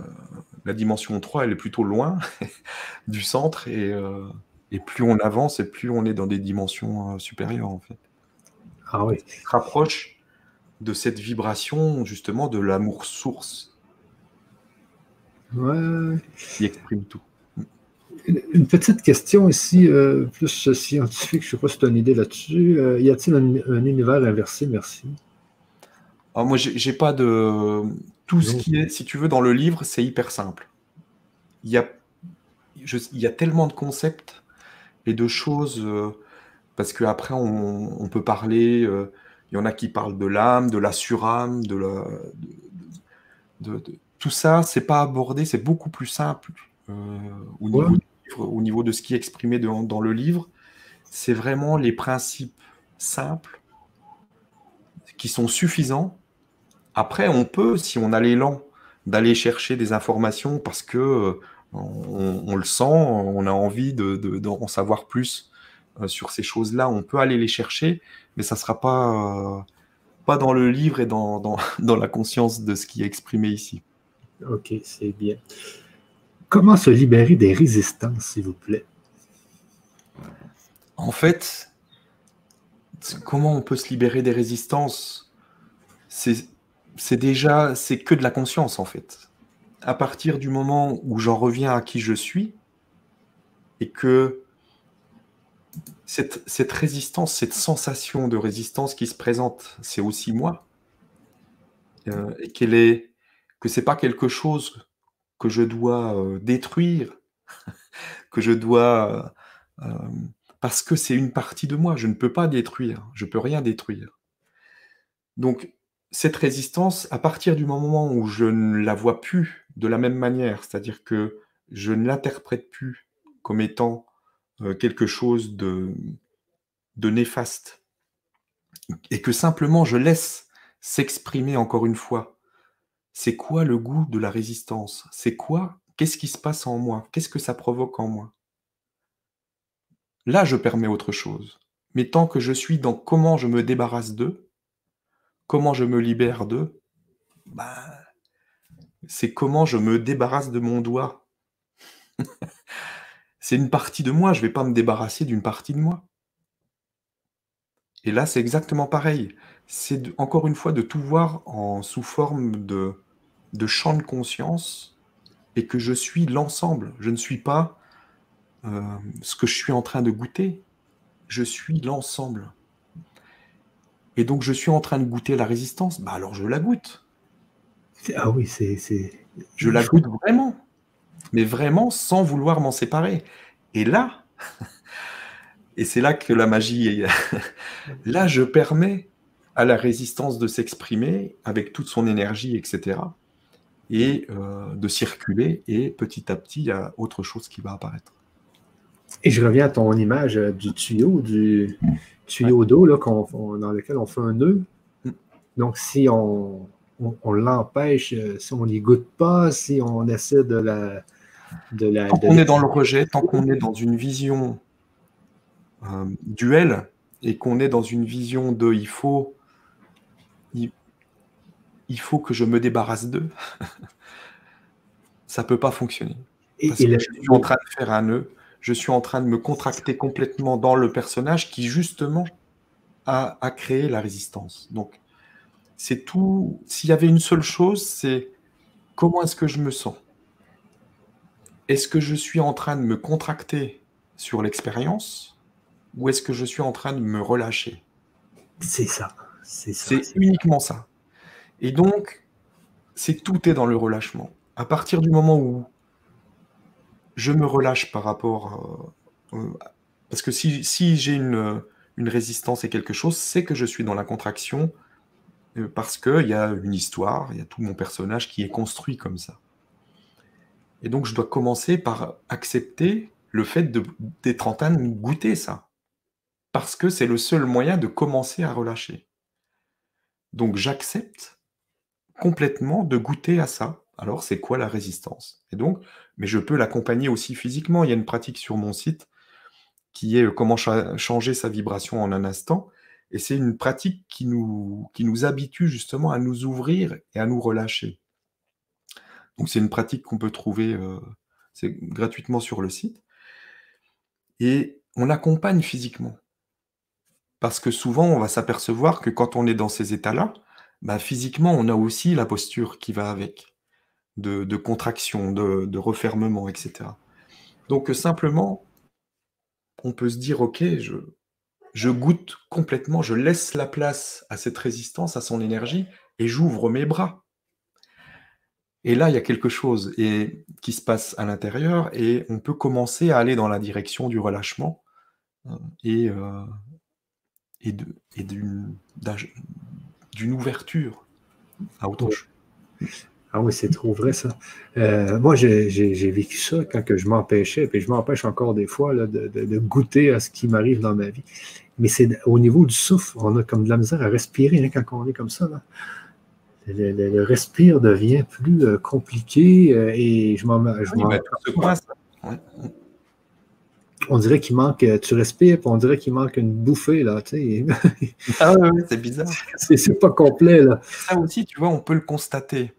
la dimension 3, elle est plutôt loin (laughs) du centre euh, et, plus on avance et plus on est dans des dimensions euh, supérieures en fait. Ah oui. On se rapproche de cette vibration justement de l'amour source. Ouais. Qui exprime tout. Une petite question ici, plus scientifique, je ne sais pas si tu as une idée là-dessus. y a-t-il un, univers inversé? Merci. Ah, moi, j'ai pas de tout ce qui est, si tu veux, dans le livre, c'est hyper simple. Il y, a, il y a tellement de concepts et de choses, euh, parce qu'après, on, on, peut parler, euh, il y en a qui parlent de l'âme, de la surâme, de la. De, tout ça, c'est pas abordé, c'est beaucoup plus simple euh, au, niveau au, niveau de ce qui est exprimé dans, dans le livre. C'est vraiment les principes simples qui sont suffisants après, on peut, si on a l'élan d'aller chercher des informations parce que euh, on, le sent, on a envie d'en de, savoir plus euh, sur ces choses-là, on peut aller les chercher, mais ça ne sera pas, euh, pas dans le livre et dans, (laughs) dans, la conscience de ce qui est exprimé ici. Ok, c'est bien. Comment se libérer des résistances, s'il vous plaît? En fait, comment on peut se libérer des résistances? C'est c'est déjà, c'est que de la conscience en fait. À partir du moment où j'en reviens à qui je suis et que cette, résistance, cette sensation de résistance qui se présente, c'est aussi moi, euh, et qu'elle est, que c'est pas quelque chose que je dois euh, détruire, (laughs) que je dois, euh, parce que c'est une partie de moi, je ne peux pas détruire, je peux rien détruire. Donc cette résistance, à partir du moment où je ne la vois plus de la même manière, c'est-à-dire que je ne l'interprète plus comme étant euh, quelque chose de, de néfaste, et que simplement je laisse s'exprimer encore une fois c'est quoi le goût de la résistance? C'est quoi? Qu'est-ce qui se passe en moi? Qu'est-ce que ça provoque en moi? Là, je permets autre chose. Mais tant que je suis dans comment je me débarrasse d'eux, comment je me libère d'eux, bah, c'est comment je me débarrasse de mon doigt. (laughs) c'est une partie de moi, je ne vais pas me débarrasser d'une partie de moi. Et là, c'est exactement pareil. C'est encore une fois de tout voir en sous forme de, de champ de conscience et que je suis l'ensemble. Je ne suis pas euh, ce que je suis en train de goûter. Je suis l'ensemble. Et donc, je suis en train de goûter la résistance. Bah alors, je la goûte. Ah oui, c'est. Je la goûte vraiment. Mais vraiment sans vouloir m'en séparer. Et là, (laughs) et c'est là que la magie est. (laughs) là, je permets à la résistance de s'exprimer avec toute son énergie, etc. Et euh, de circuler. Et petit à petit, il y a autre chose qui va apparaître. Et je reviens à ton image euh, du tuyau, du tuyau d'eau dans lequel on fait un nœud. Mm. Donc, si on, l'empêche, euh, si on n'y goûte pas, si on essaie de la. De la tant qu'on est dans le rejet, tant qu'on est dans une vision euh, duel et qu'on est dans une vision de il faut, il, faut que je me débarrasse d'eux, (laughs) ça peut pas fonctionner. Parce que je suis en train de faire un nœud je suis en train de me contracter complètement dans le personnage qui justement a, créé la résistance. Donc, c'est tout. S'il y avait une seule chose, c'est comment est-ce que je me sens? Est-ce que je suis en train de me contracter sur l'expérience ou est-ce que je suis en train de me relâcher? C'est ça. C'est uniquement ça. Et donc, c'est tout est dans le relâchement. À partir du moment où je me relâche par rapport. Euh, euh, parce que si, j'ai une, une, résistance et quelque chose, c'est que je suis dans la contraction euh, parce qu'il y a une histoire, il y a tout mon personnage qui est construit comme ça. Et donc je dois commencer par accepter le fait d'être en train de goûter ça. Parce que c'est le seul moyen de commencer à relâcher. Donc j'accepte complètement de goûter à ça. Alors c'est quoi la résistance? Et donc mais je peux l'accompagner aussi physiquement. Il y a une pratique sur mon site qui est euh, comment changer sa vibration en un instant. Et c'est une pratique qui nous, qui nous habitue justement à nous ouvrir et à nous relâcher. Donc c'est une pratique qu'on peut trouver euh, gratuitement sur le site. Et on accompagne physiquement. Parce que souvent, on va s'apercevoir que quand on est dans ces états-là, bah, physiquement, on a aussi la posture qui va avec de, contraction, de, refermement, etc. Donc simplement, on peut se dire, ok, je, je goûte complètement, je laisse la place à cette résistance, à son énergie, et j'ouvre mes bras. Et là, il y a quelque chose et, qui se passe à l'intérieur, et on peut commencer à aller dans la direction du relâchement euh, et, euh, et d'une ouverture à autre chose. Ah oui, c'est trop vrai, ça. Euh, moi, j'ai vécu ça quand que je m'empêchais, puis je m'empêche encore des fois de, goûter à ce qui m'arrive dans ma vie. Mais c'est au niveau du souffle, on a comme de la misère à respirer hein, quand on est comme ça. Le, respire devient plus euh, compliqué euh, et je m'en. Ben, on dirait qu'il manque, tu respires, puis on dirait qu'il manque une bouffée, là, tu sais. ah oui, (laughs) c'est bizarre. C'est pas complet, là. Ça aussi, tu vois, on peut le constater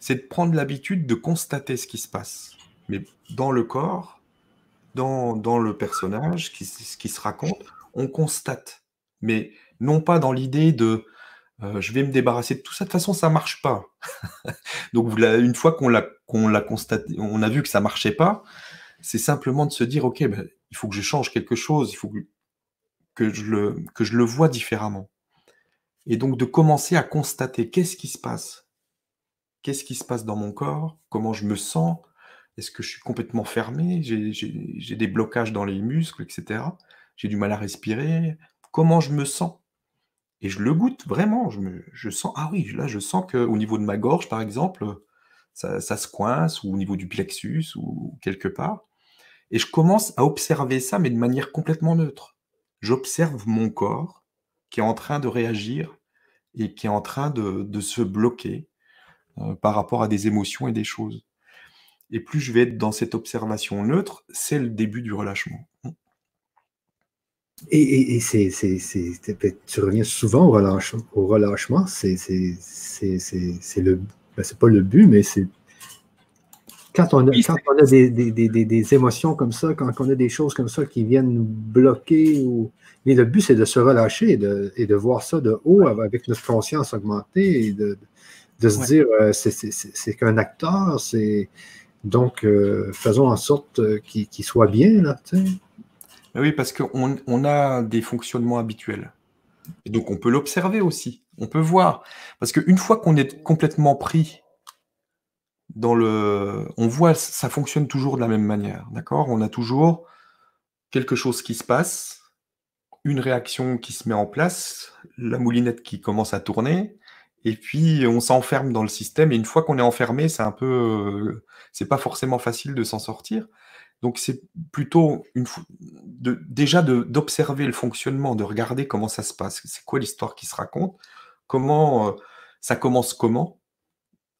c'est de prendre l'habitude de constater ce qui se passe. Mais dans le corps, dans, le personnage, qui, ce qui se raconte, on constate. Mais non pas dans l'idée de euh, je vais me débarrasser de tout ça. De toute façon, ça marche pas. (laughs) Donc, une fois qu'on l'a constaté, on a vu que ça marchait pas, c'est simplement de se dire ok, ben, il faut que je change quelque chose, il faut que, que, je le, que je le vois différemment. Et donc de commencer à constater qu'est-ce qui se passe qu'est-ce qui se passe dans mon corps, comment je me sens, est-ce que je suis complètement fermé, j'ai des blocages dans les muscles, etc. J'ai du mal à respirer, comment je me sens? Et je le goûte vraiment, je, sens, ah là je sens qu'au niveau de ma gorge, par exemple, ça, se coince, ou au niveau du plexus, ou quelque part. Et je commence à observer ça, mais de manière complètement neutre. J'observe mon corps qui est en train de réagir et qui est en train de se bloquer, par rapport à des émotions et des choses. Et plus je vais être dans cette observation neutre, c'est le début du relâchement. Et, c'est, tu reviens souvent au, relâchement. Au relâchement c'est, le, ben, c'est pas le but, mais c'est quand on a, quand on a des, des, émotions comme ça, quand on a des choses comme ça qui viennent nous bloquer, ou... mais le but c'est de se relâcher et de, et de, voir ça de haut avec notre conscience augmentée et de, de se dire euh, c'est qu'un acteur, c'est donc euh, faisons en sorte euh, qu'il soit bien là. Oui, parce qu'on on a des fonctionnements habituels. Et donc on peut l'observer aussi, on peut voir. Parce qu'une fois qu'on est complètement pris dans le. On voit, ça fonctionne toujours de la même manière, d'accord? On a toujours quelque chose qui se passe, une réaction qui se met en place, la moulinette qui commence à tourner, et puis on s'enferme dans le système. Et une fois qu'on est enfermé, c'est un peu, c'est pas forcément facile de s'en sortir. Donc c'est plutôt une de, déjà d'observer le fonctionnement, de regarder comment ça se passe, c'est quoi l'histoire qui se raconte, comment euh, ça commence comment?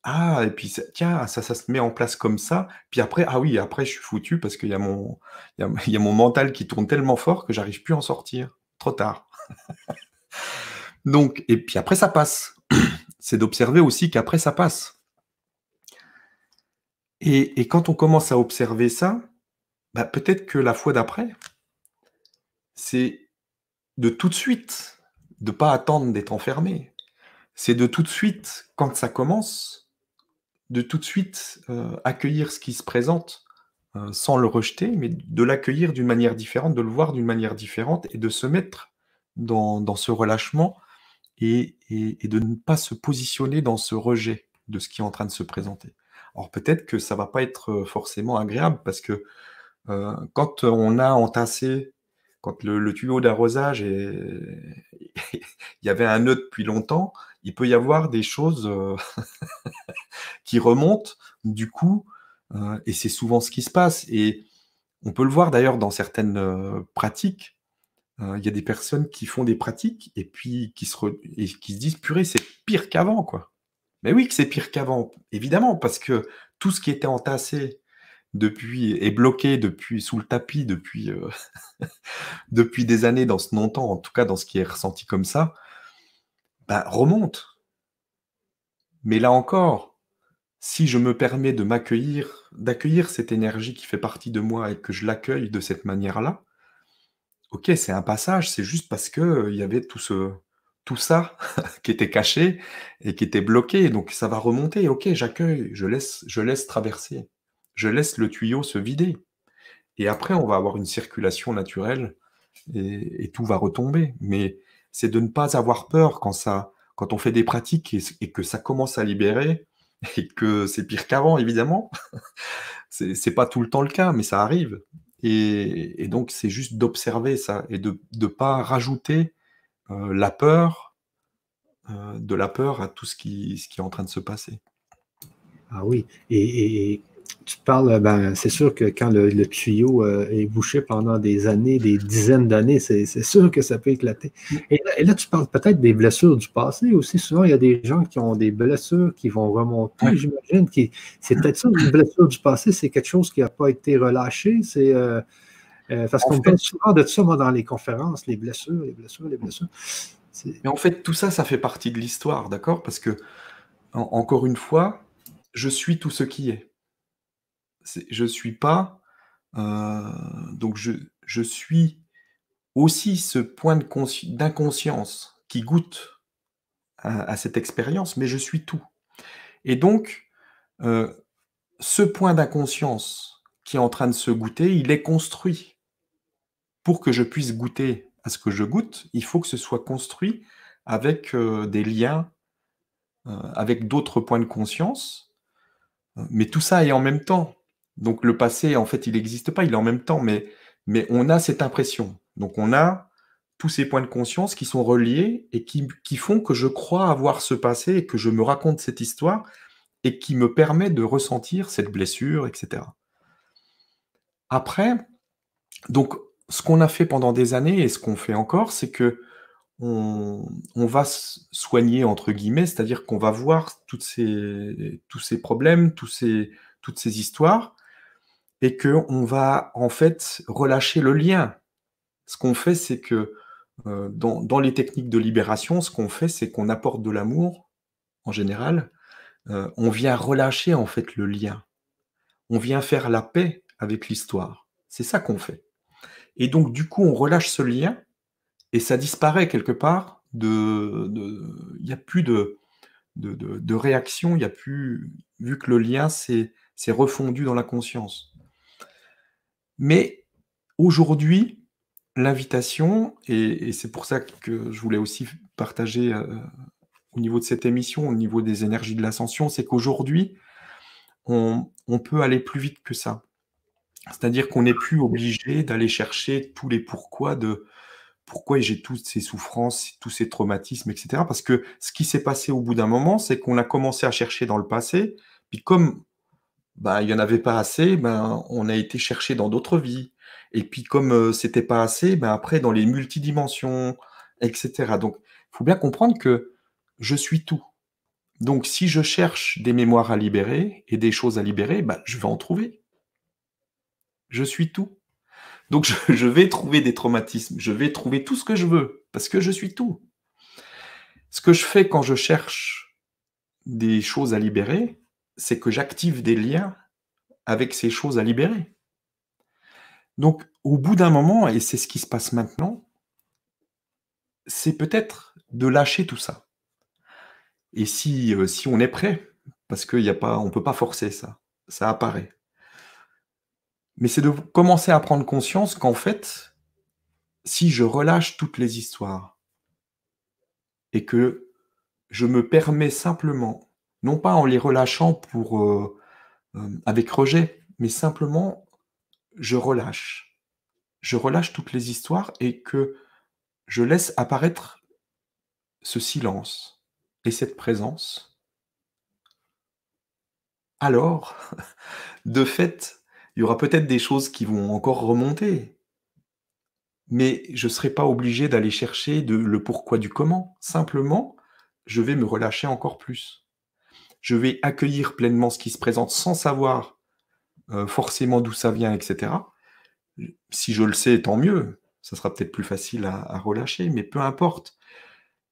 Ah, et puis tiens, ça, ça se met en place comme ça. Puis après, ah oui, après je suis foutu parce qu'il y, a mon, y a mon mental qui tourne tellement fort que j'arrive plus à en sortir. Trop tard. (laughs) Donc, et puis après ça passe. (clears throat) C'est d'observer aussi qu'après ça passe. Et, et, quand on commence à observer ça, bah, peut-être que la fois d'après, c'est de tout de suite, de ne pas attendre d'être enfermé. C'est de tout de suite, quand ça commence, de tout de suite euh, accueillir ce qui se présente euh, sans le rejeter, mais de l'accueillir d'une manière différente, de le voir d'une manière différente et de se mettre dans, ce relâchement et, de ne pas se positionner dans ce rejet de ce qui est en train de se présenter. Alors peut-être que ça va pas être euh, forcément agréable parce que euh, quand on a entassé, quand le, tuyau d'arrosage, (laughs) il y avait un nœud depuis longtemps, il peut y avoir des choses euh, (laughs) qui remontent, du coup, et c'est souvent ce qui se passe. Et on peut le voir d'ailleurs dans certaines pratiques. Il y a des personnes qui font des pratiques et puis qui se, qui se disent purée, c'est pire qu'avant, quoi. Mais oui, que c'est pire qu'avant, évidemment, parce que tout ce qui était entassé depuis est bloqué depuis sous le tapis depuis euh, (laughs) depuis des années dans ce non-temps, en tout cas dans ce qui est ressenti comme ça, bah, remonte. Mais là encore, si je me permets de m'accueillir, d'accueillir cette énergie qui fait partie de moi et que je l'accueille de cette manière-là, ok, c'est un passage, c'est juste parce que y avait tout ce tout ça (laughs) qui était caché et qui était bloqué, donc ça va remonter. Ok, j'accueille, je laisse, je laisse traverser je laisse le tuyau se vider. Et après, on va avoir une circulation naturelle et, tout va retomber. Mais c'est de ne pas avoir peur quand, ça, quand on fait des pratiques et, que ça commence à libérer et que c'est pire qu'avant, évidemment. (laughs) c'est pas tout le temps le cas, mais ça arrive. Et, donc, c'est juste d'observer ça et de ne pas rajouter euh, la peur, euh, de la peur à tout ce qui, ce qui est en train de se passer. Ah oui, et tu parles, ben, c'est sûr que quand le, tuyau euh, est bouché pendant des années, des dizaines d'années, c'est sûr que ça peut éclater. Mm. Et là, tu parles peut-être des blessures du passé aussi. Souvent, il y a des gens qui ont des blessures qui vont remonter, j'imagine. C'est peut-être ça, une blessure du passé, c'est quelque chose qui n'a pas été relâché. C'est euh, euh, parce qu'on parle souvent de ça dans les conférences, les blessures, les blessures, les blessures. Mais en fait, tout ça, ça fait partie de l'histoire, d'accord? Parce que, encore une fois, je suis tout ce qui est je suis pas, euh, donc je, je, suis aussi ce point d'inconscience qui goûte à, cette expérience, mais je suis tout. Et donc, euh, ce point d'inconscience qui est en train de se goûter, il est construit. Pour que je puisse goûter à ce que je goûte, il faut que ce soit construit avec euh, des liens, avec d'autres points de conscience. Mais tout ça est en même temps. Donc le passé, en fait, il n'existe pas, il est en même temps, mais, on a cette impression. Donc on a tous ces points de conscience qui sont reliés et qui, font que je crois avoir ce passé et que je me raconte cette histoire et qui me permet de ressentir cette blessure, etc. Après, donc ce qu'on a fait pendant des années et ce qu'on fait encore, c'est que on, va soigner, entre guillemets, c'est-à-dire qu'on va voir tous ces problèmes, toutes ces histoires, et qu'on va en fait relâcher le lien. Ce qu'on fait, c'est que euh, dans, les techniques de libération, ce qu'on fait, c'est qu'on apporte de l'amour, en général, euh, on vient relâcher en fait le lien. On vient faire la paix avec l'histoire. C'est ça qu'on fait. Et donc, du coup, on relâche ce lien et ça disparaît quelque part. De, il n'y a plus de, de, réaction, il n'y a plus, vu que le lien s'est refondu dans la conscience. Mais aujourd'hui, l'invitation, et, c'est pour ça que je voulais aussi partager euh, au niveau de cette émission, au niveau des énergies de l'ascension, c'est qu'aujourd'hui, on, peut aller plus vite que ça. C'est-à-dire qu'on n'est plus obligé d'aller chercher tous les pourquoi de pourquoi j'ai toutes ces souffrances, tous ces traumatismes, etc. Parce que ce qui s'est passé au bout d'un moment, c'est qu'on a commencé à chercher dans le passé, puis comme ben, il n'y en avait pas assez, ben, on a été chercher dans d'autres vies. Et puis comme euh, c'était pas assez, ben, après dans les multidimensions, etc. Donc il faut bien comprendre que je suis tout. Donc si je cherche des mémoires à libérer et des choses à libérer, ben, je vais en trouver. Je suis tout. Donc je, (laughs) vais trouver des traumatismes, je vais trouver tout ce que je veux, parce que je suis tout. Ce que je fais quand je cherche des choses à libérer, c'est que j'active des liens avec ces choses à libérer. Donc au bout d'un moment, et c'est ce qui se passe maintenant, c'est peut-être de lâcher tout ça. Et si, euh, si on est prêt, parce qu'on ne peut pas forcer ça, ça apparaît mais c'est de commencer à prendre conscience qu'en fait, si je relâche toutes les histoires et que je me permets simplement, non pas en les relâchant pour euh, euh, avec rejet, mais simplement je relâche. Je relâche toutes les histoires et que je laisse apparaître ce silence et cette présence. Alors, (laughs) de fait, il y aura peut-être des choses qui vont encore remonter, mais je ne serai pas obligé d'aller chercher le pourquoi du comment. Simplement, je vais me relâcher encore plus. Je vais accueillir pleinement ce qui se présente sans savoir euh, forcément d'où ça vient, etc. Si je le sais, tant mieux. Ça sera peut-être plus facile à, relâcher, mais peu importe.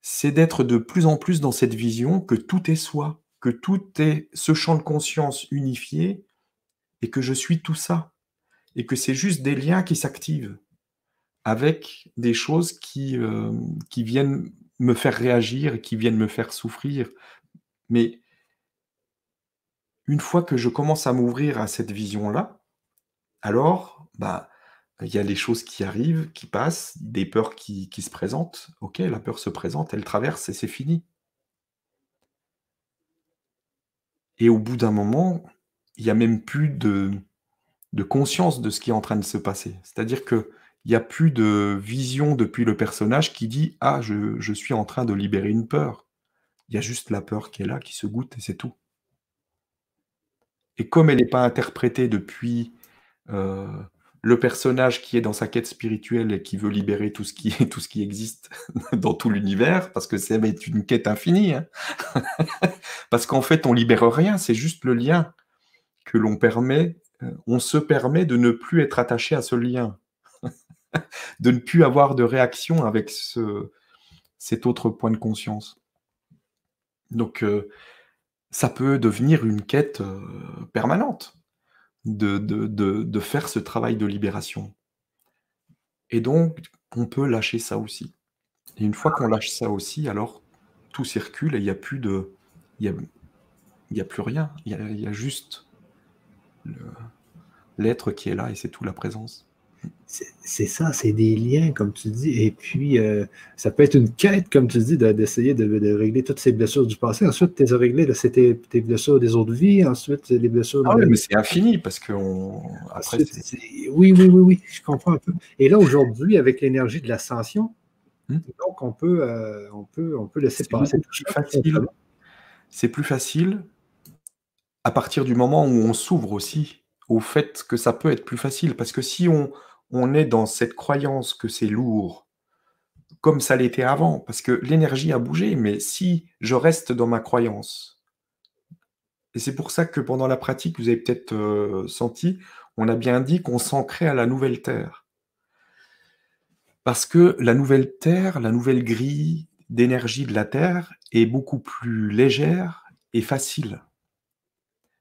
C'est d'être de plus en plus dans cette vision que tout est soi, que tout est ce champ de conscience unifié et que je suis tout ça, et que c'est juste des liens qui s'activent avec des choses qui, euh, qui viennent me faire réagir, qui viennent me faire souffrir. Mais une fois que je commence à m'ouvrir à cette vision-là, alors, bah, il y a les choses qui arrivent, qui passent, des peurs qui, se présentent. Ok, la peur se présente, elle traverse et c'est fini. Et au bout d'un moment, il n'y a même plus de, de conscience de ce qui est en train de se passer. C'est-à-dire qu'il n'y a plus de vision depuis le personnage qui dit Ah, je, je, suis en train de libérer une peur. Il y a juste la peur qui est là, qui se goûte, et c'est tout. Et comme elle n'est pas interprétée depuis euh, le personnage qui est dans sa quête spirituelle et qui veut libérer tout ce qui, (laughs) tout ce qui existe (laughs) dans tout l'univers, parce que c'est une quête infinie, hein. (laughs) parce qu'en fait, on libère rien, c'est juste le lien que l'on permet, euh, on se permet de ne plus être attaché à ce lien, de ne plus avoir de réaction avec ce, cet autre point de conscience. Donc, euh, ça peut devenir une quête euh, permanente de, faire ce travail de libération. Et donc, on peut lâcher ça aussi. Et une fois qu'on lâche ça aussi, alors tout circule et il n'y a plus de. Il n'y a, plus rien. Il y y a juste l'être qui est là et c'est tout la présence. C'est ça, c'est des liens, comme tu dis. Et puis, euh, ça peut être une quête, comme tu dis, d'essayer de, régler toutes ces blessures du passé. Ensuite, tu les as réglées, c'était tes blessures des autres vies. Ensuite, les blessures. Ah oui, mais c'est infini parce que. oui, oui, oui, oui, je comprends un peu. Et là, aujourd'hui, avec l'énergie de l'ascension, hmm? donc on peut, euh, on, peut, on peut laisser passer C'est plus facile à partir du moment où on s'ouvre aussi au fait que ça peut être plus facile. Parce que si on, on est dans cette croyance que c'est lourd, comme ça l'était avant, parce que l'énergie a bougé, mais si je reste dans ma croyance, et c'est pour ça que pendant la pratique, vous avez peut-être euh, senti, on a bien dit qu'on s'ancrait à la nouvelle Terre. Parce que la nouvelle Terre, la nouvelle grille d'énergie de la Terre est beaucoup plus légère et facile.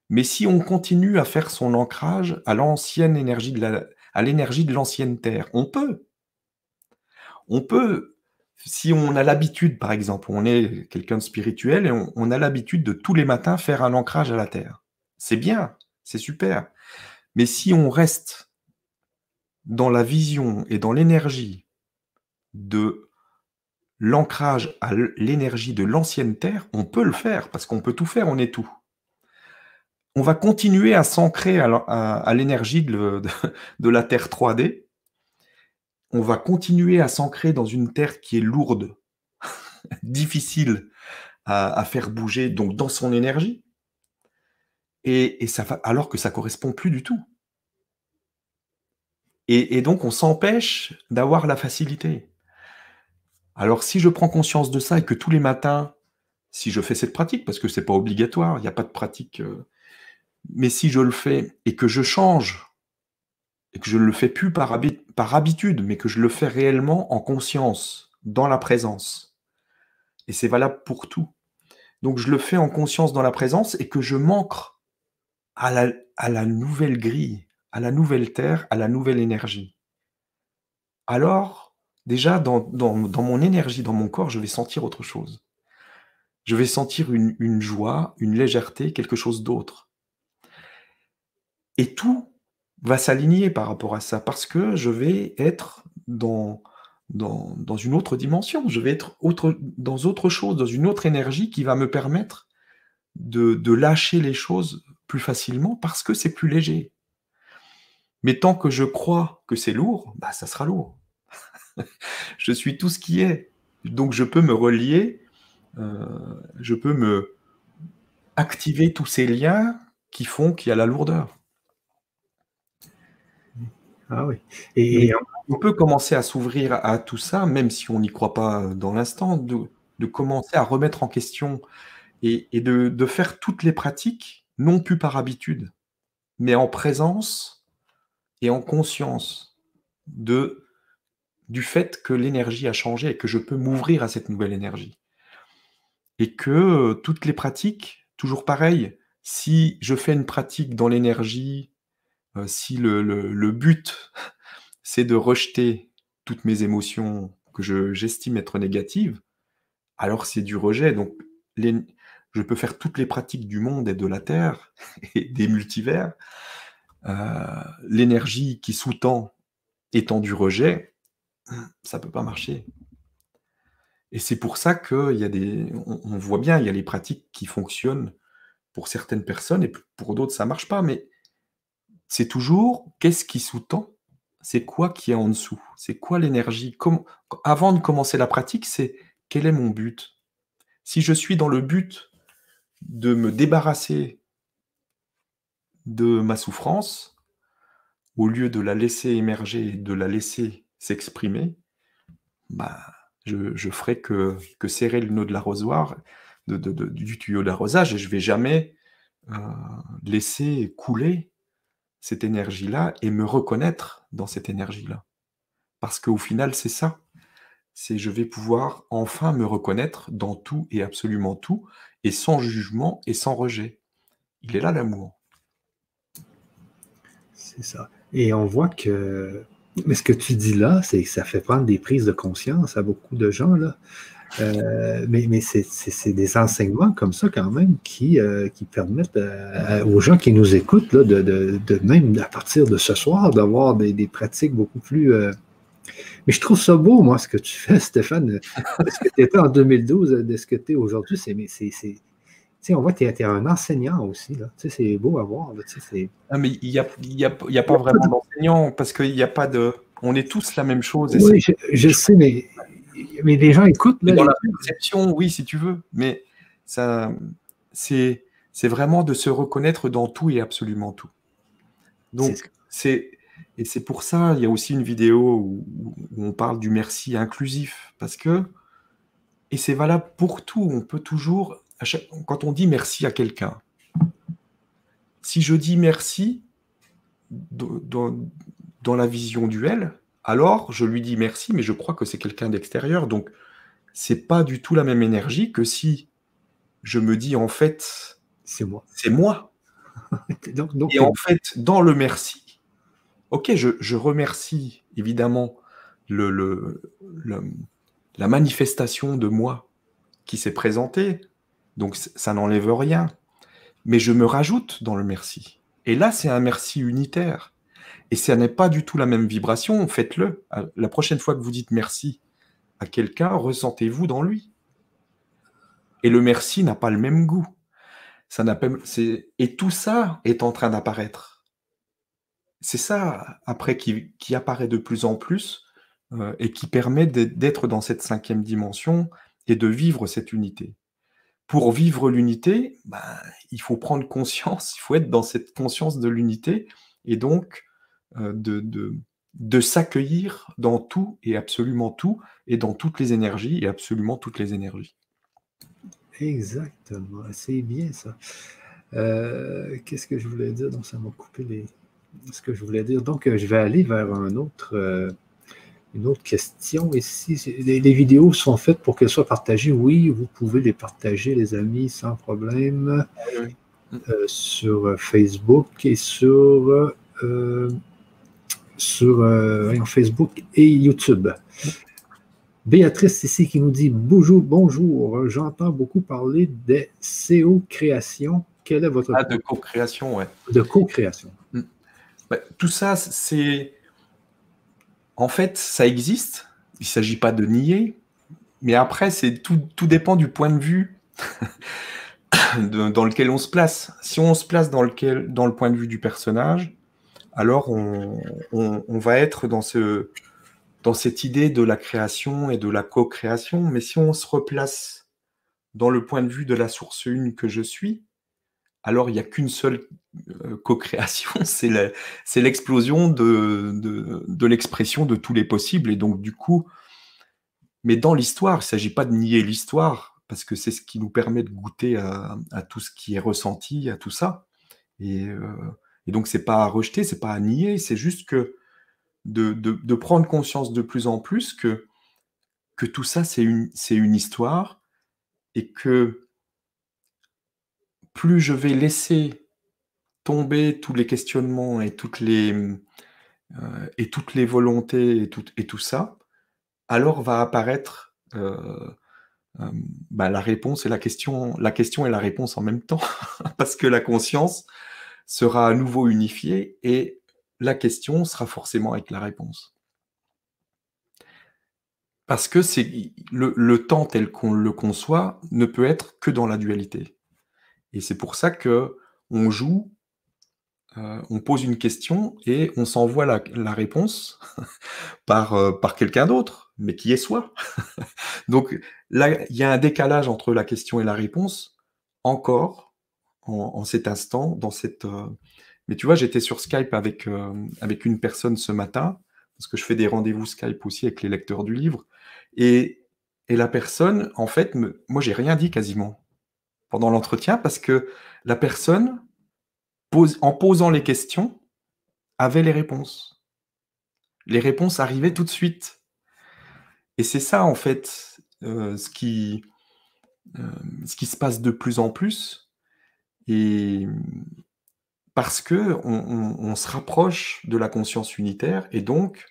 Mais si on continue à faire son ancrage à l'ancienne énergie de la, à l'énergie de l'ancienne Terre, on peut. On peut, si on a l'habitude, par exemple, on est quelqu'un de spirituel et on, a l'habitude de tous les matins faire un ancrage à la Terre. C'est bien, c'est super. Mais si on reste dans la vision et dans l'énergie de l'ancrage à l'énergie de l'ancienne Terre, on peut le faire, parce qu'on peut tout faire, on est tout on va continuer à s'ancrer à, l'énergie de, la Terre 3D. On va continuer à s'ancrer dans une Terre qui est lourde, (laughs) difficile à, faire bouger, donc dans son énergie. Et, alors que ça correspond plus du tout. Et, donc on s'empêche d'avoir la facilité. Alors si je prends conscience de ça et que tous les matins, si je fais cette pratique, parce que c'est pas obligatoire, il n'y a pas de pratique euh, mais si je le fais et que je change, et que je ne le fais plus par, habitude, mais que je le fais réellement en conscience, dans la présence, et c'est valable pour tout. Donc je le fais en conscience dans la présence et que je manque à la, nouvelle grille, à la nouvelle terre, à la nouvelle énergie. Alors, déjà, dans, mon énergie, dans mon corps, je vais sentir autre chose. Je vais sentir une joie, une légèreté, quelque chose d'autre. Et tout va s'aligner par rapport à ça, parce que je vais être dans, une autre dimension, je vais être dans autre chose, dans une autre énergie qui va me permettre de, de lâcher les choses plus facilement parce que c'est plus léger. Mais tant que je crois que c'est lourd, bah ça sera lourd. (laughs) je suis tout ce qui est. Donc je peux me relier, euh, je peux me activer tous ces liens qui font qu'il y a la lourdeur. Ah oui. Et, on peut commencer à s'ouvrir à tout ça, même si on n'y croit pas dans l'instant, de, commencer à remettre en question et, de, faire toutes les pratiques, non plus par habitude, mais en présence et en conscience de, du fait que l'énergie a changé et que je peux m'ouvrir à cette nouvelle énergie. Et que toutes les pratiques, toujours pareil, si je fais une pratique dans l'énergie, euh, si le, but, (laughs) c'est de rejeter toutes mes émotions que j'estime être négatives, alors c'est du rejet. Donc, je peux faire toutes les pratiques du monde et de la Terre (laughs) et des multivers. Euh, l'énergie qui sous-tend étant du rejet, (clears throat) ça ne peut pas marcher. Et c'est pour ça qu'il y a des. On, voit bien, il y a les pratiques qui fonctionnent pour certaines personnes et pour d'autres, ça ne marche pas. Mais c'est toujours qu'est-ce qui sous-tend, c'est quoi qui est en dessous, c'est quoi l'énergie? Avant de commencer la pratique, c'est quel est mon but? Si je suis dans le but de me débarrasser de ma souffrance, au lieu de la laisser émerger, de la laisser s'exprimer, bah, je, ferai que, que, serrer le nœud de l'arrosoir, du tuyau d'arrosage, et je ne vais jamais euh, laisser couler cette énergie-là et me reconnaître dans cette énergie-là. Parce qu'au final, c'est ça. C'est je vais pouvoir enfin me reconnaître dans tout et absolument tout, et sans jugement et sans rejet. Il est là l'amour. C'est ça. Et on voit que. Mais ce que tu dis là, c'est que ça fait prendre des prises de conscience à beaucoup de gens. Là. Euh, mais mais c'est des enseignements comme ça quand même qui, euh, qui permettent euh, aux gens qui nous écoutent là, de, de, de, même à partir de ce soir d'avoir des, des, pratiques beaucoup plus... Mais je trouve ça beau, moi, ce que tu fais, (laughs) Stéphane, de ce que tu étais en 2012, de ce que tu es aujourd'hui. C'est, on voit que tu es, un enseignant aussi. Là. C'est beau à voir. ah, mais il n'y a, y a, y a, pas vraiment d'enseignant parce qu'il n'y a pas de. On est tous la même chose. oui, je, je, sais, mais mais les gens écoutent. dans la perception, oui, si tu veux. Mais ça, c'est, c'est vraiment de se reconnaître dans tout et absolument tout. Donc, c'est, Et c'est pour ça, il y a aussi une vidéo où, on parle du merci inclusif, parce que, et c'est valable pour tout, on peut toujours, quand on dit merci à quelqu'un, si je dis merci dans, dans la vision duel, alors je lui dis merci, mais je crois que c'est quelqu'un d'extérieur, donc c'est pas du tout la même énergie que si je me dis en fait, c'est moi. C'est moi. (laughs) Et en fait, dans le merci, ok, je, remercie évidemment le, la manifestation de moi qui s'est présentée, donc ça n'enlève rien, mais je me rajoute dans le merci. Et là, c'est un merci unitaire. Et ça n'est pas du tout la même vibration, faites-le. La prochaine fois que vous dites merci à quelqu'un, ressentez-vous dans lui. Et le merci n'a pas le même goût. Ça et tout ça est en train d'apparaître. C'est ça, après, qui, apparaît de plus en plus euh, et qui permet d'être dans cette cinquième dimension et de vivre cette unité. Pour vivre l'unité, ben, il faut prendre conscience, (laughs) il faut être dans cette conscience de l'unité et donc euh, de, de s'accueillir dans tout et absolument tout, et dans toutes les énergies et absolument toutes les énergies. Exactement, c'est bien ça. Euh, qu'est-ce que je voulais dire? Donc, ça m'a coupé les... ce que je voulais dire. Donc, euh, je vais aller vers un autre, euh, une autre question ici. Les, vidéos sont faites pour qu'elles soient partagées. Oui, vous pouvez les partager, les amis, sans problème, sur Facebook et sur sur euh, Facebook et YouTube. Béatrice ici qui nous dit bonjour, bonjour. J'entends beaucoup parler des CO création. Quelle est votre ah, de co-création, ouais. De co-création. Hmm. Bah, tout ça, c'est en fait, ça existe. Il ne s'agit pas de nier, mais après, c'est tout, tout dépend du point de vue (laughs) dans lequel on se place. Si on se place dans, lequel, dans le point de vue du personnage, alors on, va être dans, ce, dans cette idée de la création et de la co-création. Mais si on se replace dans le point de vue de la source une que je suis, alors il n'y a qu'une seule euh, co-création, (laughs) c'est l'explosion de, l'expression de tous les possibles. Et donc, du coup, mais dans l'histoire, il ne s'agit pas de nier l'histoire, parce que c'est ce qui nous permet de goûter à, tout ce qui est ressenti, à tout ça. Et, euh, et donc, c'est pas à rejeter, c'est pas à nier, c'est juste que de, prendre conscience de plus en plus que, que tout ça, c'est une, une histoire et que plus je vais laisser tomber tous les questionnements et toutes les, euh, et toutes les volontés et tout, et tout ça, alors va apparaître euh, euh, bah, la réponse et la question, la question et la réponse en même temps, (laughs) parce que la conscience sera à nouveau unifié et la question sera forcément avec la réponse. Parce que c'est le, temps tel qu'on le conçoit ne peut être que dans la dualité. Et c'est pour ça que on joue, euh, on pose une question et on s'envoie la, réponse (laughs) par, euh, par quelqu'un d'autre, mais qui est soi. (laughs) Donc là, il y a un décalage entre la question et la réponse encore, en, cet instant, dans cette. Euh, mais tu vois, j'étais sur Skype avec, euh, avec une personne ce matin, parce que je fais des rendez-vous Skype aussi avec les lecteurs du livre. Et, et la personne, en fait, me... moi, j'ai rien dit quasiment pendant l'entretien, parce que la personne, pose, en posant les questions, avait les réponses. Les réponses arrivaient tout de suite. Et c'est ça, en fait, euh, ce, qui, ce qui se passe de plus en plus, et parce que on, se rapproche de la conscience unitaire et donc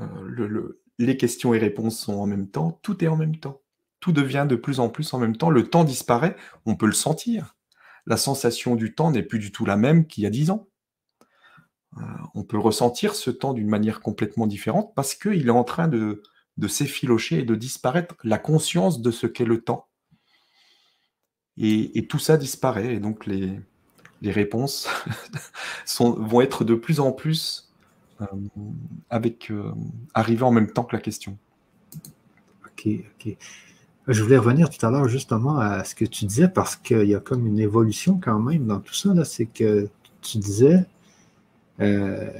euh, les questions et réponses sont en même temps, tout est en même temps. Tout devient de plus en plus en même temps. Le temps disparaît, on peut le sentir. La sensation du temps n'est plus du tout la même qu'il y a dix ans. Euh, on peut ressentir ce temps d'une manière complètement différente parce qu'il est en train de, de s'effilocher et de disparaître la conscience de ce qu'est le temps. Et, tout ça disparaît. Et donc, les, réponses (laughs) vont être de plus en plus euh, avec, euh, arrivant en même temps que la question. OK, OK. Je voulais revenir tout à l'heure justement à ce que tu disais parce qu'il y a comme une évolution quand même dans tout ça. C'est que tu disais euh,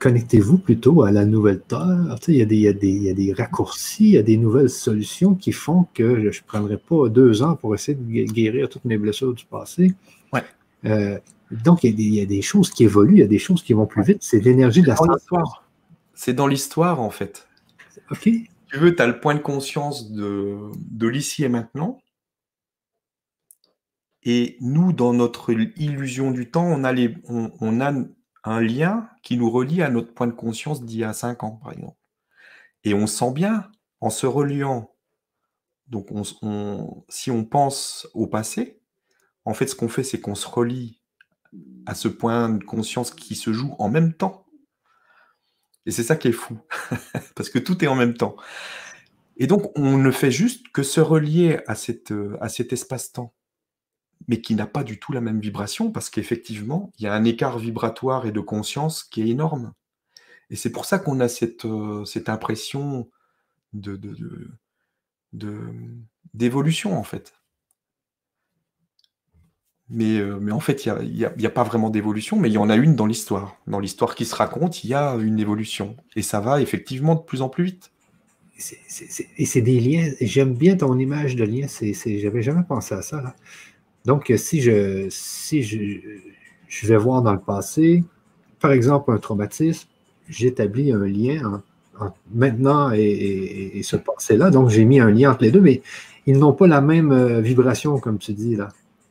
connectez-vous plutôt à la nouvelle Terre. il, y a des, des, raccourcis, il y a des nouvelles solutions qui font que je ne prendrai pas deux ans pour essayer de guérir toutes mes blessures du passé. Ouais. Euh, donc, il y, a des, choses qui évoluent, il y a des choses qui vont plus vite. C'est l'énergie de la l'histoire. C'est dans l'histoire, en fait. OK. Tu veux, tu as le point de conscience de, de l'ici et maintenant. Et nous, dans notre illusion du temps, on a, les, on, a un lien qui nous relie à notre point de conscience d'il y a cinq ans, par exemple. Et on sent bien, en se reliant, donc on, si on pense au passé, en fait, ce qu'on fait, c'est qu'on se relie à ce point de conscience qui se joue en même temps. Et c'est ça qui est fou, (laughs) parce que tout est en même temps. Et donc, on ne fait juste que se relier à, cette, à cet espace-temps mais qui n'a pas du tout la même vibration, parce qu'effectivement, il y a un écart vibratoire et de conscience qui est énorme. Et c'est pour ça qu'on a cette, euh, cette impression de, d'évolution, en fait. Mais, euh, mais en fait, il n'y a, a, pas vraiment d'évolution, mais il y en a une dans l'histoire. Dans l'histoire qui se raconte, il y a une évolution. Et ça va effectivement de plus en plus vite. et c'est des liens. J'aime bien ton image de lien. J'avais jamais pensé à ça. Là. Donc, si je, si je, vais voir dans le passé, par exemple, un traumatisme, j'établis un lien entre, maintenant et, ce passé-là. Donc, j'ai mis un lien entre les deux, mais ils n'ont pas la même euh, vibration, comme tu dis là.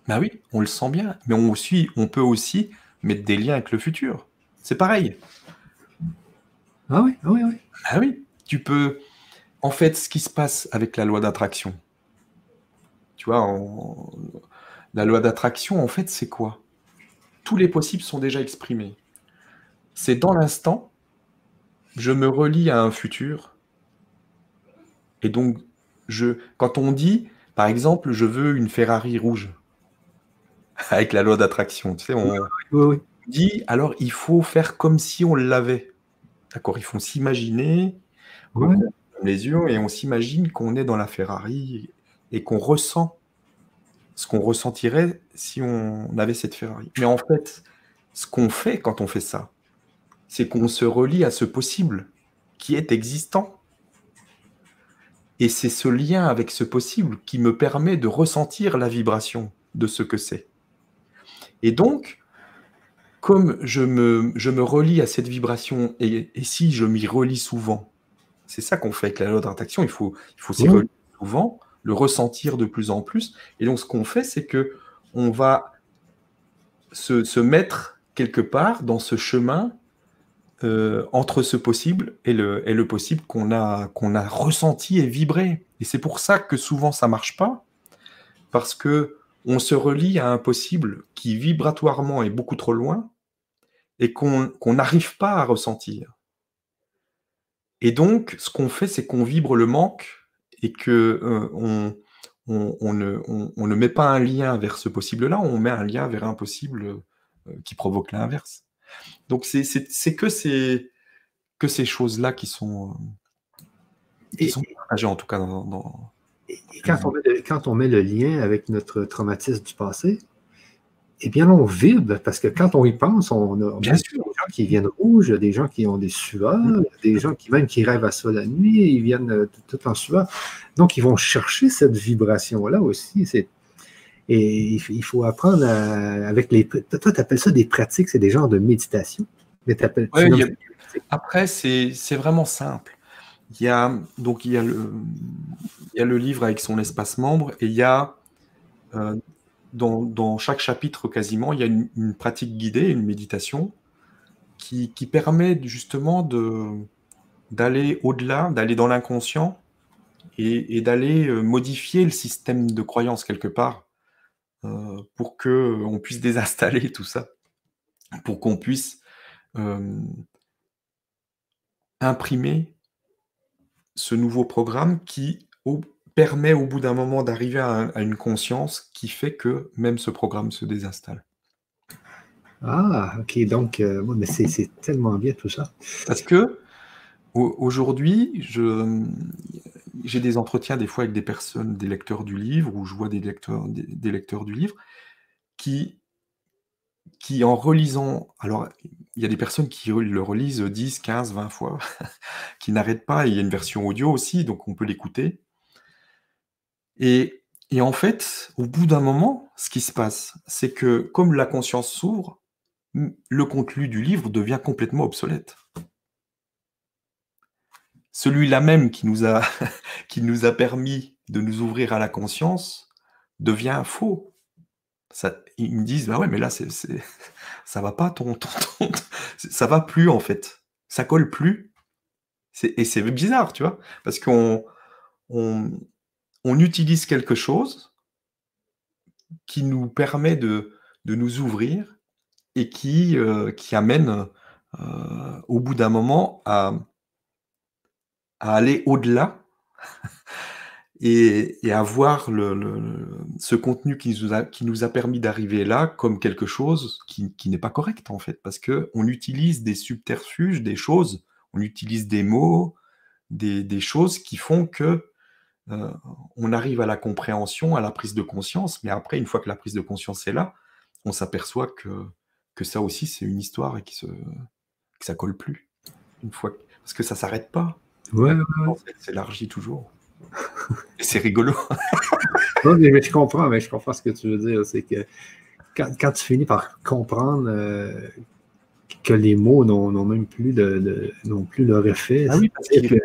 Ben oui, on le sent bien. Mais on, aussi, on peut aussi mettre des liens avec le futur. C'est pareil. Ah oui, ah oui, oui. Ah oui, tu peux. En fait, ce qui se passe avec la loi d'attraction, tu vois, on, la loi d'attraction, en fait, c'est quoi? Tous les possibles sont déjà exprimés. C'est dans l'instant, je me relie à un futur. Et donc, je, quand on dit, par exemple, je veux une Ferrari rouge, (laughs) avec la loi d'attraction, tu sais, on dit, alors il faut faire comme si on l'avait. D'accord Il faut s'imaginer, les yeux, et on s'imagine qu'on est dans la Ferrari et qu'on ressent ce qu'on ressentirait si on avait cette Ferrari. Mais en fait, ce qu'on fait quand on fait ça, c'est qu'on se relie à ce possible qui est existant. Et c'est ce lien avec ce possible qui me permet de ressentir la vibration de ce que c'est. Et donc, comme je me, je me relie à cette vibration, et, si je m'y relie souvent, c'est ça qu'on fait avec la loi d'attraction, il faut, il faut s'y relier souvent, le ressentir de plus en plus. Et donc, ce qu'on fait, c'est que on va se, mettre quelque part dans ce chemin euh, entre ce possible et le, possible qu'on a, qu'on a ressenti et vibré. Et c'est pour ça que souvent ça marche pas, parce que on se relie à un possible qui vibratoirement est beaucoup trop loin et qu'on n'arrive pas à ressentir. Et donc, ce qu'on fait, c'est qu'on vibre le manque et que euh, on, ne, met pas un lien vers ce possible-là, on met un lien vers un possible euh, qui provoque l'inverse. Donc c'est que ces, que ces choses-là qui sont, qui sont partagées en tout cas dans... et quand on, met quand on met le lien avec notre traumatisme du passé, eh bien, on vibre, parce que quand on y pense, on a bien sûr. Gens qui viennent rouges, des gens qui ont des sueurs, des gens qui même qui rêvent à ça la nuit, ils viennent euh, tout en sueur. Donc, ils vont chercher cette vibration-là aussi. Et il faut apprendre avec les. Toi, tu appelles ça des pratiques, c'est des genres de méditation? Mais Après, c'est vraiment simple. Il y a, donc, il y a, le, il y a le livre avec son espace membre et il y a euh, dans, chaque chapitre quasiment, il y a une, pratique guidée, une méditation, qui, permet justement d'aller au-delà, d'aller dans l'inconscient et, d'aller euh, modifier le système de croyance quelque part euh, pour qu'on puisse (laughs) désinstaller tout ça, pour qu'on puisse euh, imprimer ce nouveau programme qui, permet au bout d'un moment d'arriver à, une conscience qui fait que même ce programme se désinstalle. Ah, ok, donc euh, mais c'est tellement bien tout ça. Parce que aujourd'hui, j'ai des entretiens des fois avec des personnes, des lecteurs du livre, ou je vois des lecteurs, des, lecteurs du livre, qui, qui en relisant, alors il y a des personnes qui le relisent 10, 15, 20 fois, (laughs) qui n'arrêtent pas. Il y a une version audio aussi, donc on peut l'écouter. Et, et, en fait, au bout d'un moment, ce qui se passe, c'est que comme la conscience s'ouvre, le contenu du livre devient complètement obsolète. Celui-là même qui nous, a, (laughs) qui nous a permis de nous ouvrir à la conscience devient faux. Ça, ils me disent, bah ouais, mais là, c'est, (laughs) ça va pas, ton, ton, (laughs) ça va plus en fait. Ça colle plus. Et c'est bizarre, tu vois, parce qu'on on, on, utilise quelque chose qui nous permet de, de nous ouvrir et qui, euh, qui amène euh, au bout d'un moment à, à aller au-delà (laughs) et, et avoir le, ce contenu qui nous a, qui nous a permis d'arriver là comme quelque chose qui, qui n'est pas correct en fait, parce que on utilise des subterfuges, des choses, on utilise des mots, des, des choses qui font que euh, on arrive à la compréhension, à la prise de conscience, mais après, une fois que la prise de conscience est là, on s'aperçoit que, que ça aussi, c'est une histoire et qui se, que ça colle plus. Une fois, parce que ça s'arrête pas. Ouais, ouais. Ça s'élargit toujours c'est rigolo. (laughs) mais je comprends, mais je comprends ce que tu veux dire. C'est que quand, tu finis par comprendre euh, que les mots n'ont même plus de, n'ont plus leur effet, ah oui, parce que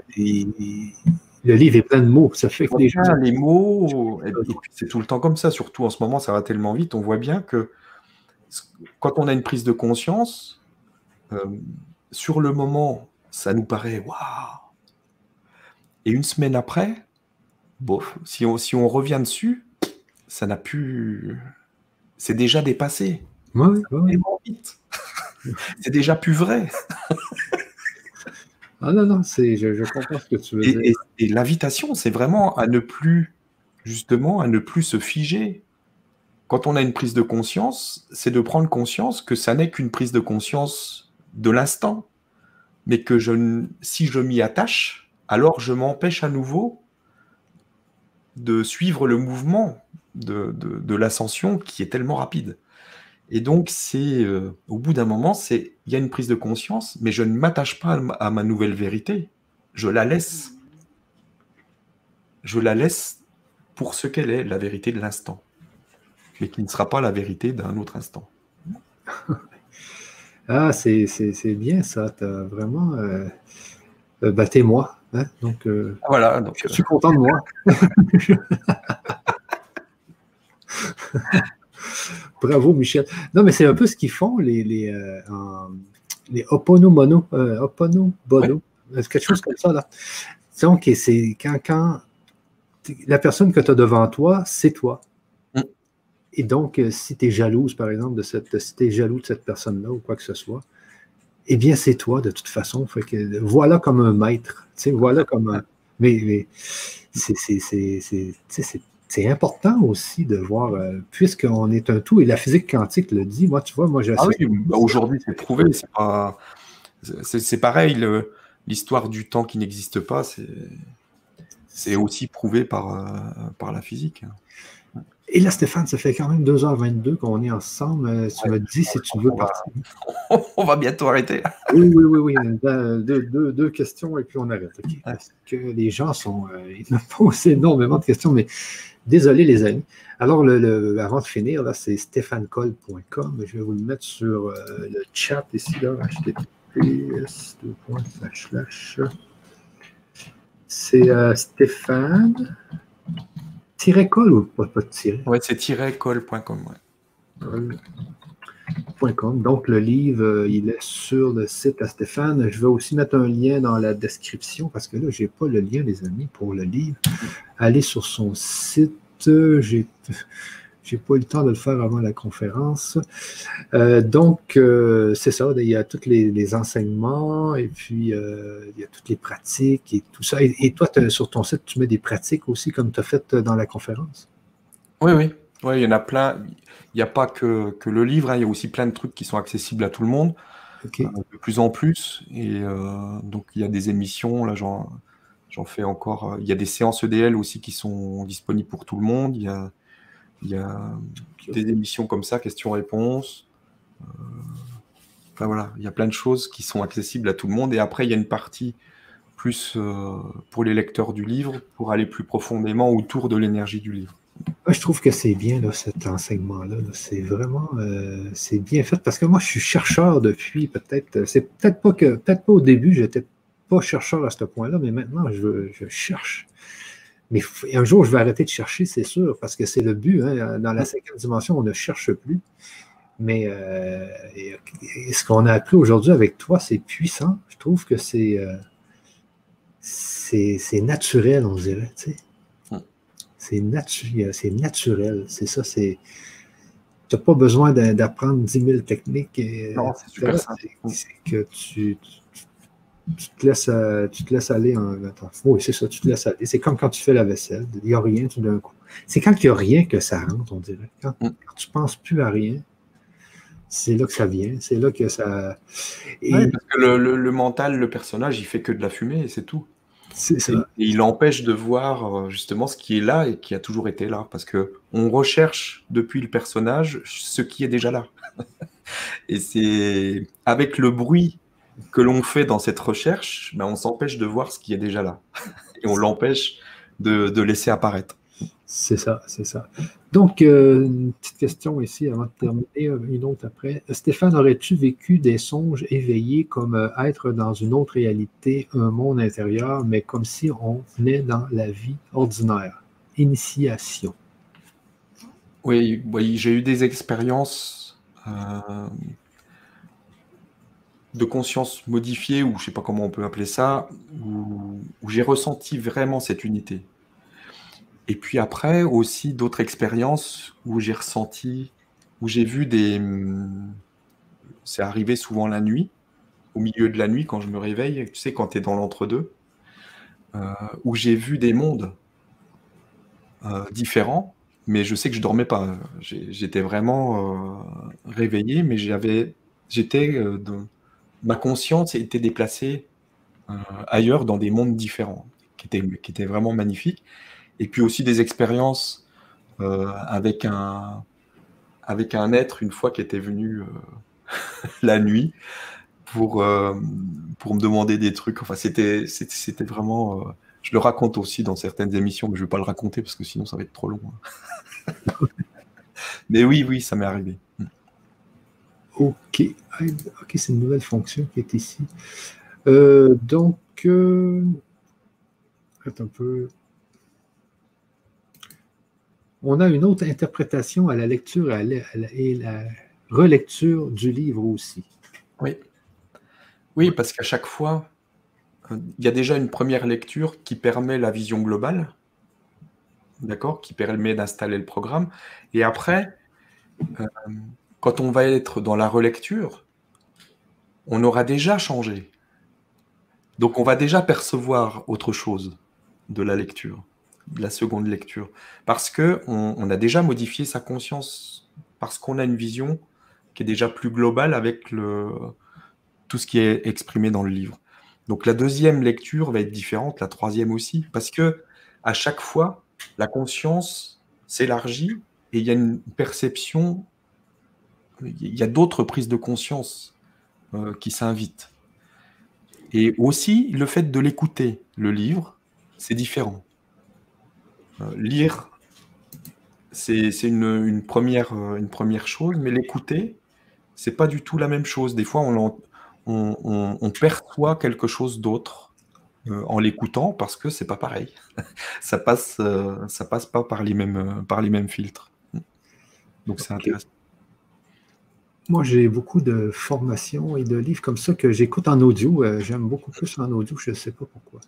le livre est plein de mots. Ça fait que les, les mots, c'est tout le temps comme ça, surtout en ce moment, ça va tellement vite. On voit bien que quand on a une prise de conscience, euh, sur le moment, ça nous paraît waouh et une semaine après, bof, si on, si on revient dessus, ça n'a plus. C'est déjà dépassé. Ouais, (laughs) c'est déjà plus vrai. (laughs) ah non, non, je, comprends ce que tu veux dire. Et, l'invitation, c'est vraiment à ne plus, justement, à ne plus se figer. Quand on a une prise de conscience, c'est de prendre conscience que ça n'est qu'une prise de conscience de l'instant, mais que si je m'y attache, alors je m'empêche à nouveau de suivre le mouvement de, l'ascension qui est tellement rapide. Et donc, c'est euh, au bout d'un moment, c'est il y a une prise de conscience, mais je ne m'attache pas à ma, nouvelle vérité. Je la laisse. Je la laisse pour ce qu'elle est, la vérité de l'instant, mais qui ne sera pas la vérité d'un autre instant. (laughs) ah, c'est bien ça. Tu as vraiment. Euh, euh bah, moi Hein, donc, euh, voilà, donc, je suis content de moi. (laughs) Bravo, Michel. Non, mais c'est un peu ce qu'ils font, les, les, euh, les Oponomono, euh, Oponobono, quelque chose comme ça. Là. Donc, c'est quand, quand la personne que tu as devant toi, c'est toi. Et donc, si tu es jalouse, par exemple, de cette, si tu es jaloux de cette personne-là ou quoi que ce soit, eh bien, c'est toi de toute façon. Fait que, voilà comme un maître. Voilà comme un. Mais, c'est important aussi de voir, euh, puisqu'on est un tout, et la physique quantique le dit, moi, tu vois, moi, ah oui, bah, aujourd'hui, c'est prouvé. C'est pareil, l'histoire du temps qui n'existe pas, c'est aussi prouvé par, euh, par la physique. Et là, Stéphane, ça fait quand même 2h22 qu'on est ensemble. Euh, tu me dis si tu veux partir. (laughs) On va bientôt arrêter. oui, oui, oui, oui. Deux, questions et puis on arrête. Parce que les gens sont. Euh, ils me posent énormément de questions, mais désolé, les amis. Alors, le, avant de finir, là, c'est stéphanecole.com. Je vais vous le mettre sur euh, le chat ici, là. https C'est Stéphane. Tiret-col ou pas, pas de tiret? Oui, c'est tiret-col.com. Donc, le livre, euh, il est sur le site à Stéphane. Je vais aussi mettre un lien dans la description parce que là, je n'ai pas le lien, les amis, pour le livre. Allez sur son site. J'ai n'ai pas eu le temps de le faire avant la conférence. Euh, donc, euh, c'est ça, il y a tous les, enseignements et puis euh, il y a toutes les pratiques et tout ça. Et, toi, sur ton site, tu mets des pratiques aussi comme tu as fait dans la conférence? Oui, oui. Oui, il y en a plein. Il n'y a pas que, le livre, hein. il y a aussi plein de trucs qui sont accessibles à tout le monde, de plus en plus. Et donc, il y a des émissions, là, j'en fais encore. Il y a des séances EDL aussi qui sont disponibles pour tout le monde. Il y a il y a des émissions comme ça, questions-réponses. Euh, Enfin voilà, il y a plein de choses qui sont accessibles à tout le monde. Et après, il y a une partie plus euh, pour les lecteurs du livre, pour aller plus profondément autour de l'énergie du livre. je trouve que c'est bien là, cet enseignement-là. c'est vraiment euh, c'est bien fait parce que moi, je suis chercheur depuis peut-être. C'est peut-être pas que peut-être pas au début, j'étais pas chercheur à ce point-là, mais maintenant, je, cherche. Mais un jour, je vais arrêter de chercher, c'est sûr, parce que c'est le but. Hein. Dans la cinquième dimension, on ne cherche plus. Mais euh, ce qu'on a appris aujourd'hui avec toi, c'est puissant. Je trouve que c'est euh, c'est naturel, on dirait. C'est naturel. C'est ça. Tu n'as pas besoin d'apprendre 10 000 techniques. non, c'est que tu, tu, te laisses, euh, tu te laisses aller en. oui, c'est ça, tu te laisses aller. C'est comme quand tu fais la vaisselle. Il n'y a rien tout d'un coup. C'est quand il n'y a rien que ça rentre, on dirait. Quand, mm. quand tu ne penses plus à rien, c'est là que ça vient, c'est là que ça. parce que le, mental, le personnage, il fait que de la fumée et c'est tout. C'est ça. Et il empêche de voir euh, justement ce qui est là et qui a toujours été là, parce que on recherche depuis le personnage ce qui est déjà là. (laughs) et c'est avec le bruit que l'on fait dans cette recherche, ben on s'empêche de voir ce qui est déjà là (laughs) et on l'empêche de laisser apparaître. C'est ça, c'est ça. Donc, euh, une petite question ici avant de terminer, euh, une autre après. Stéphane, aurais-tu vécu des songes éveillés comme euh, être dans une autre réalité, un monde intérieur, mais comme si on venait dans la vie ordinaire? Initiation. Oui, oui j'ai eu des expériences de conscience modifiée, ou je sais pas comment on peut appeler ça, où j'ai ressenti vraiment cette unité. Et puis après, aussi d'autres expériences où j'ai ressenti, où j'ai vu des. C'est arrivé souvent la nuit, au milieu de la nuit, quand je me réveille, tu sais, quand tu es dans l'entre-deux, euh, où j'ai vu des mondes euh, différents, mais je sais que je dormais pas. J'étais vraiment euh, réveillé, mais j'avais. J'étais. Ma conscience était déplacée ailleurs, dans des mondes différents, qui étaient, vraiment magnifiques et puis aussi des expériences euh, avec, un, être une fois qui était venu euh, (laughs) la nuit pour, euh, me demander des trucs. Enfin, c'était, c'était, vraiment. je le raconte aussi dans certaines émissions, mais je ne vais pas le raconter parce que sinon ça va être trop long. Hein. (laughs) mais oui, oui, ça m'est arrivé. Ok, ok, c'est une nouvelle fonction qui est ici. donc, un peu on a une autre interprétation à la lecture et la, relecture du livre aussi. Oui. Oui, parce qu'à chaque fois, euh, il y a déjà une première lecture qui permet la vision globale, d'accord, qui permet d'installer le programme. Et après, euh, quand on va être dans la relecture, on aura déjà changé. Donc on va déjà percevoir autre chose de la lecture de la seconde lecture. Parce que on, a déjà modifié sa conscience, parce qu'on a une vision qui est déjà plus globale avec le, tout ce qui est exprimé dans le livre. Donc la deuxième lecture va être différente, la troisième aussi, parce que à chaque fois, la conscience s'élargit et il y a une perception, il y a d'autres prises de conscience euh, qui s'invitent. Et aussi, le fait de l'écouter, le livre, c'est différent. Euh, lire, c'est une, première, euh, une première chose, mais l'écouter, c'est pas du tout la même chose. Des fois, on, on, perçoit quelque chose d'autre euh, en l'écoutant parce que c'est pas pareil. (laughs) ça passe, ça passe pas par les mêmes, par les mêmes filtres. Donc c'est intéressant. Moi, j'ai beaucoup de formations et de livres comme ça que j'écoute en audio. J'aime beaucoup plus en audio, je ne sais pas pourquoi.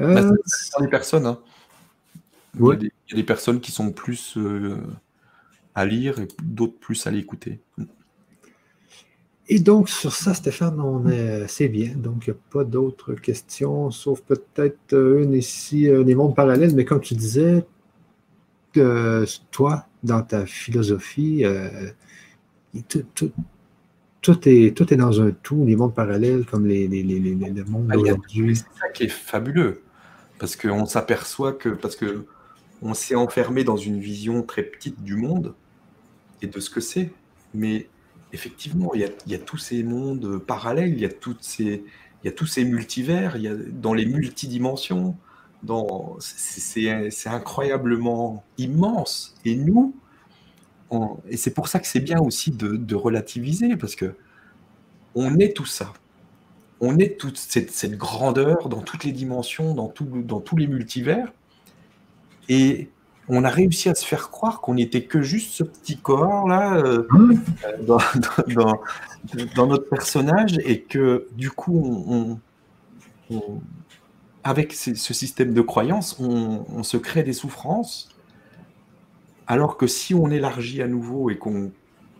Euh, ça des personnes. Hein. Il, y a des, personnes qui sont plus euh, à lire et d'autres plus à l'écouter. Et donc, sur ça, Stéphane, on est, c'est bien. Donc, il n'y a pas d'autres questions, sauf peut-être euh, une ici, euh, des mondes parallèles. Mais comme tu disais, toi, dans ta philosophie, tout, est, tout est dans un tout, les mondes parallèles comme les, les, les, mondes ah, d'aujourd'hui. C'est ça qui est fabuleux. Parce qu'on s'aperçoit que, parce que on s'est enfermé dans une vision très petite du monde et de ce que c'est. Mais effectivement, il y, a, tous ces mondes parallèles, il y a, toutes ces, il y a tous ces multivers, il y a, dans les multidimensions. C'est incroyablement immense. Et nous, et c'est pour ça que c'est bien aussi de, relativiser, parce que on est tout ça. On est toute cette, grandeur dans toutes les dimensions, dans, tous les multivers. Et on a réussi à se faire croire qu'on n'était que juste ce petit corps là euh, (laughs) dans, notre personnage et que du coup, avec ce système de croyance, on, se crée des souffrances. Alors que si on élargit à nouveau et qu'on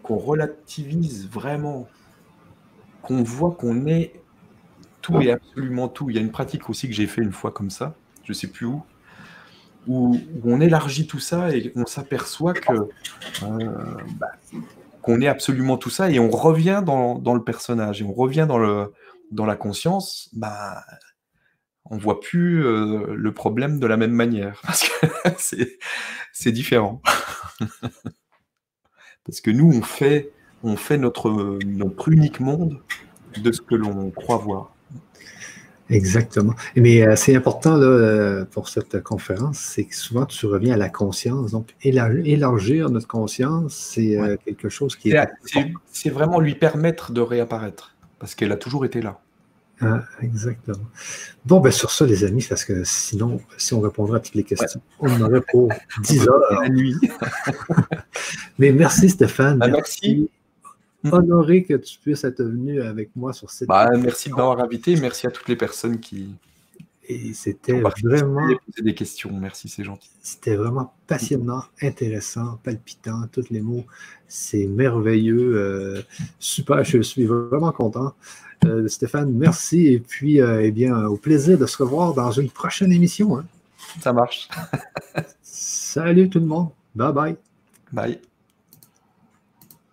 relativise vraiment, qu'on voit qu'on est tout et absolument tout. Il y a une pratique aussi que j'ai fait une fois comme ça, je ne sais plus où, où, on élargit tout ça et on s'aperçoit que euh, bah, qu'on est absolument tout ça et on revient dans, le personnage et on revient dans, la conscience, bah, on voit plus euh, le problème de la même manière (laughs) parce que c'est différent. (laughs) parce que nous, on fait, on fait notre, notre unique monde de ce que l'on croit voir. Exactement. Mais euh, c'est important là, euh, pour cette conférence, c'est que souvent tu reviens à la conscience. Donc, élargir notre conscience, c'est euh, quelque chose qui est. C'est vraiment lui permettre de réapparaître, parce qu'elle a toujours été là. Ah, exactement. Bon, ben sur ça, les amis, parce que sinon, si on répondrait à toutes les questions, on en aurait pour (laughs) 10 heures. La nuit. (laughs) Mais merci Stéphane. Ah, merci. Mm. honoré que tu puisses être venu avec moi sur cette. Bah, merci de m'avoir invité. Merci à toutes les personnes qui. Et c'était vraiment. des questions. Merci, c'est gentil. C'était vraiment passionnant, intéressant, palpitant, tous les mots. C'est merveilleux. Euh, super, je suis vraiment content. Euh, Stéphane, merci. Et puis, euh, eh bien, au plaisir de se revoir dans une prochaine émission. Hein. Ça marche. Salut tout le monde. Bye bye. Bye.